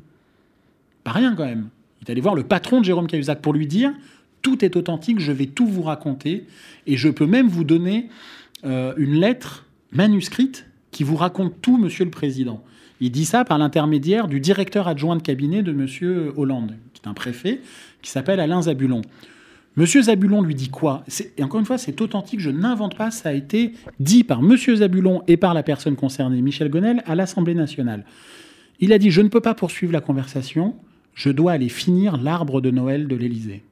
Pas rien quand même. Il est allé voir le patron de Jérôme Cahuzac pour lui dire tout est authentique, je vais tout vous raconter et je peux même vous donner euh, une lettre manuscrite qui vous raconte tout, Monsieur le Président. Il dit ça par l'intermédiaire du directeur adjoint de cabinet de Monsieur Hollande, qui est un préfet, qui s'appelle Alain Zabulon. Monsieur Zabulon lui dit quoi? Et encore une fois, c'est authentique, je n'invente pas, ça a été dit par Monsieur Zabulon et par la personne concernée, Michel Gonel, à l'Assemblée nationale. Il a dit Je ne peux pas poursuivre la conversation, je dois aller finir l'arbre de Noël de l'Élysée.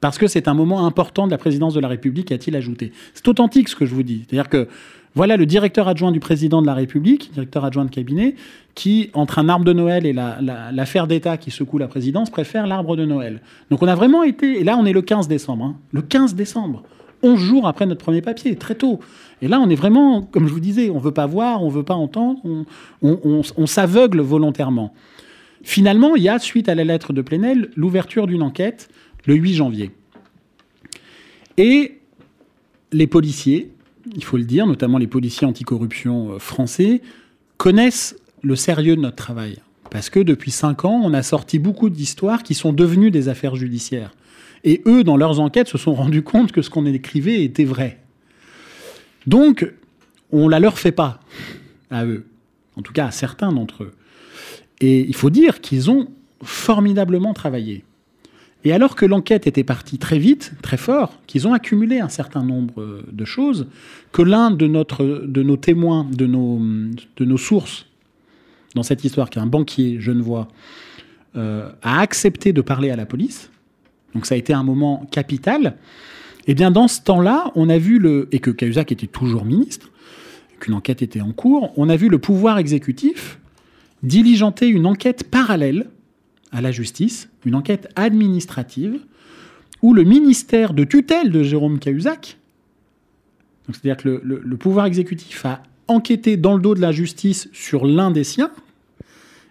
Parce que c'est un moment important de la présidence de la République, a-t-il ajouté. C'est authentique ce que je vous dis. C'est-à-dire que voilà le directeur adjoint du président de la République, directeur adjoint de cabinet, qui, entre un arbre de Noël et l'affaire d'État qui secoue la présidence, préfère l'arbre de Noël. Donc on a vraiment été, et là on est le 15 décembre, hein. le 15 décembre, 11 jours après notre premier papier, très tôt. Et là on est vraiment, comme je vous disais, on ne veut pas voir, on ne veut pas entendre, on s'aveugle volontairement. Finalement, il y a, suite à la lettre de Plenel, l'ouverture d'une enquête le 8 janvier. Et les policiers, il faut le dire, notamment les policiers anticorruption euh, français, connaissent le sérieux de notre travail. Parce que depuis cinq ans, on a sorti beaucoup d'histoires qui sont devenues des affaires judiciaires. Et eux, dans leurs enquêtes, se sont rendus compte que ce qu'on écrivait était vrai. Donc, on la leur fait pas à eux, en tout cas à certains d'entre eux. Et il faut dire qu'ils ont formidablement travaillé. Et alors que l'enquête était partie très vite, très fort, qu'ils ont accumulé un certain nombre de choses, que l'un de, nos témoins, de nos, de nos sources dans cette histoire, qui est un banquier genevois, euh, a accepté de parler à la police, donc ça a été un moment capital, et eh bien dans ce temps-là, on a vu le... et que Cahuzac était toujours ministre, qu'une enquête était en cours, on a vu le pouvoir exécutif diligenter une enquête parallèle à la justice, une enquête administrative, où le ministère de tutelle de Jérôme Cahuzac, c'est-à-dire que le, pouvoir exécutif a enquêté dans le dos de la justice sur l'un des siens,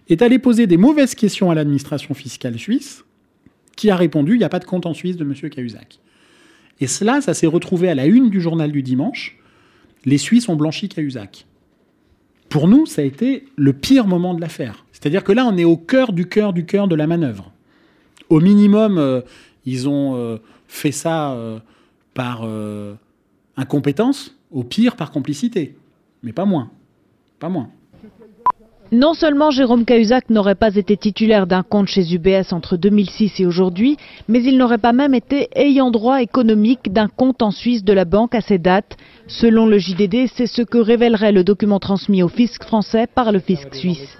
est allé poser des mauvaises questions à l'administration fiscale suisse, qui a répondu il n'y a pas de compte en Suisse de M. Cahuzac. Et cela, ça s'est retrouvé à la une du journal du dimanche. Les Suisses ont blanchi Cahuzac. Pour nous, ça a été le pire moment de l'affaire. C'est-à-dire que là, on est au cœur du cœur du cœur de la manœuvre. Au minimum, euh, ils ont euh, fait ça euh, par incompétence, au pire par complicité. Mais pas moins. Pas moins. Non seulement Jérôme Cahuzac n'aurait pas été titulaire d'un compte chez UBS entre 2006 et aujourd'hui, mais il n'aurait pas même été ayant droit économique d'un compte en Suisse de la banque à ces dates. Selon le JDD, c'est ce que révélerait le document transmis au fisc français par le fisc suisse.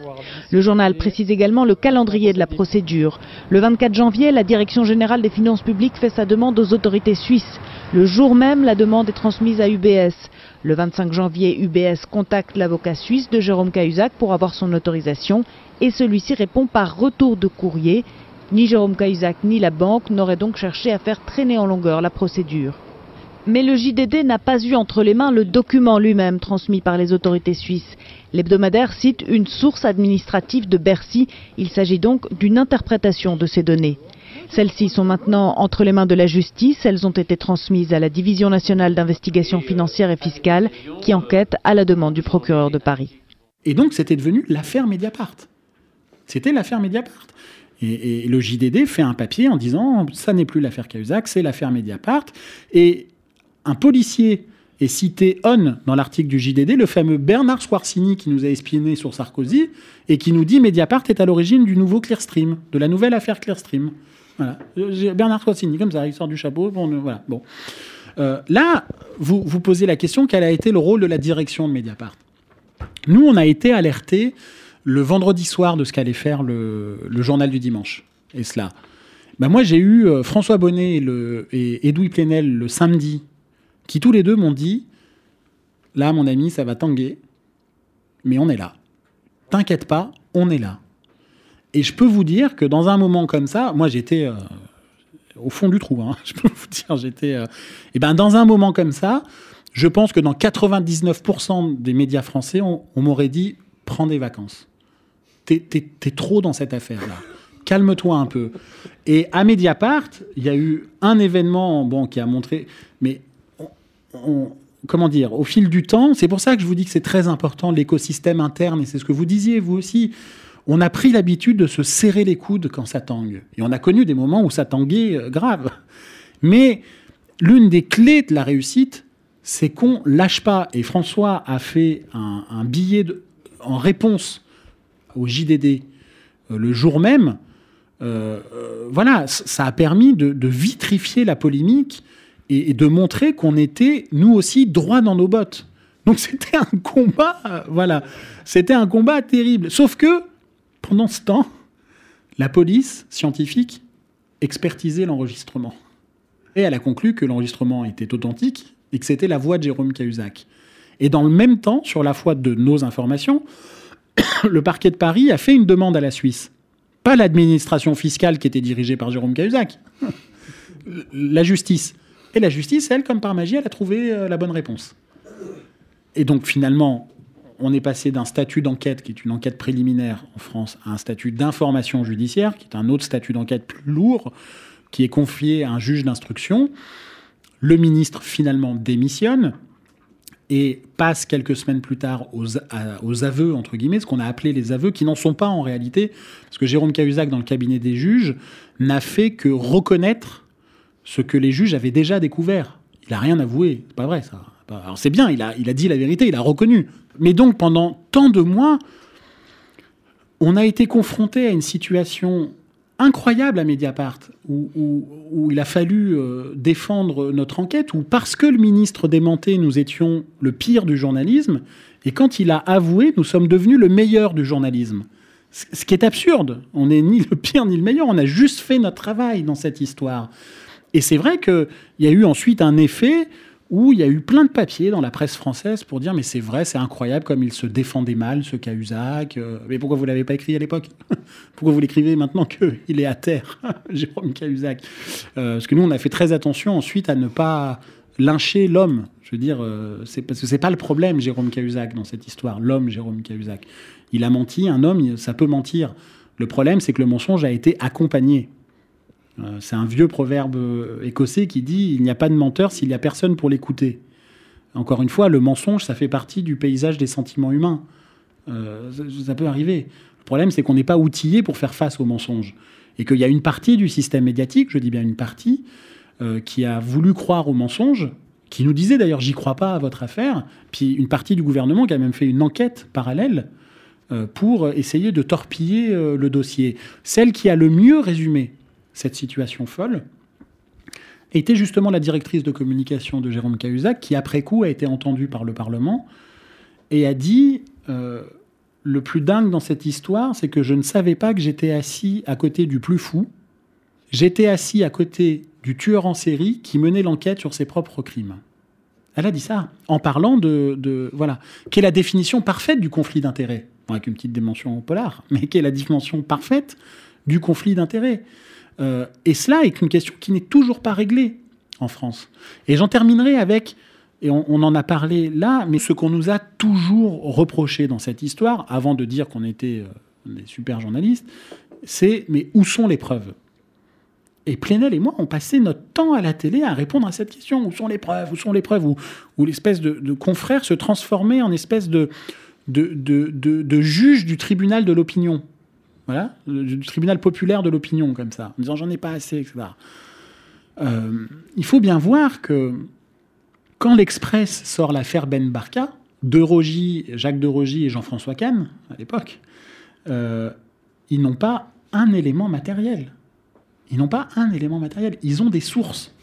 Le journal précise également le calendrier de la procédure. Le 24 janvier, la Direction générale des finances publiques fait sa demande aux autorités suisses. Le jour même, la demande est transmise à UBS. Le 25 janvier, UBS contacte l'avocat suisse de Jérôme Cahuzac pour avoir son autorisation et celui-ci répond par retour de courrier. Ni Jérôme Cahuzac ni la banque n'auraient donc cherché à faire traîner en longueur la procédure. Mais le JDD n'a pas eu entre les mains le document lui-même transmis par les autorités suisses. L'hebdomadaire cite une source administrative de Bercy. Il s'agit donc d'une interprétation de ces données. Celles-ci sont maintenant entre les mains de la justice. Elles ont été transmises à la Division nationale d'investigation financière et fiscale qui enquête à la demande du procureur de Paris. Et donc c'était devenu l'affaire Mediapart. C'était l'affaire Mediapart. Et, le JDD fait un papier en disant ça n'est plus l'affaire Cahuzac, c'est l'affaire Mediapart. Et un policier est cité on dans l'article du JDD, le fameux Bernard Squarcini qui nous a espionné sur Sarkozy et qui nous dit Mediapart est à l'origine du nouveau Clearstream, de la nouvelle affaire Clearstream. Bernard Squarcini, comme ça, il sort du chapeau. Bon. Euh, là, vous vous posez la question quel a été le rôle de la direction de Mediapart? Nous, on a été alertés le vendredi soir de ce qu'allait faire le, journal du dimanche. Et cela. Ben moi, j'ai eu euh, François Bonnet et, le, et Edoui Plenel le samedi, qui tous les deux m'ont dit Là, mon ami, ça va tanguer, mais on est là. T'inquiète pas, on est là. Et je peux vous dire que dans un moment comme ça, moi j'étais euh, au fond du trou, hein, je peux vous dire, j'étais. et euh, eh ben dans un moment comme ça, je pense que dans 99% des médias français, on, m'aurait dit prends des vacances. T'es es, trop dans cette affaire-là. Calme-toi un peu. Et à Mediapart, il y a eu un événement bon, qui a montré. Mais comment dire, au fil du temps, c'est pour ça que je vous dis que c'est très important l'écosystème interne, et c'est ce que vous disiez vous aussi on a pris l'habitude de se serrer les coudes quand ça tangue. Et on a connu des moments où ça tanguait euh, grave. Mais l'une des clés de la réussite, c'est qu'on lâche pas. Et François a fait un, billet en réponse au JDD euh, le jour même. Euh, voilà, ça a permis de, vitrifier la polémique et, de montrer qu'on était, nous aussi, droit dans nos bottes. Donc c'était un combat, voilà, c'était un combat terrible. Sauf que pendant ce temps, la police scientifique expertisait l'enregistrement. Et elle a conclu que l'enregistrement était authentique et que c'était la voix de Jérôme Cahuzac. Et dans le même temps, sur la foi de nos informations, le parquet de Paris a fait une demande à la Suisse. Pas l'administration fiscale qui était dirigée par Jérôme Cahuzac, la justice. Et la justice, elle, comme par magie, elle a trouvé euh, la bonne réponse. Et donc finalement, on est passé d'un statut d'enquête, qui est une enquête préliminaire en France, à un statut d'information judiciaire, qui est un autre statut d'enquête plus lourd, qui est confié à un juge d'instruction. Le ministre finalement démissionne et passe quelques semaines plus tard aux, aveux, entre guillemets, ce qu'on a appelé les aveux, qui n'en sont pas en réalité, parce que Jérôme Cahuzac, dans le cabinet des juges, n'a fait que reconnaître ce que les juges avaient déjà découvert. Il n'a rien avoué, c'est pas vrai ça Alors c'est bien, il a, il a dit la vérité, il a reconnu. Mais donc pendant tant de mois, on a été confronté à une situation incroyable à Mediapart, où, il a fallu euh, défendre notre enquête, où parce que le ministre démentait, nous étions le pire du journalisme, et quand il a avoué, nous sommes devenus le meilleur du journalisme. Ce qui est absurde. On n'est ni le pire ni le meilleur, on a juste fait notre travail dans cette histoire. Et c'est vrai qu'il y a eu ensuite un effet où il y a eu plein de papiers dans la presse française pour dire mais c'est vrai, c'est incroyable comme il se défendait mal, ce Cahuzac. Euh, mais pourquoi vous l'avez pas écrit à l'époque? Pourquoi vous l'écrivez maintenant qu'il est à terre, Jérôme Cahuzac? Euh, Parce que nous, on a fait très attention ensuite à ne pas lyncher l'homme. Je veux dire, euh, c'est parce que c'est pas le problème, Jérôme Cahuzac, dans cette histoire. L'homme, Jérôme Cahuzac. Il a menti, un homme, ça peut mentir. Le problème, c'est que le mensonge a été accompagné. Euh, c'est un vieux proverbe euh, écossais qui dit il n'y a pas de menteur s'il n'y a personne pour l'écouter. Encore une fois, le mensonge, ça fait partie du paysage des sentiments humains. Euh, ça, peut arriver. Le problème, c'est qu'on n'est pas outillé pour faire face au mensonge. Et qu'il y a une partie du système médiatique, je dis bien une partie, qui a voulu croire au mensonge, qui nous disait d'ailleurs j'y crois pas à votre affaire, puis une partie du gouvernement qui a même fait une enquête parallèle pour essayer de torpiller le dossier. Celle qui a le mieux résumé cette situation folle, était justement la directrice de communication de Jérôme Cahuzac, qui après coup a été entendue par le Parlement et a dit euh, Le plus dingue dans cette histoire, c'est que je ne savais pas que j'étais assis à côté du plus fou. J'étais assis à côté du tueur en série qui menait l'enquête sur ses propres crimes. Elle a dit ça en parlant de, voilà, qui est la définition parfaite du conflit d'intérêts, avec une petite dimension polar, mais qui est la dimension parfaite du conflit d'intérêts. Euh, et cela est une question qui n'est toujours pas réglée en France. Et j'en terminerai avec, et on, en a parlé là, mais ce qu'on nous a toujours reproché dans cette histoire, avant de dire qu'on était euh, des super journalistes, c'est mais où sont les preuves? Et Plenel et moi, on passé notre temps à la télé à répondre à cette question. Où sont les preuves? Où sont les preuves? Où, l'espèce de, confrère se transformait en espèce de, de juge du tribunal de l'opinion du tribunal populaire de l'opinion, comme ça, en disant j'en ai pas assez, etc. Euh, il faut bien voir que quand l'Express sort l'affaire Ben Barka, de Rogy, Jacques de Rogy et Jean-François Kahn, à l'époque, euh, ils n'ont pas un élément matériel. Ils n'ont pas un élément matériel. Ils ont des sources.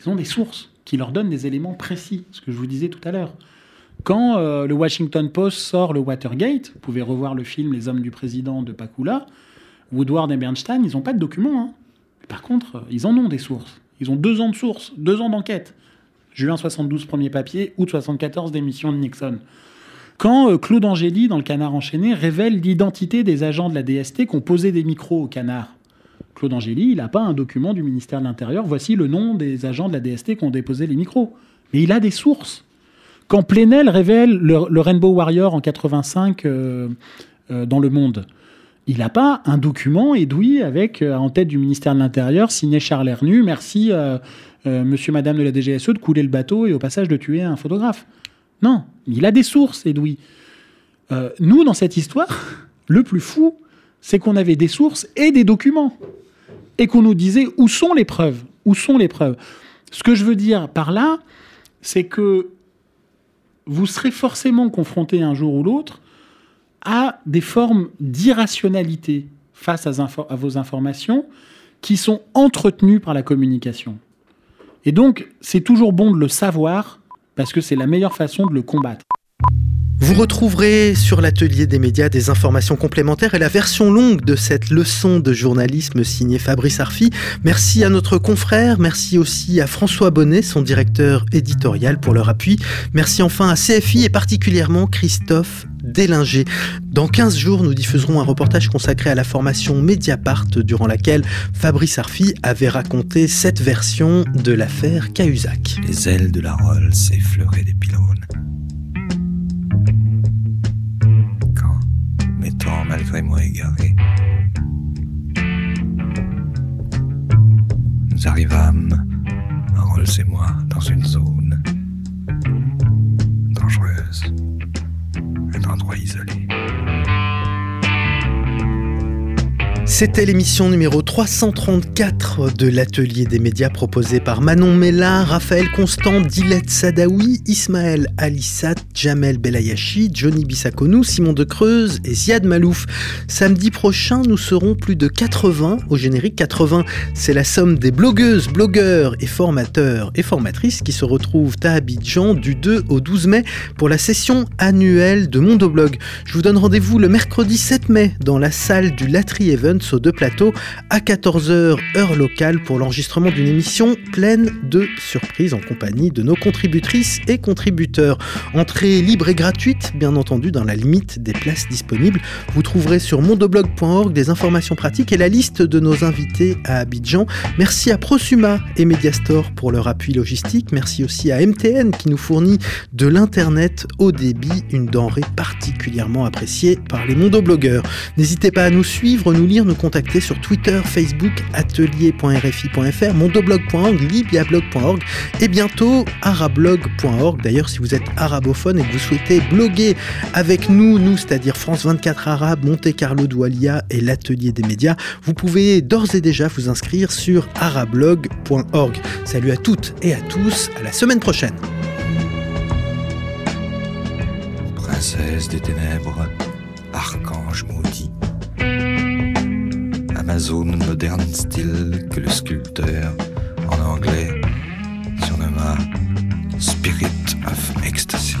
Ils ont des sources qui leur donnent des éléments précis, ce que je vous disais tout à l'heure. Quand euh, le Washington Post sort le Watergate, vous pouvez revoir le film Les Hommes du Président de Pakula, Woodward et Bernstein, ils n'ont pas de documents. Hein. Par contre, euh, ils en ont des sources. Ils ont deux ans de sources, deux ans d'enquête. Juin 72, premier papier, août 74, démission de Nixon. Quand euh, Claude Angéli, dans le Canard enchaîné, révèle l'identité des agents de la DST qui ont posé des micros au Canard, Claude Angéli, il n'a pas un document du ministère de l'Intérieur. Voici le nom des agents de la DST qui ont déposé les micros. Mais il a des sources. Quand Plenel révèle le, Rainbow Warrior en 85 euh, euh, dans Le Monde, il n'a pas un document édoui avec euh, en tête du ministère de l'Intérieur signé Charles Hernu, merci monsieur, madame de la DGSE de couler le bateau et au passage de tuer un photographe. Non, il a des sources édouis. nous, dans cette histoire, le plus fou, c'est qu'on avait des sources et des documents. Et qu'on nous disait où sont les preuves Où sont les preuves Ce que je veux dire par là, c'est que vous serez forcément confronté un jour ou l'autre à des formes d'irrationalité face à, vos informations qui sont entretenues par la communication. Et donc, c'est toujours bon de le savoir parce que c'est la meilleure façon de le combattre. Vous retrouverez sur l'atelier des médias des informations complémentaires et la version longue de cette leçon de journalisme signée Fabrice Arfi. Merci à notre confrère, merci aussi à François Bonnet, son directeur éditorial pour leur appui. Merci enfin à CFI et particulièrement Christophe Délinger. Dans 15 jours, nous diffuserons un reportage consacré à la formation Mediapart durant laquelle Fabrice Arfi avait raconté cette version de l'affaire Cahuzac. Les ailes de la Rolls effleuraient des pylônes. Malgré moi égaré. Nous arrivâmes, Rolls et moi, dans une zone dangereuse, un endroit isolé. C'était l'émission numéro 334 de l'atelier des médias proposé par Manon Mella, Raphaël Constant, Dilette Sadawi, Ismaël Alissat, Jamel Belayashi, Johnny Bissakonou, Simon de Creuse et Ziad Malouf. Samedi prochain, nous serons plus de 80 au générique. 80, c'est la somme des blogueuses, blogueurs et formateurs et formatrices qui se retrouvent à Abidjan du 2 au 12 mai pour la session annuelle de Mondoblog. Je vous donne rendez-vous le mercredi 7 mai dans la salle du Latry Events aux deux à 14h heure locale pour l'enregistrement d'une émission pleine de surprises en compagnie de nos contributrices et contributeurs. Entrée libre et gratuite, bien entendu, dans la limite des places disponibles. Vous trouverez sur mondoblog.org des informations pratiques et la liste de nos invités à Abidjan. Merci à Prosuma et Mediastore pour leur appui logistique. Merci aussi à MTN qui nous fournit de l'internet au débit, une denrée particulièrement appréciée par les mondoblogueurs. N'hésitez pas à nous suivre, nous lire, nous contacter sur Twitter, Facebook, atelier.rfi.fr, mondoblog.org, libiablog.org et bientôt arablog.org. D'ailleurs, si vous êtes arabophone et que vous souhaitez bloguer avec nous, nous, c'est-à-dire France 24 Arabe, Monte Carlo Doualia et l'atelier des médias, vous pouvez d'ores et déjà vous inscrire sur arablog.org. Salut à toutes et à tous, à la semaine prochaine. Princesse des ténèbres, archange Amazon moderne style que le sculpteur, en anglais, surnomma Spirit of Ecstasy.